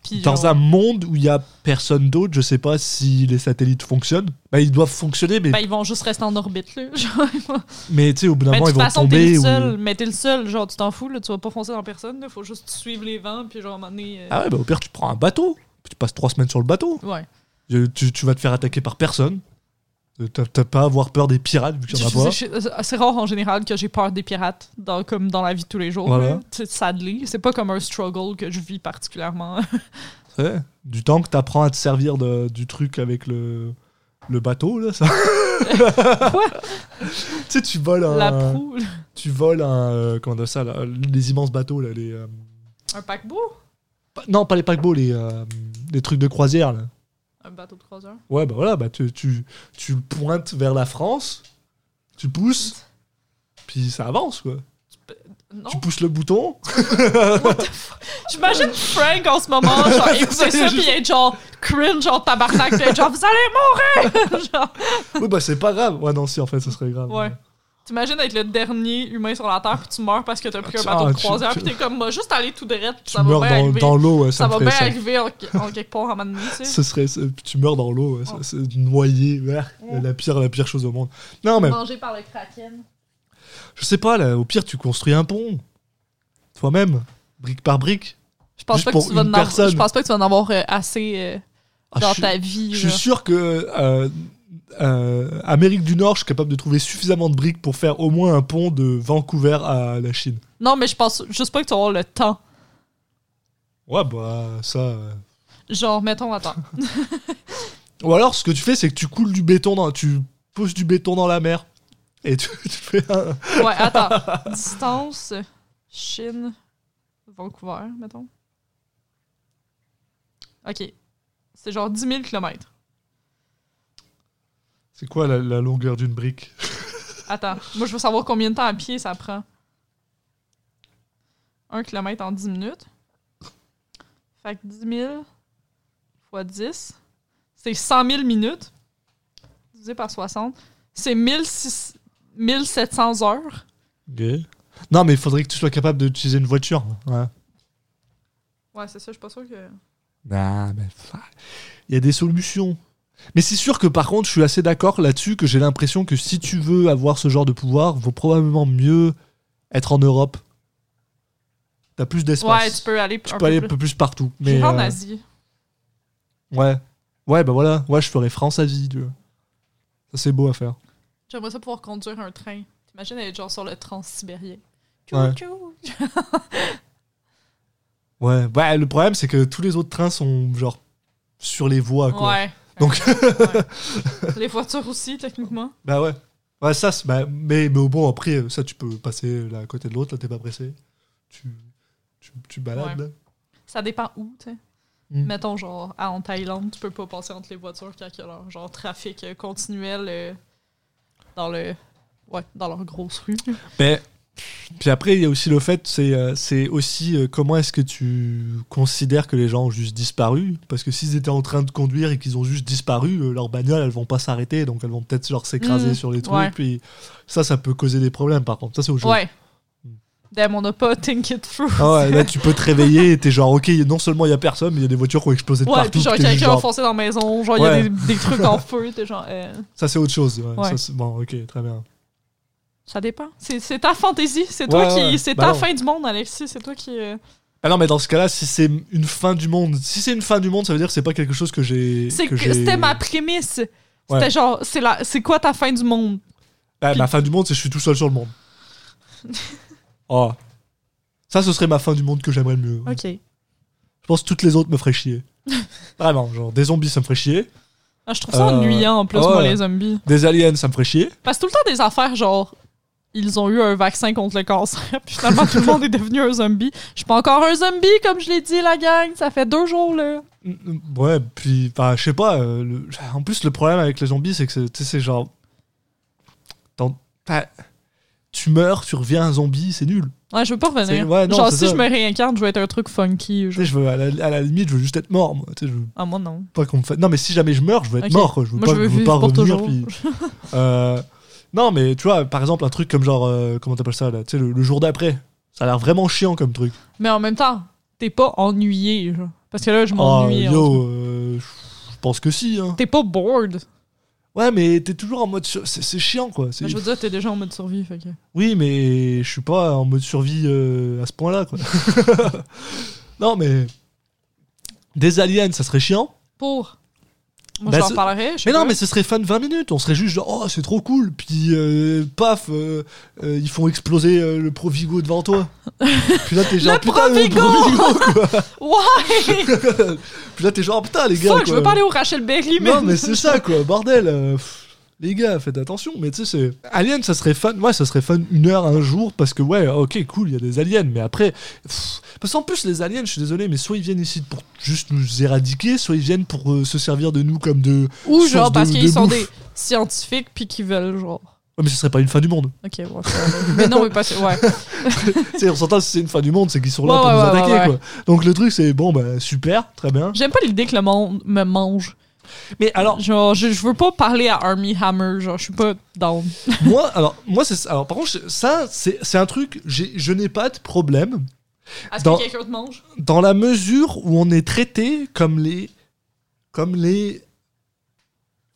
Puis, dans genre, un monde où il y a personne d'autre, je sais pas si les satellites fonctionnent. Bah, ils doivent fonctionner, mais, ben, ils vont juste rester en orbite, là. Genre, mais tu sais, au bout d'un ben, moment, ils vont façon, t'es tomber. le ou- seul. Mais t'es le seul, genre, tu t'en fous, là. Tu vas pas foncer dans personne, là. Faut juste suivre les vents, puis genre, à un moment donné, euh, Ah ouais, bah, au pire, tu prends un bateau. Puis tu passes trois semaines sur le bateau. Ouais. Tu- tu vas te faire attaquer par personne. Euh, T'as pas à avoir peur des pirates vu qu'il y en a pas. C'est rare en général que j'ai peur des pirates, dans, comme dans la vie de tous les jours. Voilà. Sadly, c'est pas comme un struggle que je vis particulièrement. Ouais. Du temps que t'apprends à te servir de- du truc avec le, le bateau, là, ça. tu sais, tu voles un. La proue, Tu voles un. euh, comment on ça, là, les immenses bateaux, là. Les, euh, un paquebot, non, pas les paquebots, les, euh, les trucs de croisière, là. Un bateau de croiseur. Ouais, bah voilà, bah tu, tu, tu le pointes vers la France, tu pousses, puis ça avance, quoi. Non. Tu pousses le bouton. J'imagine Frank en ce moment, genre, écouter ça, puis être genre cringe, genre tabarnak, puis être genre, vous allez mourir! genre, oui, bah c'est pas grave. Ouais, non, si, en fait, ce serait grave. ouais. T'imagines être le dernier humain sur la Terre, puis tu meurs parce que t'as pris un Ah, bateau de croisière, tu- puis t'es comme, moi, juste aller tout droit, ça va meurs bien dans, arriver. dans l'eau, ouais, ça, ça va bien ça. arriver en, en quelque part un moment donné, tu sais. Ce serait, tu meurs dans l'eau, ouais, ça- Oh. c'est noyé, ouais, Oh. la pire, la pire chose au monde. Non, mais Mangé par le kraken. je sais pas, là, au pire, tu construis un pont, toi-même, brique par brique. Je pense, pas que tu vas en je pense pas que tu vas en avoir euh, assez euh, Ah, dans je, ta vie. je suis sûr que euh, euh, Amérique du Nord, je suis capable de trouver suffisamment de briques pour faire au moins un pont de Vancouver à la Chine. Non, mais je pense juste pas que tu avoir le temps. Ouais, bah ça. euh. Genre, mettons, attends. Ou alors, ce que tu fais, c'est que tu coules du béton dans, tu poses du béton dans la mer et tu, tu fais un. Ouais, attends. Distance, Chine, Vancouver, mettons. Ok. C'est genre 10 000 km. C'est quoi la, la longueur d'une brique? Attends. Moi, je veux savoir combien de temps à pied ça prend. 1 km en 10 minutes. Fait que 10 000 fois 10, c'est 100 000 minutes. Divisé par 60. C'est 1600 1700 heures. Non, mais il faudrait que tu sois capable d'utiliser une voiture. Ouais. Ouais, c'est ça, je suis pas sûr que. Ah, mais il y a des solutions. Mais c'est sûr que par contre, je suis assez d'accord là-dessus que j'ai l'impression que si tu veux avoir ce genre de pouvoir, vaut probablement mieux être en Europe. T'as plus d'espace. Ouais, tu peux aller Tu un peux aller peu un plus. peu plus partout. Mais en euh, Asie. ouais, ouais, bah voilà, ouais, je ferais France-Asie, tu vois. Ça c'est beau à faire. J'aimerais ça pouvoir conduire un train. T'imagines être genre sur le transsibérien. Ouais. Ouais, ouais, le problème c'est que tous les autres trains sont genre sur les voies, quoi. Ouais. Donc- Ouais. Les voitures aussi, techniquement. Bah ouais. Ouais, ça, bah, mais, mais bon, après, ça, tu peux passer l'un côté de l'autre, là, t'es pas pressé. Tu, tu, tu balades, Ouais. là. Ça dépend où, tu sais. Mm. Mettons, genre, en Thaïlande, tu peux pas passer entre les voitures quand il y a leur, genre, trafic continuel euh, dans le Ouais, dans leur grosse rue. Mais puis après, il y a aussi le fait, c'est euh, c'est aussi euh, comment est-ce que tu considères que les gens ont juste disparu? Parce que s'ils étaient en train de conduire et qu'ils ont juste disparu, euh, leurs bagnoles, elles vont pas s'arrêter, donc elles vont peut-être genre s'écraser Mhm, sur les trucs. ouais. Puis ça, ça peut causer des problèmes par contre. Ça, c'est chose. Ouais. Damn, on n'a pas think it through. Ah ouais, là, tu peux te réveiller et t'es genre, ok, non seulement il y a personne, mais il y a des voitures qui ont explosé de Ouais, partout. puis genre quelqu'un genre, a foncé dans la maison, genre il y a des, des trucs en feu, t'es genre. euh, Ça, c'est autre chose. ouais. Ouais. Ça, c'est- bon, ok, très bien. Ça dépend. C'est ta fantaisie, c'est toi qui. C'est Bah ta non. fin du monde, Alexis, c'est toi qui. euh, Ah non, mais dans ce cas-là, si c'est une fin du monde, si c'est une fin du monde, ça veut dire que c'est pas quelque chose que j'ai. C'était ma prémisse. C'était Ouais. genre, c'est la, quoi ta fin du monde? Ah, ma fin du monde, c'est je suis tout seul sur le monde. oh. Ça, ce serait ma fin du monde que j'aimerais le mieux. Ok. Je pense que toutes les autres me feraient chier. Vraiment, genre des zombies, ça me ferait chier. Ah, je trouve ça Euh, ennuyant en plus, ouais. moi, les zombies. Des aliens, ça me ferait chier. Parce que tout le temps des affaires genre. Ils ont eu un vaccin contre le cancer, puis finalement tout le monde est devenu un zombie. Je suis pas encore un zombie, comme je l'ai dit, la gang. Ça fait deux jours, là. Mm, Ouais, puis, enfin, je sais pas. euh, le- En plus, le problème avec les zombies, c'est que c'est- tu sais, c'est genre. Tu meurs, tu reviens un zombie, c'est nul. Ouais, je veux pas revenir. ouais, non, genre, si ça. je me réincarne, je vais être un truc funky. Sais, je veux, à, la, à la limite, je veux juste être mort, moi. Je veux Ah, moi, non. pas qu'on me fasse. Non, mais si jamais je meurs, je veux être mort, quoi. Je veux Moi, pas, je veux je veux pas pour revenir. Puis, euh, non, mais tu vois, par exemple, un truc comme genre. euh, comment t'appelles ça, là Tu sais, le, le jour d'après. Ça a l'air vraiment chiant comme truc. Mais en même temps, t'es pas ennuyé, genre. Parce que là, je m'ennuie. en tout yo, euh, je pense que si. Hein. T'es pas bored. Ouais, mais t'es toujours en mode. sur- C'est c'est chiant, quoi. C'est- Mais je veux dire, t'es déjà en mode survie, fait que. Oui, mais je suis pas en mode survie euh, à ce point-là, quoi. non, mais. Des aliens, ça serait chiant. Pour. Moi, Bah, je leur c'est- parlerai. je Mais non, mais ce serait fun 20 minutes. On serait juste genre, oh, c'est trop cool. Puis, euh, paf, euh, euh, ils font exploser euh, le Provigo devant toi. Puis là, t'es genre, Le putain, le Provigo quoi. Puis là, t'es genre, putain, les gars. Fuck, je quoi. veux pas aller au Rachel Berry, mais. Non, mais c'est ça, quoi, bordel. pff, les gars, faites attention. Mais tu sais, c'est. Alien, ça serait fun. Ouais, ça serait fun une heure, un jour, parce que, ouais, ok, cool, il y a des aliens. Mais après. pff, parce qu'en plus, les aliens, je suis désolé, mais soit ils viennent ici pour juste nous éradiquer, soit ils viennent pour euh, se servir de nous comme de. Ou genre parce qu'ils sont des scientifiques puis qu'ils veulent genre. Ouais, mais ce serait pas une fin du monde. Ok, va. mais non, mais pas. Ouais. tu sais, on s'entend, si c'est une fin du monde, c'est qu'ils sont là Ouais, pour ouais, nous attaquer, quoi. Donc le truc, c'est bon, bah super, très bien. J'aime pas l'idée que le monde me mange. Mais alors, Genre, je, je veux pas parler à Army Hammer, genre, je suis pas down. moi, alors, moi, c'est alors par contre, ça, c'est un truc, je n'ai pas de problème Est-ce que quelqu'un te mange? dans la mesure où on est traité comme les, comme les,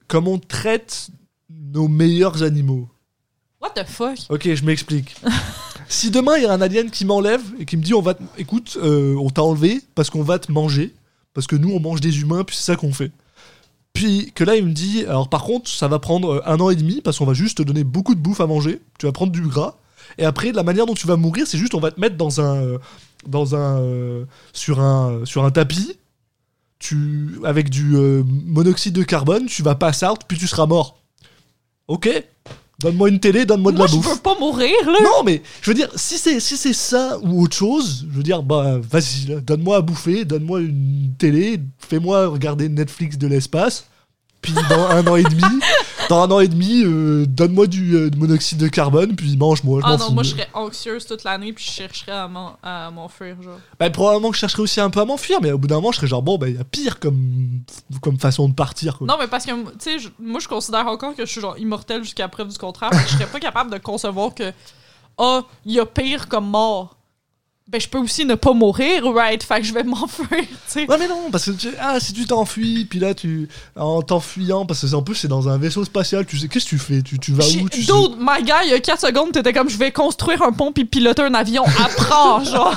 comme on traite nos meilleurs animaux. What the fuck? Ok, je m'explique. si demain il y a un alien qui m'enlève et qui me dit on va, te- écoute, euh, on t'a enlevé parce qu'on va te manger, parce que nous on mange des humains, puis c'est ça qu'on fait. Puis que là il me dit, alors par contre ça va prendre euh, un an et demi parce qu'on va juste te donner beaucoup de bouffe à manger, tu vas prendre du gras, et après la manière dont tu vas mourir c'est juste on va te mettre dans un, euh, dans un, euh, sur un, sur un tapis, tu, avec du monoxyde de carbone, tu vas pass out puis tu seras mort. Ok, donne-moi une télé, donne-moi de la je bouffe. veux pas mourir, là! Non, mais je veux dire, si c'est si c'est ça ou autre chose, je veux dire, bah vas-y, donne-moi à bouffer, donne-moi une télé, fais-moi regarder Netflix de l'espace. Puis dans un an et demi, dans un an et demi, euh, donne-moi du euh, monoxyde de carbone, puis mange-moi. je Ah non, fous. moi, je serais anxieuse toute l'année puis je chercherais à m'en- à m'enfuir, genre. Bah, probablement que je chercherais aussi un peu à m'enfuir, mais au bout d'un moment, je serais genre bon, bah il y a pire comme comme façon de partir. Quoi. Non, mais parce que, tu sais, moi, je considère encore que je suis genre immortel jusqu'à preuve du contraire. je serais pas capable de concevoir que, ah, il y a pire comme mort. Ben, je peux aussi ne pas mourir, right? Fait que je vais m'enfuir, tu sais. Ouais mais non parce que tu- ah si tu t'enfuis puis là tu en t'enfuyant parce que en plus c'est dans un vaisseau spatial tu sais qu'est-ce que tu fais? Tu, tu vas où? Tu sais- Dude, my guy, il y a 4 secondes, t'étais comme je vais construire un pont puis piloter un avion. Apprends, genre.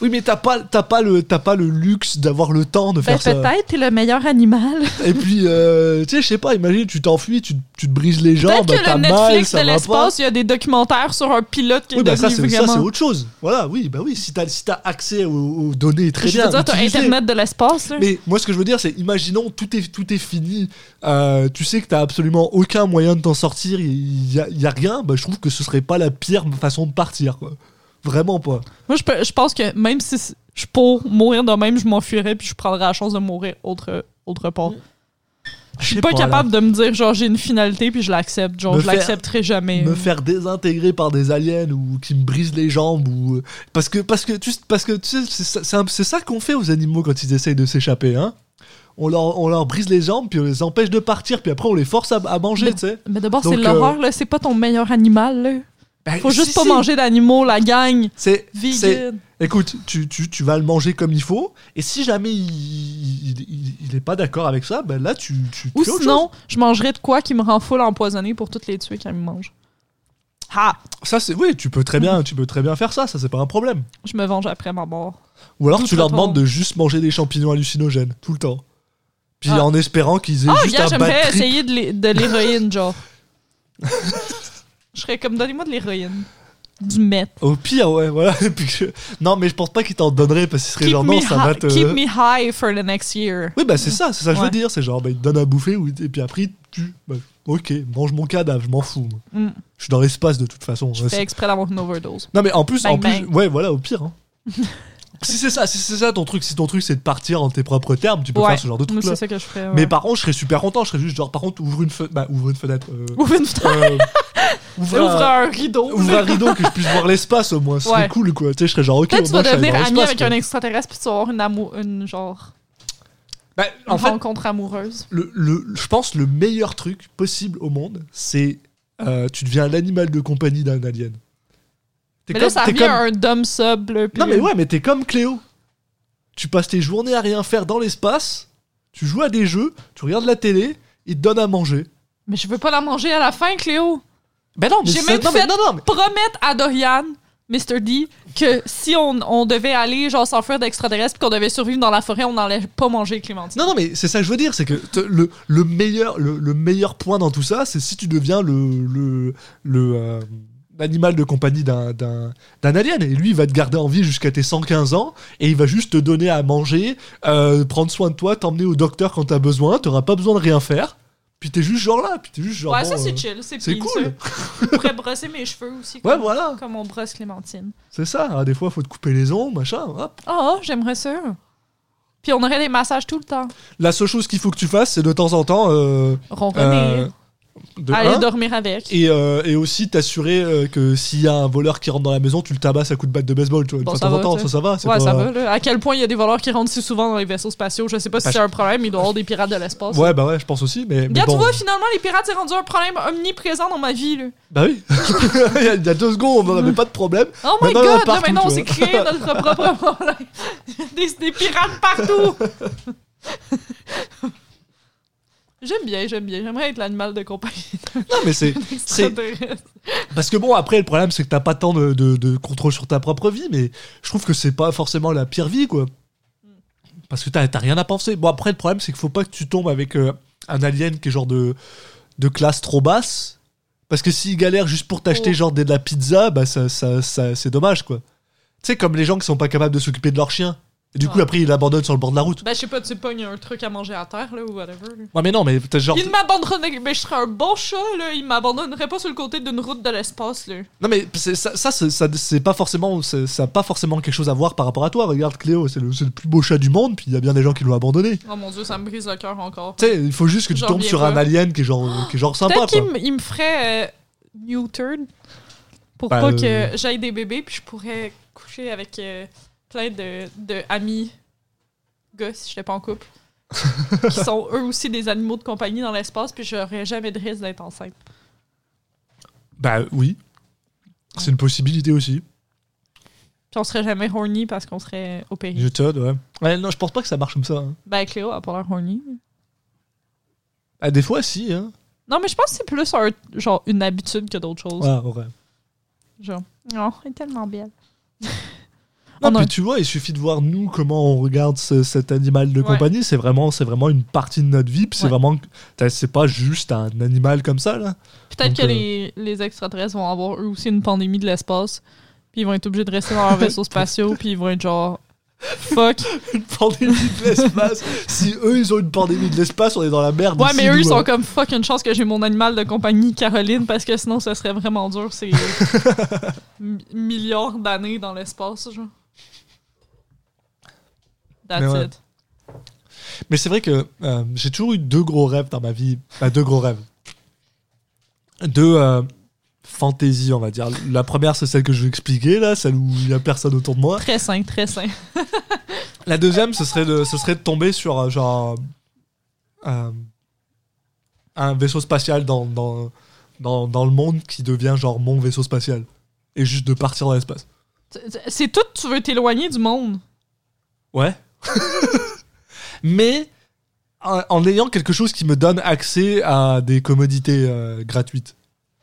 Oui, mais t'as pas, t'as pas le, t'as pas le luxe d'avoir le temps de faire ça. Ben, t'es le meilleur animal. Et puis, euh, tu sais, je sais pas, imagine, tu t'enfuis, tu, tu te brises les jambes, Peut-être t'as le mal, Netflix ça de l'espace, il y a des documentaires sur un pilote qui est Oui, bah ça, devenu c'est, ça, vraiment... c'est autre chose. Voilà, oui, bah oui, si t'as, si t'as accès aux, aux données, très je bien. veux dire, t'as. Internet de l'espace, là. Mais moi, ce que je veux dire, c'est, imaginons, tout est, tout est fini, euh, tu sais que t'as absolument aucun moyen de t'en sortir, il y a, y a rien, bah je trouve que ce serait pas la pire façon de partir, quoi. Vraiment pas. Moi, je, peux- je pense que même si je pour mourir de même, je m'enfuirais puis je prendrais la chance de mourir autre, autre part. Je suis pas, capable de me dire, genre, j'ai une finalité puis je l'accepte. Genre, Me je l'accepterai jamais. me faire désintégrer par des aliens ou qui me brisent les jambes ou parce que parce que tu parce que tu sais c'est ça, qu'on fait aux animaux quand ils essayent de s'échapper hein on leur, on leur brise les jambes puis on les empêche de partir puis après on les force à, à manger tu sais Mais d'abord, c'est Donc, l'horreur, là. C'est pas ton meilleur animal, là. Ben, Faut juste si, pas si. manger d'animaux, la gang. c'est Vegan. écoute tu, tu, tu vas le manger comme il faut et si jamais il, il, est pas d'accord avec ça ben là tu tu, Ou sinon, je mangerais de quoi qui me rend full empoisonné pour toutes les tuer ils me mangent. Ha! chose. ça c'est oui tu peux très bien tu peux très bien faire ça ça c'est pas un problème Je me venge après ma mort. ou alors Tout tu leur demandes de juste manger des champignons hallucinogènes tout le temps puis Ah. en espérant qu'ils aient Ah, juste gars, un j'aimerais essayer de l'héroïne, genre. Je serais comme, donnez-moi de l'héroïne. Du meth. Au pire, ouais, voilà. Et puis Non, mais je pense pas qu'il t'en donnerait parce qu'il serait Keep, genre me non, ça hi- va te. keep me high for the next year. Oui, bah c'est ça, c'est ça que je Ouais. veux dire. C'est genre, bah, il te donne à bouffer ou- et puis après, tu. bah, ok, mange mon cadavre, je m'en fous. moi. Mm. Je suis dans l'espace de toute façon. Je Ouais, fais c'est- exprès d'avoir une overdose. Non, mais en plus, en plus, bang. ouais, voilà, au pire. hein. si c'est ça, si c'est ça ton truc, si ton truc c'est de partir en tes propres termes, tu peux Ouais, faire ce genre de truc là. c'est ça que je ferais. Mais par contre, je serais super content. Je serais juste genre, par contre, ouvre une fenêtre. Bah, ouvre une fenêtre. euh, Ouvre une fenêtre, euh, ouvre, ouvre un... rideau. ouvre un rideau que je puisse voir l'espace au moins. Ce serait Ouais. cool quoi. Tu sais, je serais genre, ok, Peut-être tu vas devenir ami avec quoi. un extraterrestre puis tu vas avoir une, amour, une genre Bah, une en fait, rencontre amoureuse. le, le- je pense le meilleur truc possible au monde, c'est euh, tu deviens l'animal de compagnie d'un alien. Mais là, ça à un dumb sub. Là, Non mais ouais, mais t'es comme Cléo. Tu passes tes journées à rien faire dans l'espace, tu joues à des jeux, tu regardes la télé, ils te donnent à manger. Mais je veux pas la manger à la fin, Cléo. Ben non, J'ai même non, fait- non, non, mais- Promettre à Dorian, Mr. D, que si on, on devait aller genre s'enfuir d'extraterrestres qu'on devait survivre dans la forêt, on n'allait pas manger Clémentine. Non, non, mais c'est ça que je veux dire, c'est que te- le, le, meilleur, le, le meilleur point dans tout ça, c'est si tu deviens le, le, le, euh, l'animal de compagnie d'un, alien. Et lui, il va te garder en vie jusqu'à tes 115 ans, et il va juste te donner à manger, euh, prendre soin de toi, t'emmener au docteur quand t'as besoin, t'auras pas besoin de rien faire. Puis t'es juste genre là, puis t'es juste genre. ouais, bon, ça c'est euh, chill, c'est cool. Je pourrais brosser mes cheveux aussi. Ouais, voilà, comme on brosse Clémentine. c'est ça. hein, des fois, faut te couper les ongles, machin. hop. Ah, j'aimerais ça. Puis on aurait des massages tout le temps. La seule chose qu'il faut que tu fasses, c'est de temps en temps. Euh, Ronronner. De aller un, dormir avec. Et, euh, et aussi t'assurer euh, que s'il y a un voleur qui rentre dans la maison, tu le tabasses à coups de batte de baseball. Tu vois, Bon, de ça va, temps, ça, ça va. Ouais, pas- ça va. Là. À quel point il y a des voleurs qui rentrent si souvent dans les vaisseaux spatiaux? Je sais pas si c'est un problème, il doit y avoir des pirates de l'espace. Ouais, bah ouais, je pense aussi. Mais, mais Regarde, bon. tu vois, finalement, les pirates, c'est rendu un problème omniprésent dans ma vie. Là. Bah oui. il, y a, il y a deux secondes, on n'avait pas de problème. Oh my Maintenant, god, là, maintenant, on s'est créé notre propre problème. des, des pirates partout. J'aime bien, j'aime bien. J'aimerais être l'animal de compagnie Non, mais c'est. Parce que bon, après, le problème, c'est que t'as pas tant de, de- de contrôle sur ta propre vie, mais je trouve que c'est pas forcément la pire vie, quoi. Parce que t'as t'as rien à penser. Bon, après, le problème, c'est qu'il faut pas que tu tombes avec euh, un alien qui est genre de, de classe trop basse. Parce que s'il galère juste pour t'acheter Oh. genre de la pizza, bah ça, ça, ça- c'est dommage, quoi. Tu sais, comme les gens qui sont pas capables de s'occuper de leur chien. Et du coup, après, ils l'abandonnent sur le bord de la route. Ben, je sais pas, tu pognes un truc à manger à terre, là, ou whatever. Ouais, mais non, mais t'as genre. Il m'abandonnerait. Ben, je serais un bon chat, là. Il m'abandonnerait pas sur le côté d'une route de l'espace, là. Non mais c'est- ça, ça, c'est- ça, c'est pas forcément, c'est- ça a pas forcément quelque chose à voir par rapport à toi. Regarde Cléo, c'est le, c'est le plus beau chat du monde, puis il y a bien des gens qui l'ont abandonné. Oh mon dieu, ça me brise le cœur encore. Tu sais, il faut juste que tu J'en tombes reviens sur pas. un alien qui est genre, qui est genre sympa. Peut-être qu'il Quoi. me- il me ferait euh, neutered pour Bah, pas euh, que j'aille des bébés, puis je pourrais coucher avec euh, plein de, de amis gars si j'étais pas en couple. qui sont eux aussi des animaux de compagnie dans l'espace, puis j'aurais jamais de risque d'être enceinte. Bah oui, c'est une possibilité aussi. Puis on serait jamais horny parce qu'on serait opéré. Je te ouais. Ouais, non, je pense pas que ça marche comme ça. hein. Ben Cléo a pas l'air horny. Ah, des fois, si. Hein. Non, mais je pense que c'est plus un, genre une habitude que d'autres choses. Ouais, ouais. Genre, oh, elle est tellement belle. Non, On a- puis tu vois, il suffit de voir nous comment on regarde ce- cet animal de Ouais. compagnie. C'est vraiment, c'est vraiment une partie de notre vie. Puis c'est Ouais. vraiment, c'est pas juste un animal comme ça là. Peut-être que euh, les, les extraterrestres vont avoir eux aussi une pandémie de l'espace. Puis ils vont être obligés de rester dans leurs vaisseaux spatiaux. Puis ils vont être genre. Fuck. une pandémie de l'espace. si eux ils ont une pandémie de l'espace, on est dans la merde. Ouais, ici, mais eux, ils sont hein. comme fuck une chance que j'ai mon animal de compagnie, Caroline, parce que sinon, ça serait vraiment dur. C'est mi- milliards d'années dans l'espace, genre. That's Mais ouais. it. Mais c'est vrai que euh, j'ai toujours eu deux gros rêves dans ma vie. Enfin, deux gros rêves. Deux euh, fantaisies, on va dire. La première, c'est celle que je vais expliquer, là, celle où il n'y a personne autour de moi. Très sain, très sain. La deuxième, ce serait de, ce serait de tomber sur euh, genre un vaisseau spatial dans, dans, dans, dans le monde qui devient genre mon vaisseau spatial. Et juste de partir dans l'espace. C'est tout, tu veux t'éloigner du monde. Ouais. Mais en, en ayant quelque chose qui me donne accès à des commodités euh, gratuites.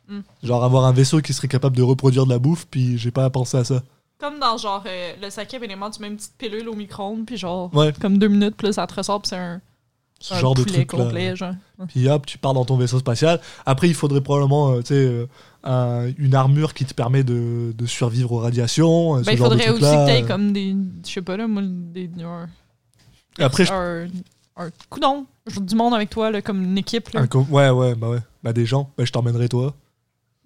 Mm. Genre avoir un vaisseau qui serait capable de reproduire de la bouffe, puis j'ai pas à penser à ça. Comme dans genre euh, le cinquième élément, tu mets une petite pilule au micro-ondes, puis genre, Ouais. comme deux minutes, là, ça te ressort, puis c'est un, Ce un genre de truc là. complet, genre. Puis hop, tu pars dans ton vaisseau spatial. Après, il faudrait probablement, euh, tu sais, euh, un- une armure qui te permet de, de survivre aux radiations. euh, ce Ben, il genre de faudrait aussi que t'aies comme des. Je sais pas, là, moi, des. Un, Après, je- un, un coudon. Du monde avec toi, là, comme une équipe. Là. un co- ouais, ouais, bah ouais. Bah des gens, bah, je t'emmènerai toi.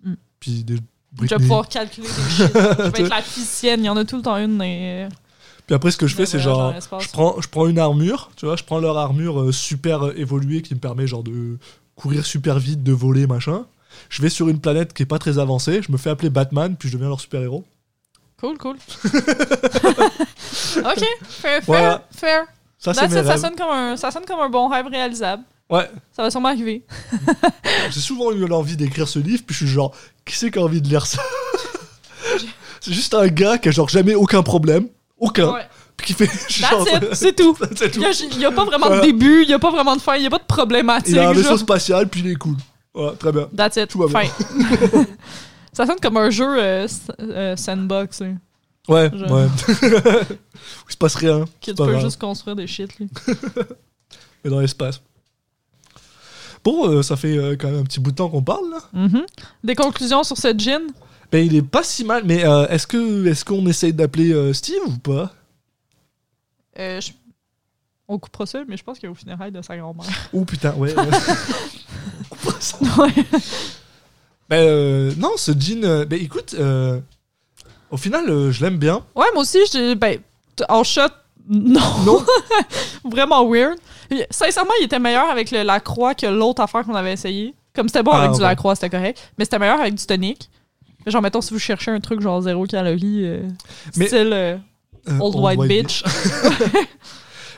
Mm. Puis des Je vais Britney. pouvoir calculer des shit. Je vais être la physicienne. Il y en a tout le temps une. Et... Puis après, ce que je fais, c'est genre, je prends, je prends une armure, tu vois, je prends leur armure euh, super euh, évoluée qui me permet genre de courir super vite, de voler, machin. Je vais sur une planète qui est pas très avancée, je me fais appeler Batman, puis je deviens leur super-héros. Cool, cool. ok, fair, fair, Voilà. fair. Ça, That's it, ça, sonne comme un, ça sonne comme un bon rêve réalisable. Ouais, Ça va sûrement arriver. j'ai souvent eu l'envie d'écrire ce livre, puis je suis genre, qui c'est qui a envie de lire ça? C'est juste un gars qui a genre jamais aucun problème, aucun, Ouais. puis qui fait c'est tout. Il n'y a, pas vraiment Voilà. de début, il n'y a pas vraiment de fin, il n'y a pas de problématique. Il a un vaisseau genre. spatial, puis il est cool. Voilà, très bien. That's it. Tout va bien. Fin. ça sonne comme un jeu euh, euh, sandbox, hein, Ouais, Je- ouais. Il se passe rien, que tu pas peux grave. juste construire des shit. là. mais dans l'espace. Bon, euh, ça fait euh, quand même un petit bout de temps qu'on parle là. Mhm. Des conclusions sur ce gin? Ben, il est pas si mal, mais euh, est-ce que est-ce qu'on essaye d'appeler euh, Steve ou pas? Euh, je- On coupera ça, mais je pense qu'il est au funérailles de sa grand-mère. Oh putain, ouais. ouais. ouais. ben, euh, non, ce jean. euh, ben écoute, euh, au final, euh, je l'aime bien. Ouais, moi aussi, j'ai. Ben, t- en shot, non. Non? Vraiment weird. Et, Sincèrement, il était meilleur avec le Lacroix que l'autre affaire qu'on avait essayé. Comme c'était bon Ah, avec du ouais. Lacroix, c'était correct. Mais c'était meilleur avec du tonic. Genre, mettons, si vous cherchez un truc genre zéro calorie, euh, Mais- style euh, Euh, Old White Bitch.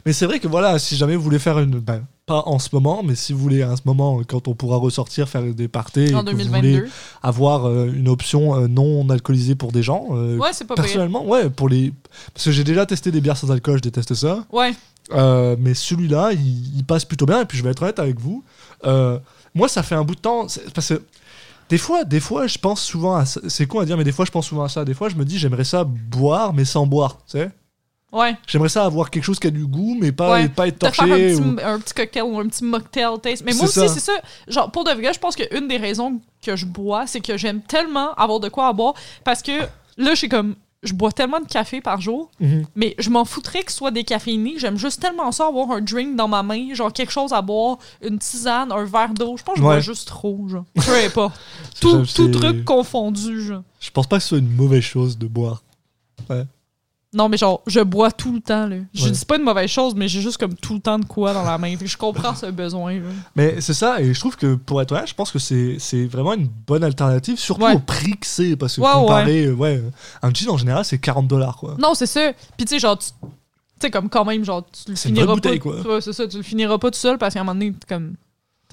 Mais c'est vrai que voilà, si jamais vous voulez faire une. Ben, pas en ce moment, mais si vous voulez à ce moment, quand on pourra ressortir, faire des parties, et en que vous voulez 2022. avoir euh, une option euh, non alcoolisée pour des gens. euh, Ouais, c'est pas. Personnellement, ouais, pour les. Parce que j'ai déjà testé des bières sans alcool, je déteste ça. Ouais. Mais celui-là, il, il passe plutôt bien. Et puis, je vais être honnête avec vous. moi, ça fait un bout de temps. Parce que des fois, des fois, je pense souvent à ça. C'est con à dire, mais des fois, je pense souvent à ça. Des fois, je me dis, j'aimerais ça boire, mais sans boire. Tu sais Ouais. J'aimerais ça avoir quelque chose qui a du goût, mais pas, Ouais. pas être Te faire un torché. petit, ou- un petit cocktail ou un petit mocktail taste. Mais moi aussi, c'est ça. Genre, pour de vrai, je pense qu'une des raisons que je bois, c'est que j'aime tellement avoir de quoi à boire. Parce que là, je suis comme. Je bois tellement de café par jour, Mhm. mais je m'en foutrais que ce soit décaféiné. J'aime juste tellement ça avoir un drink dans ma main, genre quelque chose à boire, une tisane, un verre d'eau. Je pense que je bois Ouais. juste trop, genre. Peu importe. tout, tout truc confondu, genre. Je pense pas que ce soit une mauvaise chose de boire. Non, mais genre, je bois tout le temps, là. Je Ouais. dis pas une mauvaise chose, mais j'ai juste comme tout le temps de quoi dans la main. Je comprends ce besoin, là. Mais c'est ça, et je trouve que pour être honnête, je pense que c'est vraiment une bonne alternative, surtout Ouais. au prix que c'est. Parce que Ouais, comparé, euh, ouais, un jean en général, c'est 40 dollars, quoi. Non, c'est ça. Puis tu sais, genre, tu sais, comme quand même, genre, tu le finiras pas. c'est ça, tu le finiras pas tout seul parce qu'à un moment donné, comme.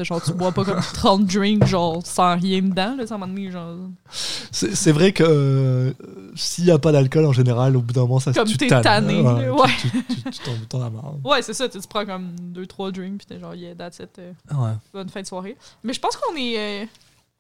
Genre, tu bois pas comme 30 drinks, genre, sans rien dedans, là, moment donné, genre. C'est c'est vrai que euh, s'il n'y a pas d'alcool en général, au bout d'un moment, ça Comme tu t'es tannes, tanné, tu- ouais. Tu tu- tu t'en t'en as marre. Ouais, c'est ça, tu tu prends comme 2-3 drinks, pis t'es genre, yeah, that's it, euh, Ouais. bonne fin de soirée. Mais je pense qu'on est euh,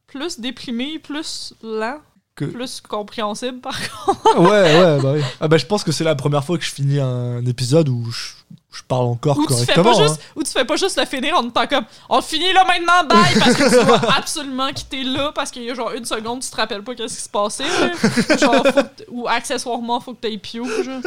plus déprimé, plus lent, Que- plus compréhensible, par contre. ouais, ouais, bah oui. Ah bah, je pense que c'est la première fois que je finis un épisode où je, je parle encore Ou tu, fais correctement. hein. juste, ou tu fais pas juste le finir en étant comme on finit là maintenant, bye, parce que tu dois absolument quitter là parce qu'il y a genre une seconde, tu te rappelles pas qu'est-ce qui se passait. là. Genre, ou accessoirement, faut que t'ailles pio. Genre.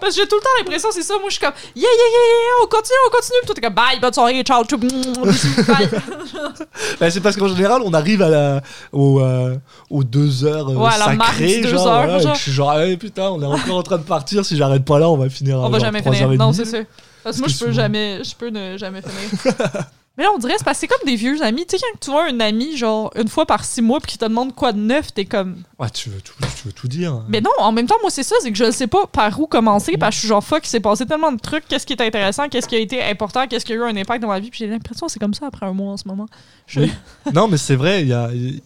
Parce que j'ai tout le temps l'impression, c'est ça. Moi, je suis comme yeah, yeah, yeah, yeah, on continue, on continue. Puis toi, t'es comme bye, bonne soirée, ciao, ciao, bye. Bah, c'est parce qu'en général, on arrive à la, aux, euh, aux deux heures euh, Ouais, sacrées, deux genre, heures, voilà, genre. je suis genre, ah, putain, on est encore en train de partir. Si j'arrête pas là, on va finir. à On va jamais trois finir. heures et Non, c'est ça. Parce que moi, je peux jamais, je peux ne jamais finir. Mais là, on dirait, c'est parce que c'est comme des vieux amis. Tu sais, quand tu vois un ami, genre, une fois par six mois, puis qui te demande quoi de neuf, t'es comme. Ouais, tu veux tout, tu veux tout dire. Mais non, en même temps, moi, c'est ça, c'est que je ne sais pas par où commencer, parce que je suis genre, fuck, il s'est passé tellement de trucs, qu'est-ce qui est intéressant, qu'est-ce qui a été important, qu'est-ce qui a eu un impact dans ma vie, puis j'ai l'impression que c'est comme ça après un mois en ce moment. Je- Oui. non, mais c'est vrai, il y a. il-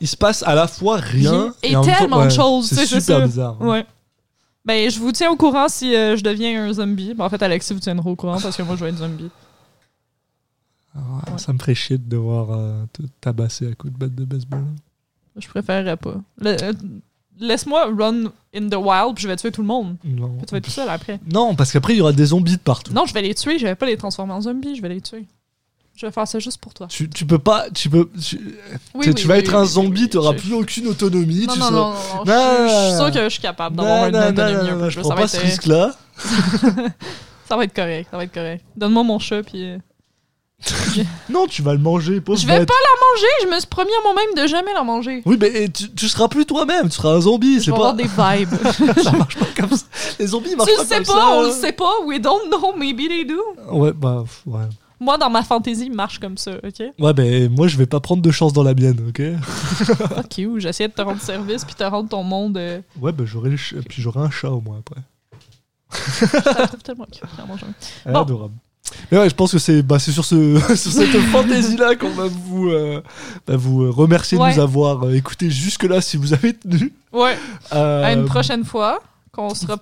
Il se passe à la fois rien Et en même temps- tellement de ouais, choses, tu sais, C'est c'est super ça. bizarre. Ouais. Ben, je vous tiens au courant si euh, je deviens un zombie. Ben, en fait, Alexis vous tiendra au courant parce que moi, je vais être zombie. Ah, Ouais. Ça me ferait chier de devoir euh, te tabasser à coups de batte de baseball. Je préférerais pas. Le- euh, Laisse-moi run in the wild, puis je vais tuer tout le monde. Non. Tu vas être tout seul après. Non, parce qu'après, il y aura des zombies de partout. Non, je vais les tuer, je vais pas les transformer en zombies, je vais les tuer. Je vais faire ça juste pour toi. Tu, tu peux pas. Tu, peux, tu, Oui, tu- oui, tu vas oui, être un zombie, tu n'auras plus aucune autonomie. Non, tu non, seras- non, non, non, je- suis sûre que je suis capable d'avoir Non, une non, non, autonomie non, non, je prends Ça pas ce risque-là. ça va être correct, ça va être correct. Donne-moi mon chat, puis... euh, Non, tu vas le manger, Je vais bête. pas la manger, je me suis promis à moi-même de jamais la manger. Oui, mais tu, tu seras plus toi-même, tu seras un zombie, c'est pas. avoir des vibes. ça marche pas comme ça. Les zombies marchent tu pas le sais comme pas, ça. on le sait pas, we don't know, maybe they do. Ouais, bah, ouais. Moi, dans ma fantaisie, il marche comme ça, ok? Ouais, ben moi je vais pas prendre de chance dans la mienne, ok? Ok, ou j'essaie de te rendre service puis te rendre ton monde. euh, Ouais, ben j'aurai ch- puis j'aurai un chat au moins après. je la trouve tellement cute, clairement, j'aime. Elle est Bon. adorable. Mais ouais, je pense que c'est bah, c'est sur, ce, sur cette fantaisie-là qu'on va vous, euh, bah, vous euh, remercier de nous avoir euh, écouté jusque-là si vous avez tenu. Ouais, Euh, à une prochaine fois, qu'on sera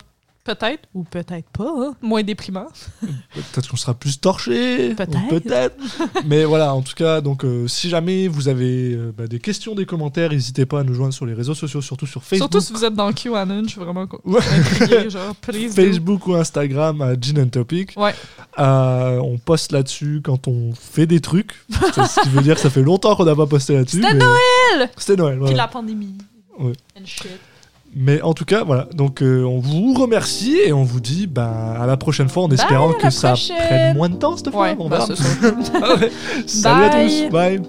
peut-être, ou peut-être pas, hein, moins déprimant. Peut-être qu'on sera plus torché. Peut-être. Mais voilà, en tout cas, donc euh, si jamais vous avez euh, bah, des questions, des commentaires, n'hésitez pas à nous joindre sur les réseaux sociaux, surtout sur Facebook. Surtout si vous êtes dans QAnon, je suis vraiment genre. Facebook ou Instagram à Gin and Topic. Ouais. Euh, on poste là-dessus quand on fait des trucs. Ce qui veut dire que ça fait longtemps qu'on n'a pas posté là-dessus. C'était mais- Noël! C'était Noël. Puis la pandémie. Ouais. And shit. Mais en tout cas, voilà. Donc euh, on vous remercie et on vous dit bah, à la prochaine fois en Bye, espérant que ça prenne moins de temps cette fois. Ouais, on bah, verra. Ah ouais. Salut à tous. Bye.